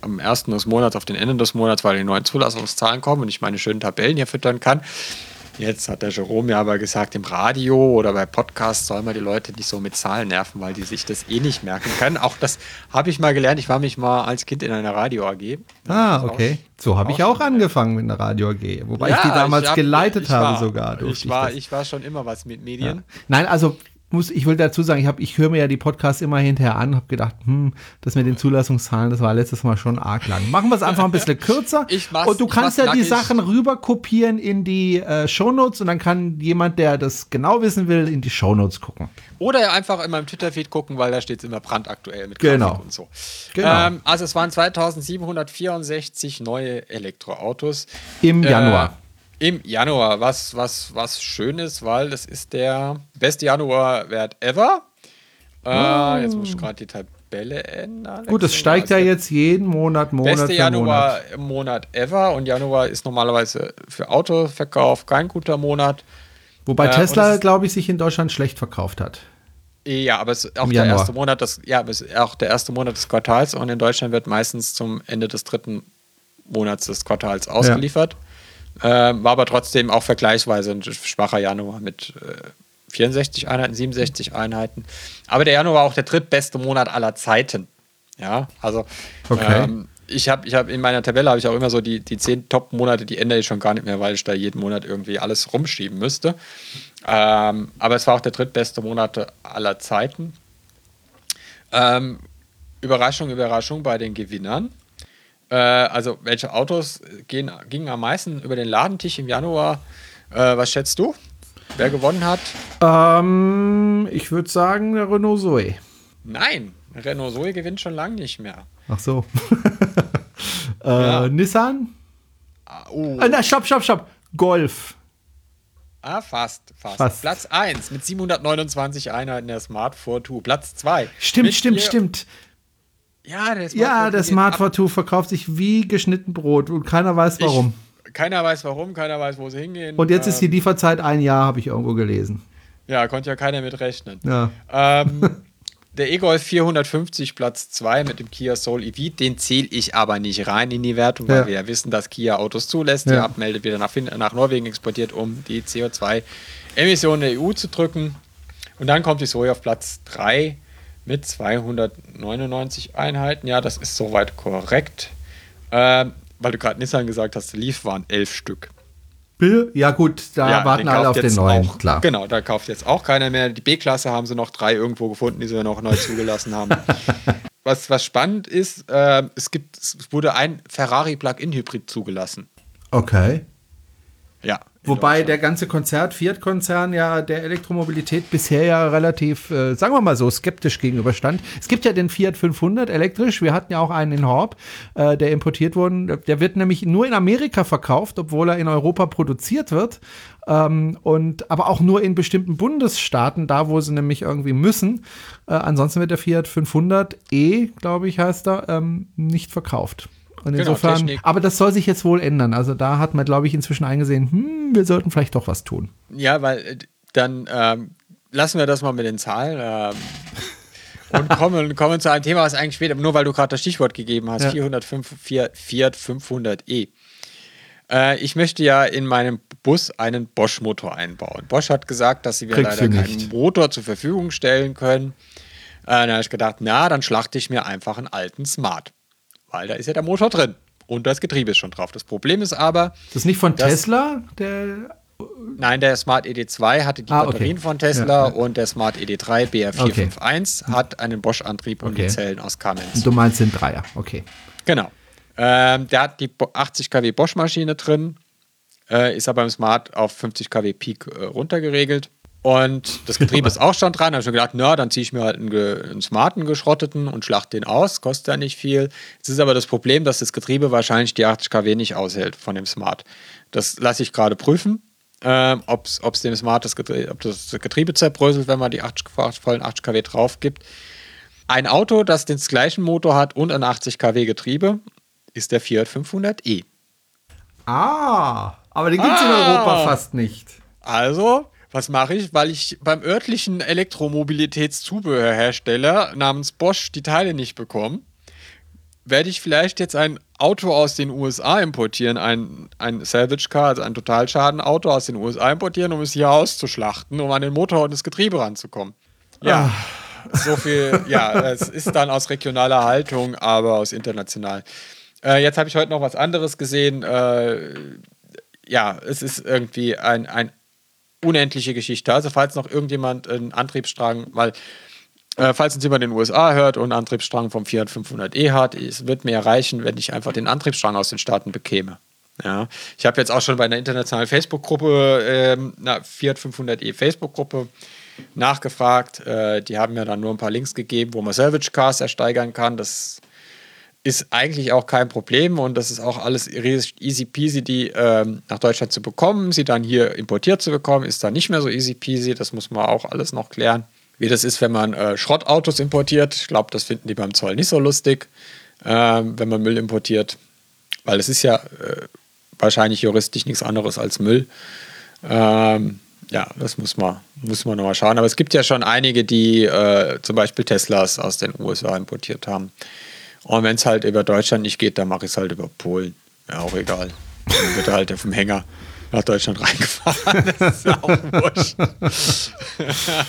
am ersten des Monats auf den Ende des Monats, weil die neuen Zulassungszahlen kommen und ich meine schönen Tabellen hier füttern kann. Jetzt hat der Jerome ja aber gesagt, im Radio oder bei Podcasts soll man die Leute nicht so mit Zahlen nerven, weil die sich das eh nicht merken können. Auch das habe ich mal gelernt. Ich war mich mal als Kind in einer Radio AG. Ah, okay. So habe ich auch angefangen mit einer Radio AG. Wobei ich die damals hab- geleitet ich habe war, sogar. durfte Ich war, das. ich war schon immer was mit Medien. Nein, also muss, ich will dazu sagen, ich, hab- ich höre mir ja die Podcasts immer hinterher an und habe gedacht, hm, das mit den Zulassungszahlen, das war letztes Mal schon arg lang. Machen wir es einfach ein bisschen kürzer. Ich mach's- und du kannst ja die nackig. Sachen rüber kopieren in die äh, Shownotes und dann kann jemand, der das genau wissen will, in die Shownotes gucken. Oder einfach in meinem Twitter-Feed gucken, weil da steht es immer brandaktuell mit Genau. Grafik und so. Genau. Ähm, also es waren 2764 neue Elektroautos. Im Äh, Januar. Im Januar, was, was, was schön ist, weil das ist der beste Januarwert ever. Äh, Jetzt muss ich gerade die Tabelle ändern. Oh. Gut, es steigt ja Also jetzt jeden Monat, Monat Beste Januar Monat. Monat ever und Januar ist normalerweise für Autoverkauf kein guter Monat. Wobei äh, Tesla, glaube ich, sich in Deutschland schlecht verkauft hat. Ja, aber es ist auch der erste Monat des, ja, aber es ist auch der erste Monat des Quartals und in Deutschland wird meistens zum Ende des dritten Monats des Quartals ausgeliefert. Ähm, war aber trotzdem auch vergleichsweise ein schwacher Januar mit äh, 64 Einheiten, 67 Einheiten. Aber der Januar war auch der drittbeste Monat aller Zeiten. Ja, also Okay. ähm, ich habe ich hab in meiner Tabelle habe ich auch immer so die, die zehn Top-Monate, die ändere ich schon gar nicht mehr, weil ich da jeden Monat irgendwie alles rumschieben müsste. Ähm, aber es war auch der drittbeste Monat aller Zeiten. Ähm, Überraschung, Überraschung bei den Gewinnern. Äh, also, welche Autos gehen, gingen am meisten über den Ladentisch im Januar? Äh, was schätzt du? Wer gewonnen hat? Ähm, ich würde sagen, der Renault Zoe. Nein, Renault Zoe gewinnt schon lange nicht mehr. Ach so. äh, Ja. Nissan? Ah, oh. Äh, na, stopp, stopp, stopp. Golf. Ah, fast, fast. Fast. Platz 1 mit 729 Einheiten der Smart 42. Platz 2. Stimmt, stimmt, stimmt. Ja, der Smart Ja, 42 der Smart. 42 verkauft sich wie geschnitten Brot und keiner weiß warum. Ich, keiner weiß warum, keiner weiß, wo sie hingehen. und jetzt ist die Ähm, Lieferzeit ein Jahr, habe ich irgendwo gelesen. Ja, konnte ja keiner mit rechnen. Ja. Ähm, der E-Golf 450 Platz 2 mit dem Kia Soul EV, den zähle ich aber nicht rein in die Wertung, weil Ja. wir ja wissen, dass Kia Autos zulässt, Ja. die abmeldet, wieder nach, Fin nach Norwegen exportiert, um die Emissionen der EU zu drücken. Und dann kommt die Zoe auf Platz 3 mit 299 Einheiten. Ja, das ist soweit korrekt. Ähm, weil du gerade Nissan gesagt hast, Leaf waren elf Stück. Ja, gut, da Ja, warten alle auf den neuen, auch, klar. Genau, da kauft jetzt auch keiner mehr. Die B-Klasse haben sie noch drei irgendwo gefunden, die sie noch neu zugelassen haben. Was, was spannend ist, äh, es, gibt, es wurde ein Ferrari Plug-in-Hybrid zugelassen. Okay. Ja. Wobei der ganze Konzert, Fiat-Konzern ja der Elektromobilität bisher ja relativ, äh, sagen wir mal so, skeptisch gegenüberstand. Es gibt ja den Fiat 500 elektrisch. Wir hatten ja auch einen in Horb, äh, der importiert wurde. Der wird nämlich nur in Amerika verkauft, obwohl er in Europa produziert wird. Ähm, und aber auch nur in bestimmten Bundesstaaten, da wo sie nämlich irgendwie müssen. Äh, ansonsten wird der Fiat 500 E, glaube ich, heißt er, ähm, nicht verkauft. Und Genau, insofern, Technik. aber das soll sich jetzt wohl ändern. Also da hat man, glaube ich, inzwischen eingesehen, hm, wir sollten vielleicht doch was tun. Ja, weil äh, dann ähm, lassen wir das mal mit den Zahlen. Ähm, und kommen, kommen zu einem Thema, was eigentlich später, nur weil du gerade das Stichwort gegeben hast, Ja. 405, Fiat, Fiat 500e. Äh, ich möchte ja in meinem Bus einen Bosch-Motor einbauen. Bosch hat gesagt, dass sie mir Kriegst leider keinen. Motor zur Verfügung stellen können. Äh, dann habe ich gedacht, na, dann schlachte ich mir einfach einen alten Smart. Weil da ist ja der Motor drin. Und das Getriebe ist schon drauf. Das Problem ist aber, Das ist nicht von Tesla, der. Nein, der Smart ED2 hatte die Ah, okay. Batterien von Tesla Ja, ja. und der Smart ED3 BR451 hat einen Bosch-Antrieb und Okay. die Zellen aus Cummins. Du meinst den Dreier, okay. Genau. Ähm, der hat die Bo- 80 kW Bosch-Maschine drin, äh, ist aber im Smart auf 50 kW Peak äh, runtergeregelt. Und das Getriebe ist auch schon dran. Da habe ich mir gedacht, na, dann ziehe ich mir halt einen, einen smarten geschrotteten und schlacht den aus. Kostet ja nicht viel. Jetzt ist aber das Problem, dass das Getriebe wahrscheinlich die 80 kW nicht aushält von dem Smart. Das lasse ich gerade prüfen, ähm, ob es dem Smart das Getriebe, ob das Getriebe zerbröselt, wenn man die 80, vollen 80 kW drauf gibt. Ein Auto, das den gleichen Motor hat und ein 80 kW Getriebe, ist der Fiat 500e. Ah, aber den gibt es in Ah. Europa fast nicht. Also, was mache ich? Weil ich beim örtlichen Elektromobilitätszubehörhersteller namens Bosch die Teile nicht bekomme, werde ich vielleicht jetzt ein Auto aus den USA importieren, ein, ein Salvage Car, also ein Totalschadenauto aus den USA importieren, um es hier auszuschlachten, um an den Motor und das Getriebe ranzukommen. Ja, so viel, ja, es ist dann aus regionaler Haltung, aber aus international. Äh, jetzt habe ich heute noch was anderes gesehen. Äh, ja, es ist irgendwie ein, ein unendliche Geschichte. Also falls noch irgendjemand einen Antriebsstrang, weil äh, falls uns jemand in den USA hört und einen Antriebsstrang vom Fiat 500e hat, es wird mir reichen, wenn ich einfach den Antriebsstrang aus den Staaten bekäme. Ja, ich habe jetzt auch schon bei einer internationalen Facebook-Gruppe, ähm, Fiat 500e Facebook-Gruppe nachgefragt. Äh, die haben mir dann nur ein paar Links gegeben, wo man Salvage Cars ersteigern kann. Das ist eigentlich auch kein Problem und das ist auch alles easy peasy, die ähm, nach Deutschland zu bekommen. Sie dann hier importiert zu bekommen, ist dann nicht mehr so easy peasy. Das muss man auch alles noch klären. Wie das ist, wenn man äh, Schrottautos importiert. Ich glaube, das finden die beim Zoll nicht so lustig, ähm, wenn man Müll importiert. Weil es ist ja äh, wahrscheinlich juristisch nichts anderes als Müll. Ähm, ja, das muss man, muss man nochmal schauen. Aber es gibt ja schon einige, die äh, zum Beispiel Teslas aus den USA importiert haben. Und wenn es halt über Deutschland nicht geht, dann mache ich es halt über Polen. Ja, auch egal. Dann wird er halt auf dem Hänger nach Deutschland reingefahren. Das ist ja auch wurscht.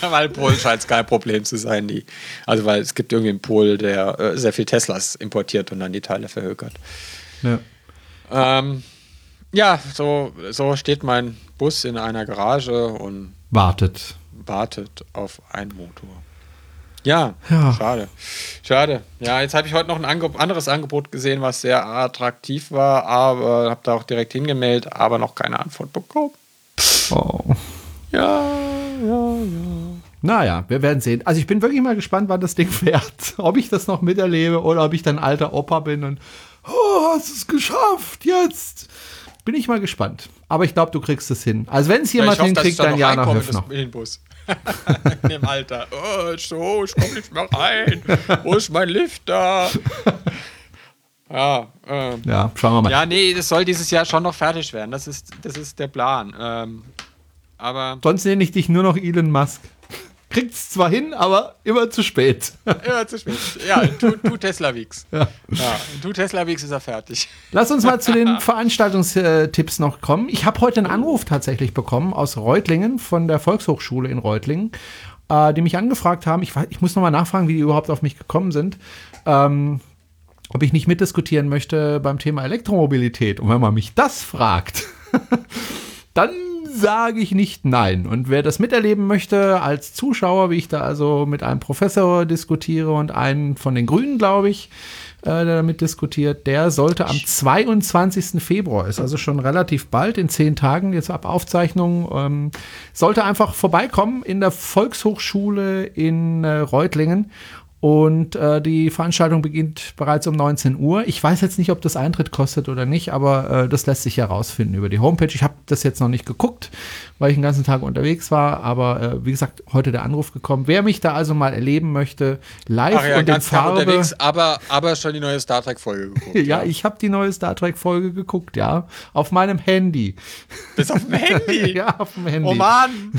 weil Polen scheint es kein Problem zu sein. Die, also, weil es gibt irgendwie einen Pol, der äh, sehr viel Teslas importiert und dann die Teile verhökert. Ja. Ähm, ja, so, so steht mein Bus in einer Garage und Wartet. wartet auf einen Motor. Ja, Ja. schade. Schade. Ja, jetzt habe ich heute noch ein Ange anderes Angebot gesehen, was sehr attraktiv war, aber habe da auch direkt hingemeldet, aber noch keine Antwort bekommen. Oh. Ja, ja, ja. Naja, wir werden sehen. Also ich bin wirklich mal gespannt, wann das Ding fährt. Ob ich das noch miterlebe oder ob ich dann alter Opa bin und oh, hast es geschafft, jetzt. Bin ich mal gespannt. Aber ich glaube, du kriegst es hin. Also wenn es jemand hinkriegt, da dann noch Jana reinkomme in Höfner. das- in den Bus. in dem Alter. Oh, so, ich komme nicht mehr rein. Wo ist mein Lift da? Ja, ähm, Ja, schauen wir mal. Ja, nee, das soll dieses Jahr schon noch fertig werden. Das ist, das ist der Plan. Ähm, aber Sonst nenne ich dich nur noch Elon Musk. Kriegt es zwar hin, aber immer zu spät. Immer zu spät. Ja, tu, tu Tesla Weeks. Ja. ja. Tu Tesla Weeks ist er fertig. Lass uns mal zu den Veranstaltungstipps noch kommen. Ich habe heute einen Anruf tatsächlich bekommen aus Reutlingen von der Volkshochschule in Reutlingen, äh, die mich angefragt haben. Ich, ich muss nochmal nachfragen, wie die überhaupt auf mich gekommen sind. Ähm, ob ich nicht mitdiskutieren möchte beim Thema Elektromobilität. Und wenn man mich das fragt, dann sage ich nicht nein. Und wer das miterleben möchte als Zuschauer, wie ich da also mit einem Professor diskutiere und einen von den Grünen, glaube ich, äh, der damit diskutiert, der sollte am 22. Februar, ist also schon relativ bald, in zehn Tagen, jetzt ab Aufzeichnung, ähm, sollte einfach vorbeikommen in der Volkshochschule in äh, Reutlingen und äh, die Veranstaltung beginnt bereits um 19 Uhr. Ich weiß jetzt nicht, ob das Eintritt kostet oder nicht, aber äh, das lässt sich herausfinden über die Homepage. Ich habe das jetzt noch nicht geguckt, weil ich den ganzen Tag unterwegs war. Aber äh, wie gesagt, heute der Anruf gekommen. Wer mich da also mal erleben möchte, live Ach ja, und in Farbe. unterwegs, aber, aber schon die neue Star Trek-Folge geguckt. ja, ich habe die neue Star Trek-Folge geguckt, ja. Auf meinem Handy. Bis auf dem Handy? ja, auf dem Handy. Oh Mann!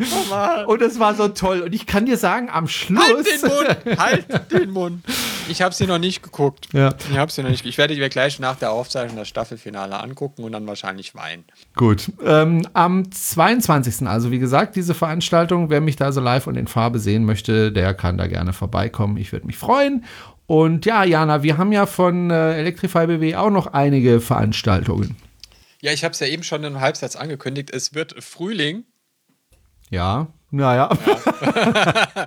oh Mann! Und es war so toll. Und ich kann dir sagen, am Schluss. Halt den Mund! Halt den Mund! Ich habe sie noch nicht geguckt. Ja. Ich habe sie noch nicht. Ich werde mir gleich nach der Aufzeichnung das Staffelfinale angucken und dann wahrscheinlich weinen. Gut. Ähm, am 22. also wie gesagt, diese Veranstaltung, wer mich da so live und in Farbe sehen möchte, der kann da gerne vorbeikommen. Ich würde mich freuen. Und ja, Jana, wir haben ja von äh, Electrify BW auch noch einige Veranstaltungen. Ja, ich habe es ja eben schon im Halbsatz angekündigt. Es wird Frühling. Ja, naja. Ja.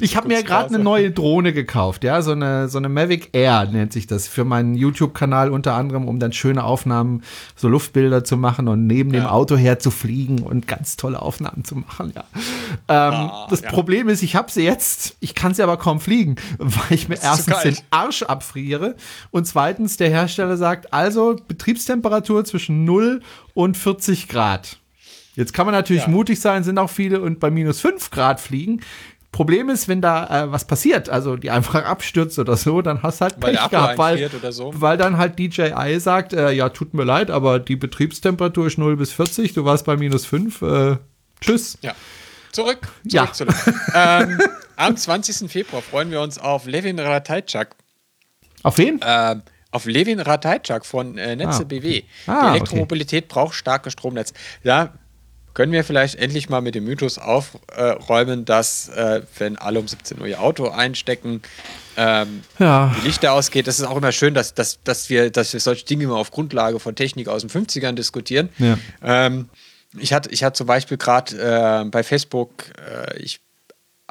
ich habe mir gerade eine neue Drohne gekauft, ja, so eine, so eine Mavic Air nennt sich das, für meinen YouTube-Kanal unter anderem, um dann schöne Aufnahmen, so Luftbilder zu machen und neben ja. dem Auto her zu fliegen und ganz tolle Aufnahmen zu machen, ja. Ähm, ah, das ja. Problem ist, ich habe sie jetzt, ich kann sie aber kaum fliegen, weil ich mir erstens den Arsch abfriere und zweitens der Hersteller sagt, also Betriebstemperatur zwischen 0 und 40 Grad. Jetzt kann man natürlich ja. mutig sein, sind auch viele und bei minus 5 Grad fliegen. Problem ist, wenn da äh, was passiert, also die einfach abstürzt oder so, dann hast du halt weil Pech gehabt, weil, so. weil dann halt DJI sagt, äh, ja, tut mir leid, aber die Betriebstemperatur ist 0 bis 40, du warst bei minus 5, äh, tschüss. Ja. Zurück, zurück, ja. zurück. ähm, am 20. Februar freuen wir uns auf Levin Ratajczak. Auf wen? Ähm, auf Levin Ratajczak von äh, Netze ah. BW. Ah, die Elektromobilität okay. braucht starke Stromnetz. Ja, können wir vielleicht endlich mal mit dem Mythos aufräumen, dass, äh, wenn alle um 17 Uhr ihr Auto einstecken, ähm, ja. die Lichter ausgeht. Das ist auch immer schön, dass, dass, dass, wir, dass wir solche Dinge immer auf Grundlage von Technik aus den 50ern diskutieren. Ja. Ähm, ich hatte, ich hatte zum Beispiel gerade äh, bei Facebook, äh, ich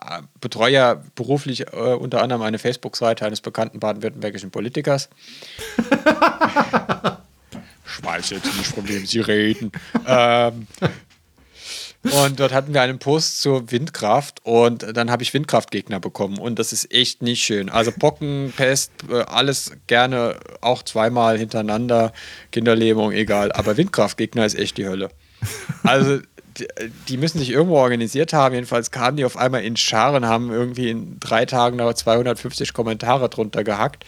äh, betreue ja beruflich äh, unter anderem eine Facebook-Seite eines bekannten baden-württembergischen Politikers. Schmeiß jetzt nicht, von wem Sie reden. ähm, und dort hatten wir einen Post zur Windkraft und dann habe ich Windkraftgegner bekommen und das ist echt nicht schön. Also Pocken, Pest, äh, alles gerne auch zweimal hintereinander, Kinderlähmung, egal. Aber Windkraftgegner ist echt die Hölle. Also die, müssen sich irgendwo organisiert haben. Jedenfalls kamen die auf einmal in Scharen, haben irgendwie in drei Tagen da 250 Kommentare drunter gehackt.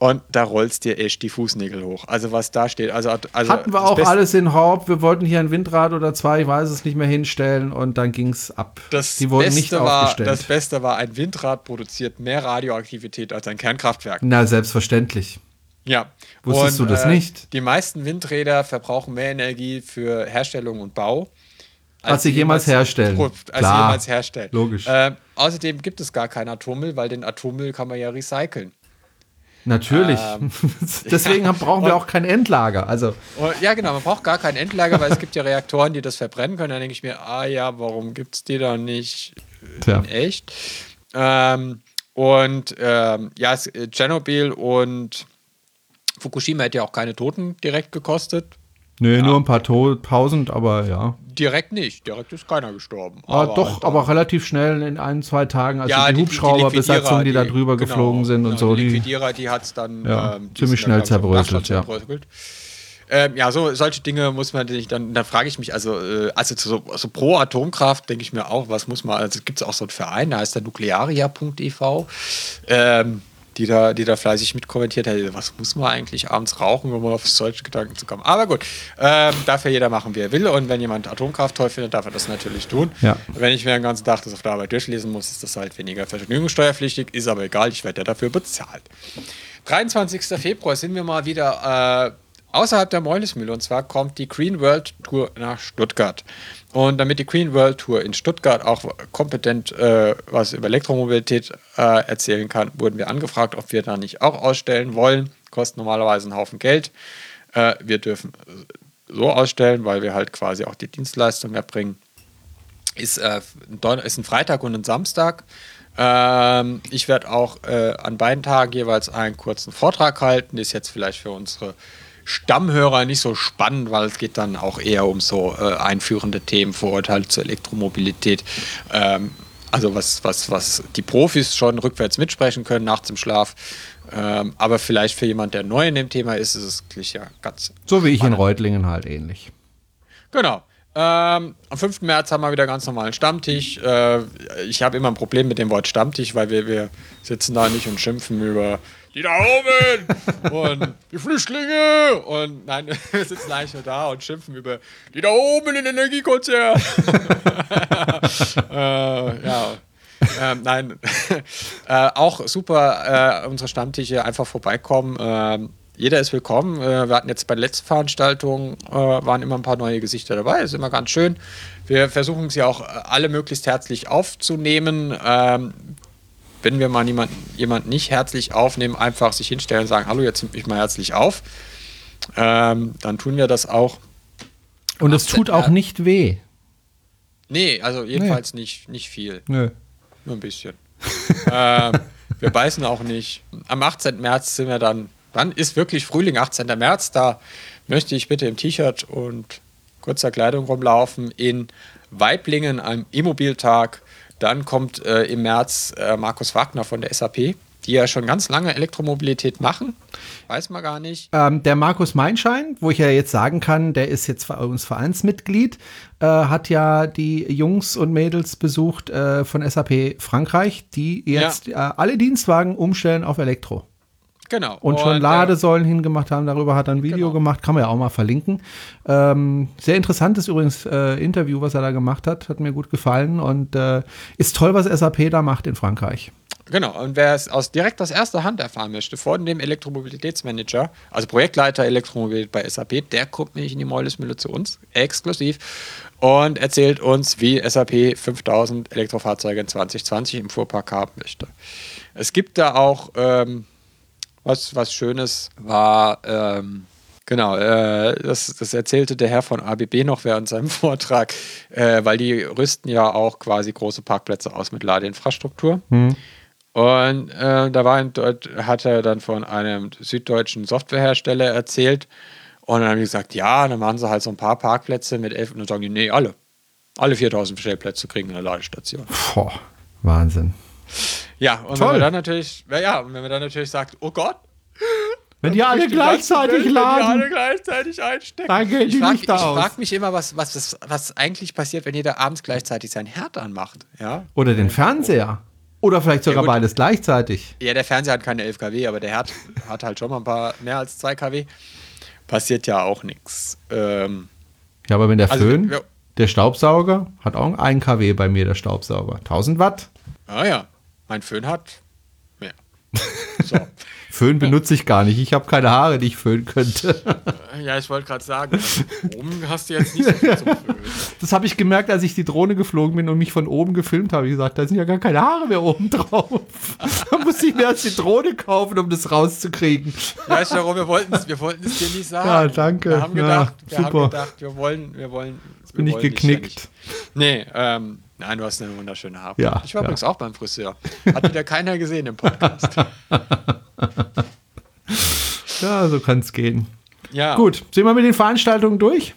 Und da rollst dir echt die Fußnägel hoch. Also was da steht. Also, also Hatten wir auch alles in Haupt. Wir wollten hier ein Windrad oder zwei, ich weiß es nicht mehr, hinstellen und dann ging es ab. Das Die wurden Beste nicht war, aufgestellt. Das Beste war, ein Windrad produziert mehr Radioaktivität als ein Kernkraftwerk. Na, selbstverständlich. Ja. Wusstest und, du das äh, nicht? Die meisten Windräder verbrauchen mehr Energie für Herstellung und Bau. Als, als sie jemals, jemals herstellen. Als Klar, sie jemals herstellen. Logisch. Äh, außerdem gibt es gar keinen Atommüll, weil den Atommüll kann man ja recyceln. Natürlich. Ähm, Deswegen ja, brauchen wir auch kein Endlager. Also. Ja, genau, man braucht gar kein Endlager, weil es gibt ja Reaktoren, die das verbrennen können. Dann denke ich mir, ah ja, warum gibt es die dann nicht Tja. in echt? Ähm, und ähm, ja, äh, Tschernobyl und Fukushima hätte ja auch keine Toten direkt gekostet. Nee, ja. nur ein paar tausend, aber ja. Direkt nicht, direkt ist keiner gestorben. Ah, aber doch, halt aber relativ schnell in ein, zwei Tagen, also ja, die, die Hubschrauberbesatzung, die, die, da drüber genau, geflogen sind genau, und so. Die Liquidierer, die hat es dann ja, ähm, ziemlich schnell zerbröselt, ja. Ähm, ja, so solche Dinge muss man sich dann, dann frage ich mich, also, äh, also so, so, pro Atomkraft denke ich mir auch, was muss man, also gibt es auch so einen Verein, der heißt der nuklearia.ev. Ähm, die da, die da fleißig mitkommentiert hat, was muss man eigentlich abends rauchen, um auf solche Gedanken zu kommen. Aber gut, ähm, darf ja jeder machen, wie er will. Und wenn jemand Atomkraft toll findet, darf er das natürlich tun. Ja. Wenn ich mir den ganzen Tag das auf der Arbeit durchlesen muss, ist das halt weniger vergnügungssteuerpflichtig, ist aber egal, ich werde ja dafür bezahlt. 23. Februar sind wir mal wieder äh, außerhalb der Meulesmühle und zwar kommt die Green World Tour nach Stuttgart. Und damit die Green World Tour in Stuttgart auch kompetent äh, was über Elektromobilität äh, erzählen kann, wurden wir angefragt, ob wir da nicht auch ausstellen wollen. Kostet normalerweise einen Haufen Geld. Äh, wir dürfen so ausstellen, weil wir halt quasi auch die Dienstleistung erbringen. Ist, äh, ist ein Freitag und ein Samstag. Ähm, ich werde auch äh, an beiden Tagen jeweils einen kurzen Vortrag halten. Ist jetzt vielleicht für unsere Stammhörer nicht so spannend, weil es geht dann auch eher um so äh, einführende Themen, Vorurteile zur Elektromobilität. Ähm, also was, was, was die Profis schon rückwärts mitsprechen können nachts im Schlaf. Ähm, aber vielleicht für jemand, der neu in dem Thema ist, ist es wirklich ja ganz. So wie ich in Reutlingen halt ähnlich. Genau. Ähm, am 5. März haben wir wieder ganz normalen Stammtisch. Äh, ich habe immer ein Problem mit dem Wort Stammtisch, weil wir, wir sitzen da nicht und schimpfen über die da oben und die Flüchtlinge und nein, wir sitzen eigentlich nur da und schimpfen über die da oben in den Energiekonzern. äh, ja. Ähm, nein, äh, auch super, äh, unsere Stammtische einfach vorbeikommen. Jeder ist willkommen. Äh, wir hatten jetzt bei der letzten Veranstaltung, äh, waren immer ein paar neue Gesichter dabei. Ist immer ganz schön. Wir versuchen sie auch alle möglichst herzlich aufzunehmen. Ähm, wenn wir mal jemanden jemand nicht herzlich aufnehmen, einfach sich hinstellen und sagen, hallo, jetzt nimmt mich mal herzlich auf. Ähm, dann tun wir das auch. Und es tut auch nicht weh. Nee, also jedenfalls nee. nicht, nicht viel. Nö. Nur ein bisschen. ähm, wir beißen auch nicht. Am 18. März sind wir dann, dann ist wirklich Frühling, 18. März, da möchte ich bitte im T-Shirt und kurzer Kleidung rumlaufen in Weiblingen am Immobiltag. Dann kommt äh, im März äh, Markus Wagner von der SAP, die ja schon ganz lange Elektromobilität machen. Weiß man gar nicht. Ähm, der Markus Meinschein, wo ich ja jetzt sagen kann, der ist jetzt bei uns Vereinsmitglied, äh, hat ja die Jungs und Mädels besucht äh, von SAP Frankreich, die jetzt ja. Äh, alle Dienstwagen umstellen auf Elektro. Genau. Und, und schon äh, Ladesäulen hingemacht haben. Darüber hat er ein Video genau. gemacht. Kann man ja auch mal verlinken. Ähm, sehr interessantes übrigens äh, Interview, was er da gemacht hat. Hat mir gut gefallen. Und äh, ist toll, was SAP da macht in Frankreich. Genau, und wer es aus direkt aus erster Hand erfahren möchte, von dem Elektromobilitätsmanager, also Projektleiter Elektromobilität bei SAP, der kommt nämlich in die Meulesmühle zu uns, exklusiv, und erzählt uns, wie SAP 5000 Elektrofahrzeuge in 2020 im Fuhrpark haben möchte. Es gibt da auch ähm, was, was Schönes war, ähm, genau, äh, das, das erzählte der Herr von ABB noch während seinem Vortrag, äh, weil die rüsten ja auch quasi große Parkplätze aus mit Ladeinfrastruktur. Mhm. Und äh, da war ein, hat er dann von einem süddeutschen Softwarehersteller erzählt. Und dann haben die gesagt, ja, dann machen sie halt so ein paar Parkplätze mit elf. Und dann sagen die, nee, alle. Alle 4000 Stellplätze kriegen eine Ladestation. Boah, Wahnsinn. Ja, und Toll. wenn man dann natürlich, ja, und wenn man dann natürlich sagt, oh Gott, wenn die alle gleichzeitig Welt, laden. Wenn die alle gleichzeitig einstecken. Dann geht ich frage frag mich immer, was, was, was eigentlich passiert, wenn jeder abends gleichzeitig sein Herd anmacht. Ja? Oder den Fernseher. Oder vielleicht sogar ja, beides gleichzeitig. Ja, der Fernseher hat keine 11 kW, aber der Herd hat halt schon mal ein paar mehr als 2 kW. Passiert ja auch nichts. Ähm, ja, aber wenn der also, Föhn, ja. der Staubsauger, hat auch 1 kW bei mir, der Staubsauger. 1000 Watt. Ah ja. Mein Föhn hat mehr. So. Föhn benutze ich gar nicht. Ich habe keine Haare, die ich föhnen könnte. Ja, ich wollte gerade sagen, oben hast du jetzt nicht so viel zum Föhnen. Das habe ich gemerkt, als ich die Drohne geflogen bin und mich von oben gefilmt habe. Ich gesagt, da sind ja gar keine Haare mehr oben drauf. da muss ich mir erst die Drohne kaufen, um das rauszukriegen. Ja, Sharon, wir wollten es wir wollten's dir nicht sagen. Ja, danke. Wir haben gedacht, ja, wir, haben gedacht wir wollen, wir wollen. Jetzt bin ich geknickt. Nee, ähm, Nein, du hast eine wunderschöne Haare. Ja, ich war ja. übrigens auch beim Friseur. Hat wieder keiner gesehen im Podcast. ja, so kann es gehen. Ja. Gut, sind wir mit den Veranstaltungen durch?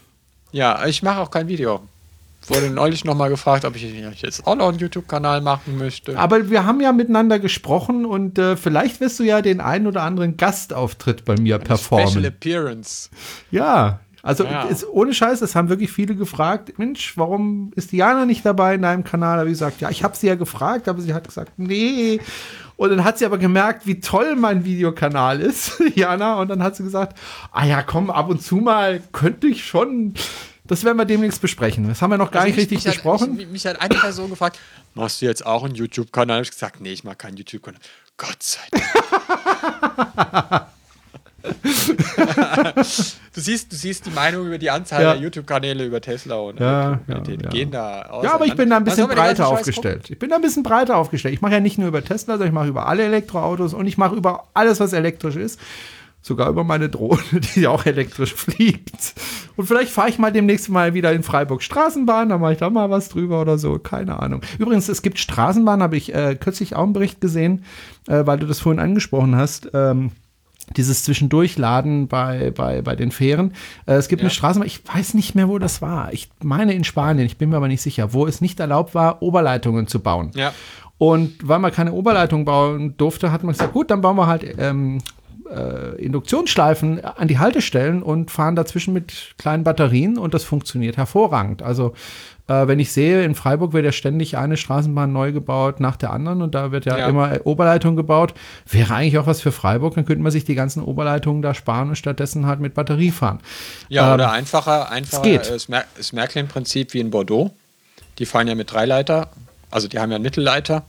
Ja, ich mache auch kein Video. Wurde neulich nochmal gefragt, ob ich jetzt auch noch einen YouTube-Kanal machen möchte. Aber wir haben ja miteinander gesprochen und äh, vielleicht wirst du ja den einen oder anderen Gastauftritt bei mir Eine performen. Special Appearance. Ja, Also Ja. ist, ohne Scheiß, das haben wirklich viele gefragt. Mensch, warum ist Diana nicht dabei in deinem Kanal? Da habe ich gesagt, ja, ich habe sie ja gefragt, aber sie hat gesagt, nee. Und dann hat sie aber gemerkt, wie toll mein Videokanal ist, Jana. Und dann hat sie gesagt, ah ja, komm, ab und zu mal könnte ich schon. Das werden wir demnächst besprechen. Das haben wir noch gar Also nicht richtig mich, mich besprochen. Hat, mich, mich hat eine Person gefragt, machst du jetzt auch einen YouTube-Kanal? Ich gesagt, nee, ich mag keinen YouTube-Kanal. Gott sei Dank. du, siehst, du siehst die Meinung über die Anzahl Ja. der YouTube-Kanäle über Tesla und Ja, ja, gehen da aus. Ja, aber ich bin da ein bisschen breiter aufgestellt. aufgestellt. Ich bin da ein bisschen breiter aufgestellt. Ich mache ja nicht nur über Tesla, sondern ich mache über alle Elektroautos und ich mache über alles, was elektrisch ist. Sogar über meine Drohne, die ja auch elektrisch fliegt. Und vielleicht fahre ich mal demnächst mal wieder in Freiburg Straßenbahn, da mache ich da mal was drüber oder so, keine Ahnung. Übrigens, es gibt Straßenbahn, habe ich äh, kürzlich auch einen Bericht gesehen, äh, weil du das vorhin angesprochen hast. Ähm, dieses Zwischendurchladen bei, bei, bei den Fähren. Äh, es gibt eine Straßenbahn, ich weiß nicht mehr, wo das war. Ich meine in Spanien, ich bin mir aber nicht sicher, wo es nicht erlaubt war, Oberleitungen zu bauen. Ja. Und weil man keine Oberleitung bauen durfte, hat man gesagt, gut, dann bauen wir halt ähm, äh, Induktionsschleifen an die Haltestellen und fahren dazwischen mit kleinen Batterien und das funktioniert hervorragend. Also äh, wenn ich sehe, in Freiburg wird ja ständig eine Straßenbahn neu gebaut nach der anderen und da wird ja, Ja. immer äh, Oberleitung gebaut. Wäre eigentlich auch was für Freiburg, dann könnte man sich die ganzen Oberleitungen da sparen und stattdessen halt mit Batterie fahren. Ja, Ähm, oder einfacher, einfacher geht. äh, das, Mer das Märklin-Prinzip wie in Bordeaux. Die fahren ja mit Dreileiter, also die haben ja einen Mittelleiter,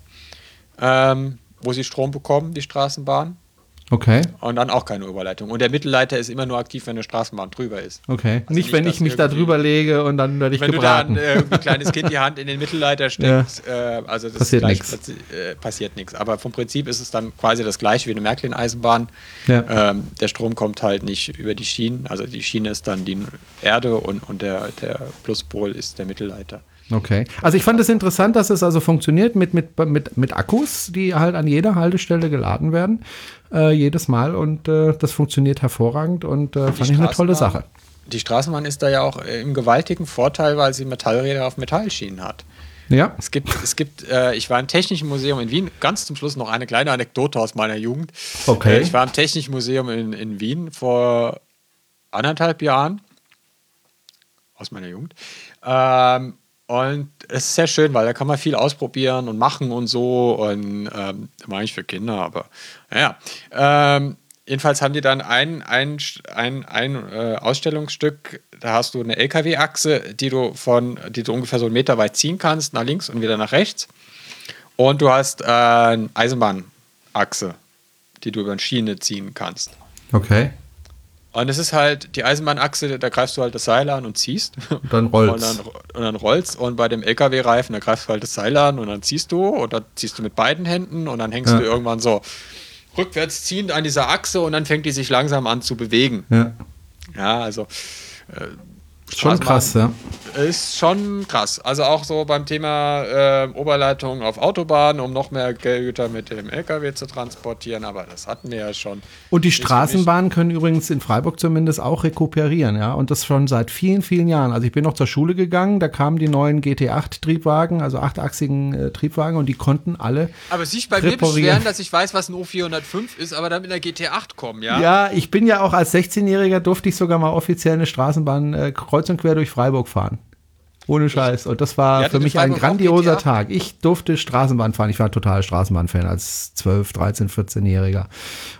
ähm, wo sie Strom bekommen, die Straßenbahn. Okay, Und dann auch keine Oberleitung. Und der Mittelleiter ist immer nur aktiv, wenn eine Straßenbahn drüber ist. okay. nicht, nicht, wenn ich mich da drüber lege und dann werde ich Wenn gebraten. du da ein, äh, ein kleines Kind die Hand in den Mittelleiter steckst, äh, also das Passiert ist gleich, nix. passi- Äh, passiert nichts. Aber vom Prinzip ist es dann quasi das gleiche wie eine Märklin-Eisenbahn. Ja. Ähm, der Strom kommt halt nicht über die Schienen. Also die Schiene ist dann die Erde und, und der, der Pluspol ist der Mittelleiter. Okay. Also ich fand es interessant, dass es also funktioniert mit, mit, mit, mit Akkus, die halt an jeder Haltestelle geladen werden, äh, jedes Mal. Und äh, das funktioniert hervorragend und äh, fand ich eine tolle Sache. Die Straßenbahn ist da ja auch äh, im gewaltigen Vorteil, weil sie Metallräder auf Metallschienen hat. Ja. Es gibt, es gibt äh, ich war im Technischen Museum in Wien, ganz zum Schluss noch eine kleine Anekdote aus meiner Jugend. Okay. Äh, ich war im Technischen Museum in, in Wien vor anderthalb Jahren, aus meiner Jugend. Ähm, und es ist sehr schön, weil da kann man viel ausprobieren und machen und so. Und ähm, mache ich für Kinder, aber naja. Ähm, jedenfalls haben die dann ein, ein, ein, ein äh, Ausstellungsstück, da hast du eine LKW-Achse, die du von, die du ungefähr so einen Meter weit ziehen kannst, nach links und wieder nach rechts. Und du hast äh, eine Eisenbahnachse, die du über eine Schiene ziehen kannst. Okay. Und es ist halt die Eisenbahnachse, da greifst du halt das Seil an und ziehst. Und dann rollt's. Und dann, und dann rollst. Und bei dem LKW-Reifen, da greifst du halt das Seil an und dann ziehst du. Und dann ziehst du mit beiden Händen und dann hängst Ja. du irgendwann so rückwärts ziehend an dieser Achse und dann fängt die sich langsam an zu bewegen. Ja. Ja, also. Äh, Schon krass, ja. Ist schon krass. Also auch so beim Thema äh, Oberleitung auf Autobahnen, um noch mehr Güter mit dem LKW zu transportieren. Aber das hatten wir ja schon. Und die Straßenbahnen können übrigens in Freiburg zumindest auch rekuperieren, ja. Und das schon seit vielen, vielen Jahren. Also ich bin noch zur Schule gegangen, da kamen die neuen GT8-Triebwagen, also achtachsigen äh, Triebwagen, und die konnten alle. Aber sich bei mir reparieren. beschweren, dass ich weiß, was ein O405 ist, aber dann mit einer GT8 kommen, ja? Ja, ich bin ja auch als 16-Jähriger durfte ich sogar mal offiziell eine Straßenbahn äh, kreuz und quer durch Freiburg fahren. Ohne Scheiß. Und das war für mich ein grandioser? Tag. Ich durfte Straßenbahn fahren. Ich war total Straßenbahnfan als 12, 13, 14-Jähriger.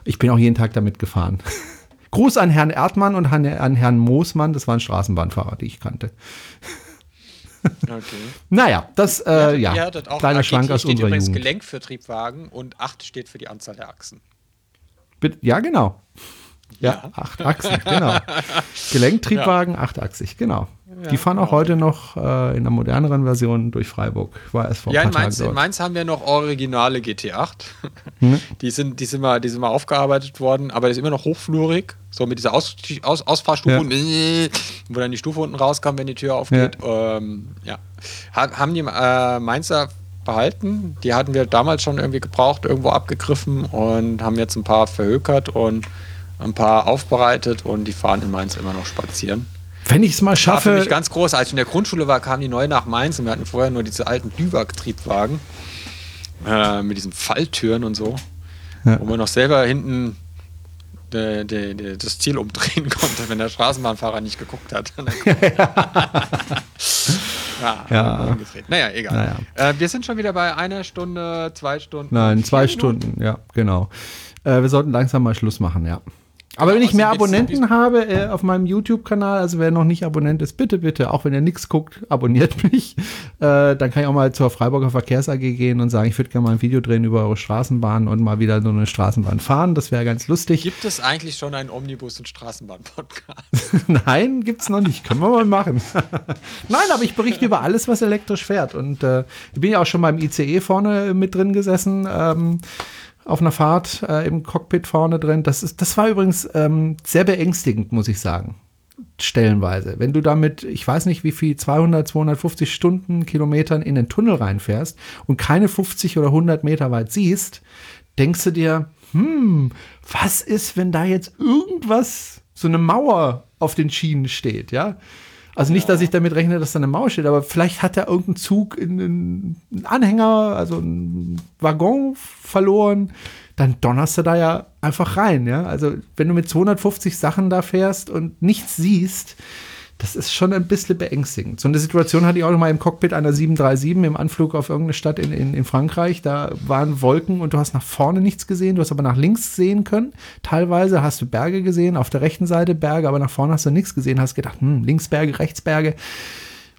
Ich bin auch jeden Tag damit gefahren. Gruß an Herrn Erdmann und an, Herrn Moosmann. Das waren Straßenbahnfahrer, die ich kannte. Okay. Naja, das, äh, ja, hattet auch kleiner AGT Schwank aus steht unserer übrigens Jugend. Gelenk für Triebwagen und 8 steht für die Anzahl der Achsen. Ja, genau. Ja, achtachsig, genau. Gelenktriebwagen, achtachsig, genau. die fahren auch heute noch äh, in einer moderneren Version durch Freiburg. War erst vor Ja, ein in Mainz, in. Mainz haben wir noch originale GT8. Hm? Die, sind, die, sind mal, die sind mal aufgearbeitet worden, aber das ist immer noch hochflurig. So mit dieser Aus, Aus, Ausfahrstufe, Ja. äh, wo dann die Stufe unten rauskam, wenn die Tür aufgeht. Ähm, ja. Ha, haben die äh, Mainzer behalten. Die hatten wir damals schon irgendwie gebraucht, irgendwo abgegriffen und haben jetzt ein paar verhökert und ein paar aufbereitet und die fahren in Mainz immer noch spazieren. Wenn ich es mal War für schaffe, mich ganz groß. Als ich in der Grundschule war, kamen die neu nach Mainz und wir hatten vorher nur diese alten Düwag-Triebwagen äh, mit diesen Falltüren und so, Ja. wo man noch selber hinten de, de, de, das Ziel umdrehen konnte, wenn der Straßenbahnfahrer nicht geguckt hat. ja, Ja. Naja, egal. Äh, wir sind schon wieder bei einer Stunde, zwei Stunden. Nein, zwei Minuten. Stunden, ja, genau. Äh, wir sollten langsam mal Schluss machen, ja. Aber wenn ich mehr Abonnenten habe äh, auf meinem YouTube-Kanal, also wer noch nicht Abonnent ist, bitte, bitte, auch wenn ihr nichts guckt, abonniert mich. Äh, dann kann ich auch mal zur Freiburger Verkehrs AG gehen und sagen, ich würde gerne mal ein Video drehen über eure Straßenbahn und mal wieder so eine Straßenbahn fahren. Das wäre ganz lustig. Gibt es eigentlich schon einen Omnibus- und Straßenbahn-Podcast? Nein, gibt's noch nicht. Können wir mal machen. Nein, aber ich berichte über alles, was elektrisch fährt. Und äh, ich bin ja auch schon beim ICE vorne mit drin gesessen, ähm, auf einer Fahrt äh, im Cockpit vorne drin. Das, ist, das war übrigens ähm, sehr beängstigend, muss ich sagen. Stellenweise. Wenn du damit, ich weiß nicht wie viel, 200, 250 Stunden, Kilometern in den Tunnel reinfährst und keine 50 oder 100 Meter weit siehst, denkst du dir, hm, was ist, wenn da jetzt irgendwas, so eine Mauer auf den Schienen steht, ja? Also nicht, dass ich damit rechne, dass da eine Mauer steht, aber vielleicht hat er irgendein Zug in einen Anhänger, also einen Waggon verloren, dann donnerst du da ja einfach rein, ja? Also wenn du mit 250 Sachen da fährst und nichts siehst, das ist schon ein bisschen beängstigend. So eine Situation hatte ich auch noch mal im Cockpit einer 737 im Anflug auf irgendeine Stadt in, in, in Frankreich. Da waren Wolken und du hast nach vorne nichts gesehen, du hast aber nach links sehen können. Teilweise hast du Berge gesehen, auf der rechten Seite Berge, aber nach vorne hast du nichts gesehen, hast gedacht, hm, links Berge, rechts Berge.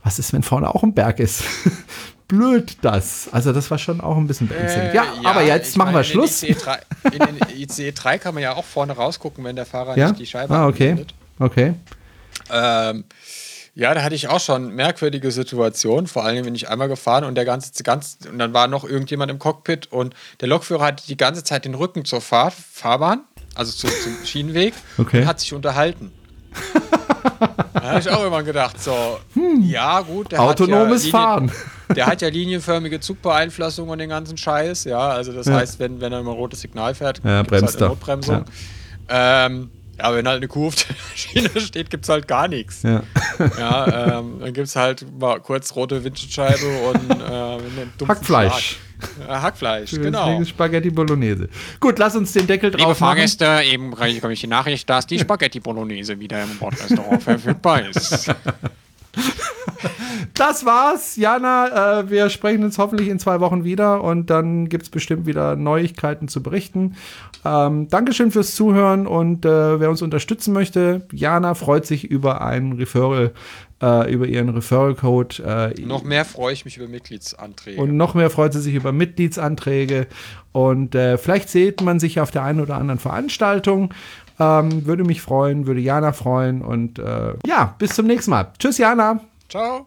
Was ist, wenn vorne auch ein Berg ist? Blöd das. Also das war schon auch ein bisschen beängstigend. Äh, ja, aber jetzt machen meine, wir Schluss. In den, ICE 3, in den ICE 3 kann man ja auch vorne rausgucken, wenn der Fahrer Ja? nicht die Scheibe Ah, okay. anbindet. Okay. Ähm, ja, da hatte ich auch schon merkwürdige Situationen. Vor allem bin ich einmal gefahren und der ganze, ganz, und dann war noch irgendjemand im Cockpit und der Lokführer hatte die ganze Zeit den Rücken zur Fahr Fahrbahn, also zu, zum Schienenweg, Okay. und hat sich unterhalten. da habe ich auch immer gedacht, so, ja, gut, der Autonomes hat ja Fahren. Der hat ja linienförmige Zugbeeinflussung und den ganzen Scheiß, ja. Also das Ja. heißt, wenn, wenn er immer rotes Signal fährt, Ja, bremst halt eine er. Notbremsung. Ähm, ja, wenn halt eine Kuh auf der Schiene steht, gibt es halt gar nichts. Ja. Ja, ähm, dann gibt es halt mal kurz rote Windschutzscheibe und äh, einen Hackfleisch. Äh, Hackfleisch, Genau. genau. Spaghetti Bolognese. Gut, lass uns den Deckel Liebe drauf machen. Fahrgäste, eben komme ich die Nachricht, dass die Spaghetti Bolognese wieder im Bordrestaurant verfügbar ist. Das war's, Jana. Äh, wir sprechen uns hoffentlich in zwei Wochen wieder und dann gibt's bestimmt wieder Neuigkeiten zu berichten. Ähm, Dankeschön fürs Zuhören und äh, wer uns unterstützen möchte, Jana freut sich über einen Referral, äh, über ihren Referral-Code. Äh, Noch mehr freue ich mich über Mitgliedsanträge. und noch mehr freut sie sich über Mitgliedsanträge. Und äh, vielleicht sieht man sich auf der einen oder anderen Veranstaltung. Ähm, würde mich freuen, würde Jana freuen. Und äh, ja, bis zum nächsten Mal. Tschüss, Jana. Ciao.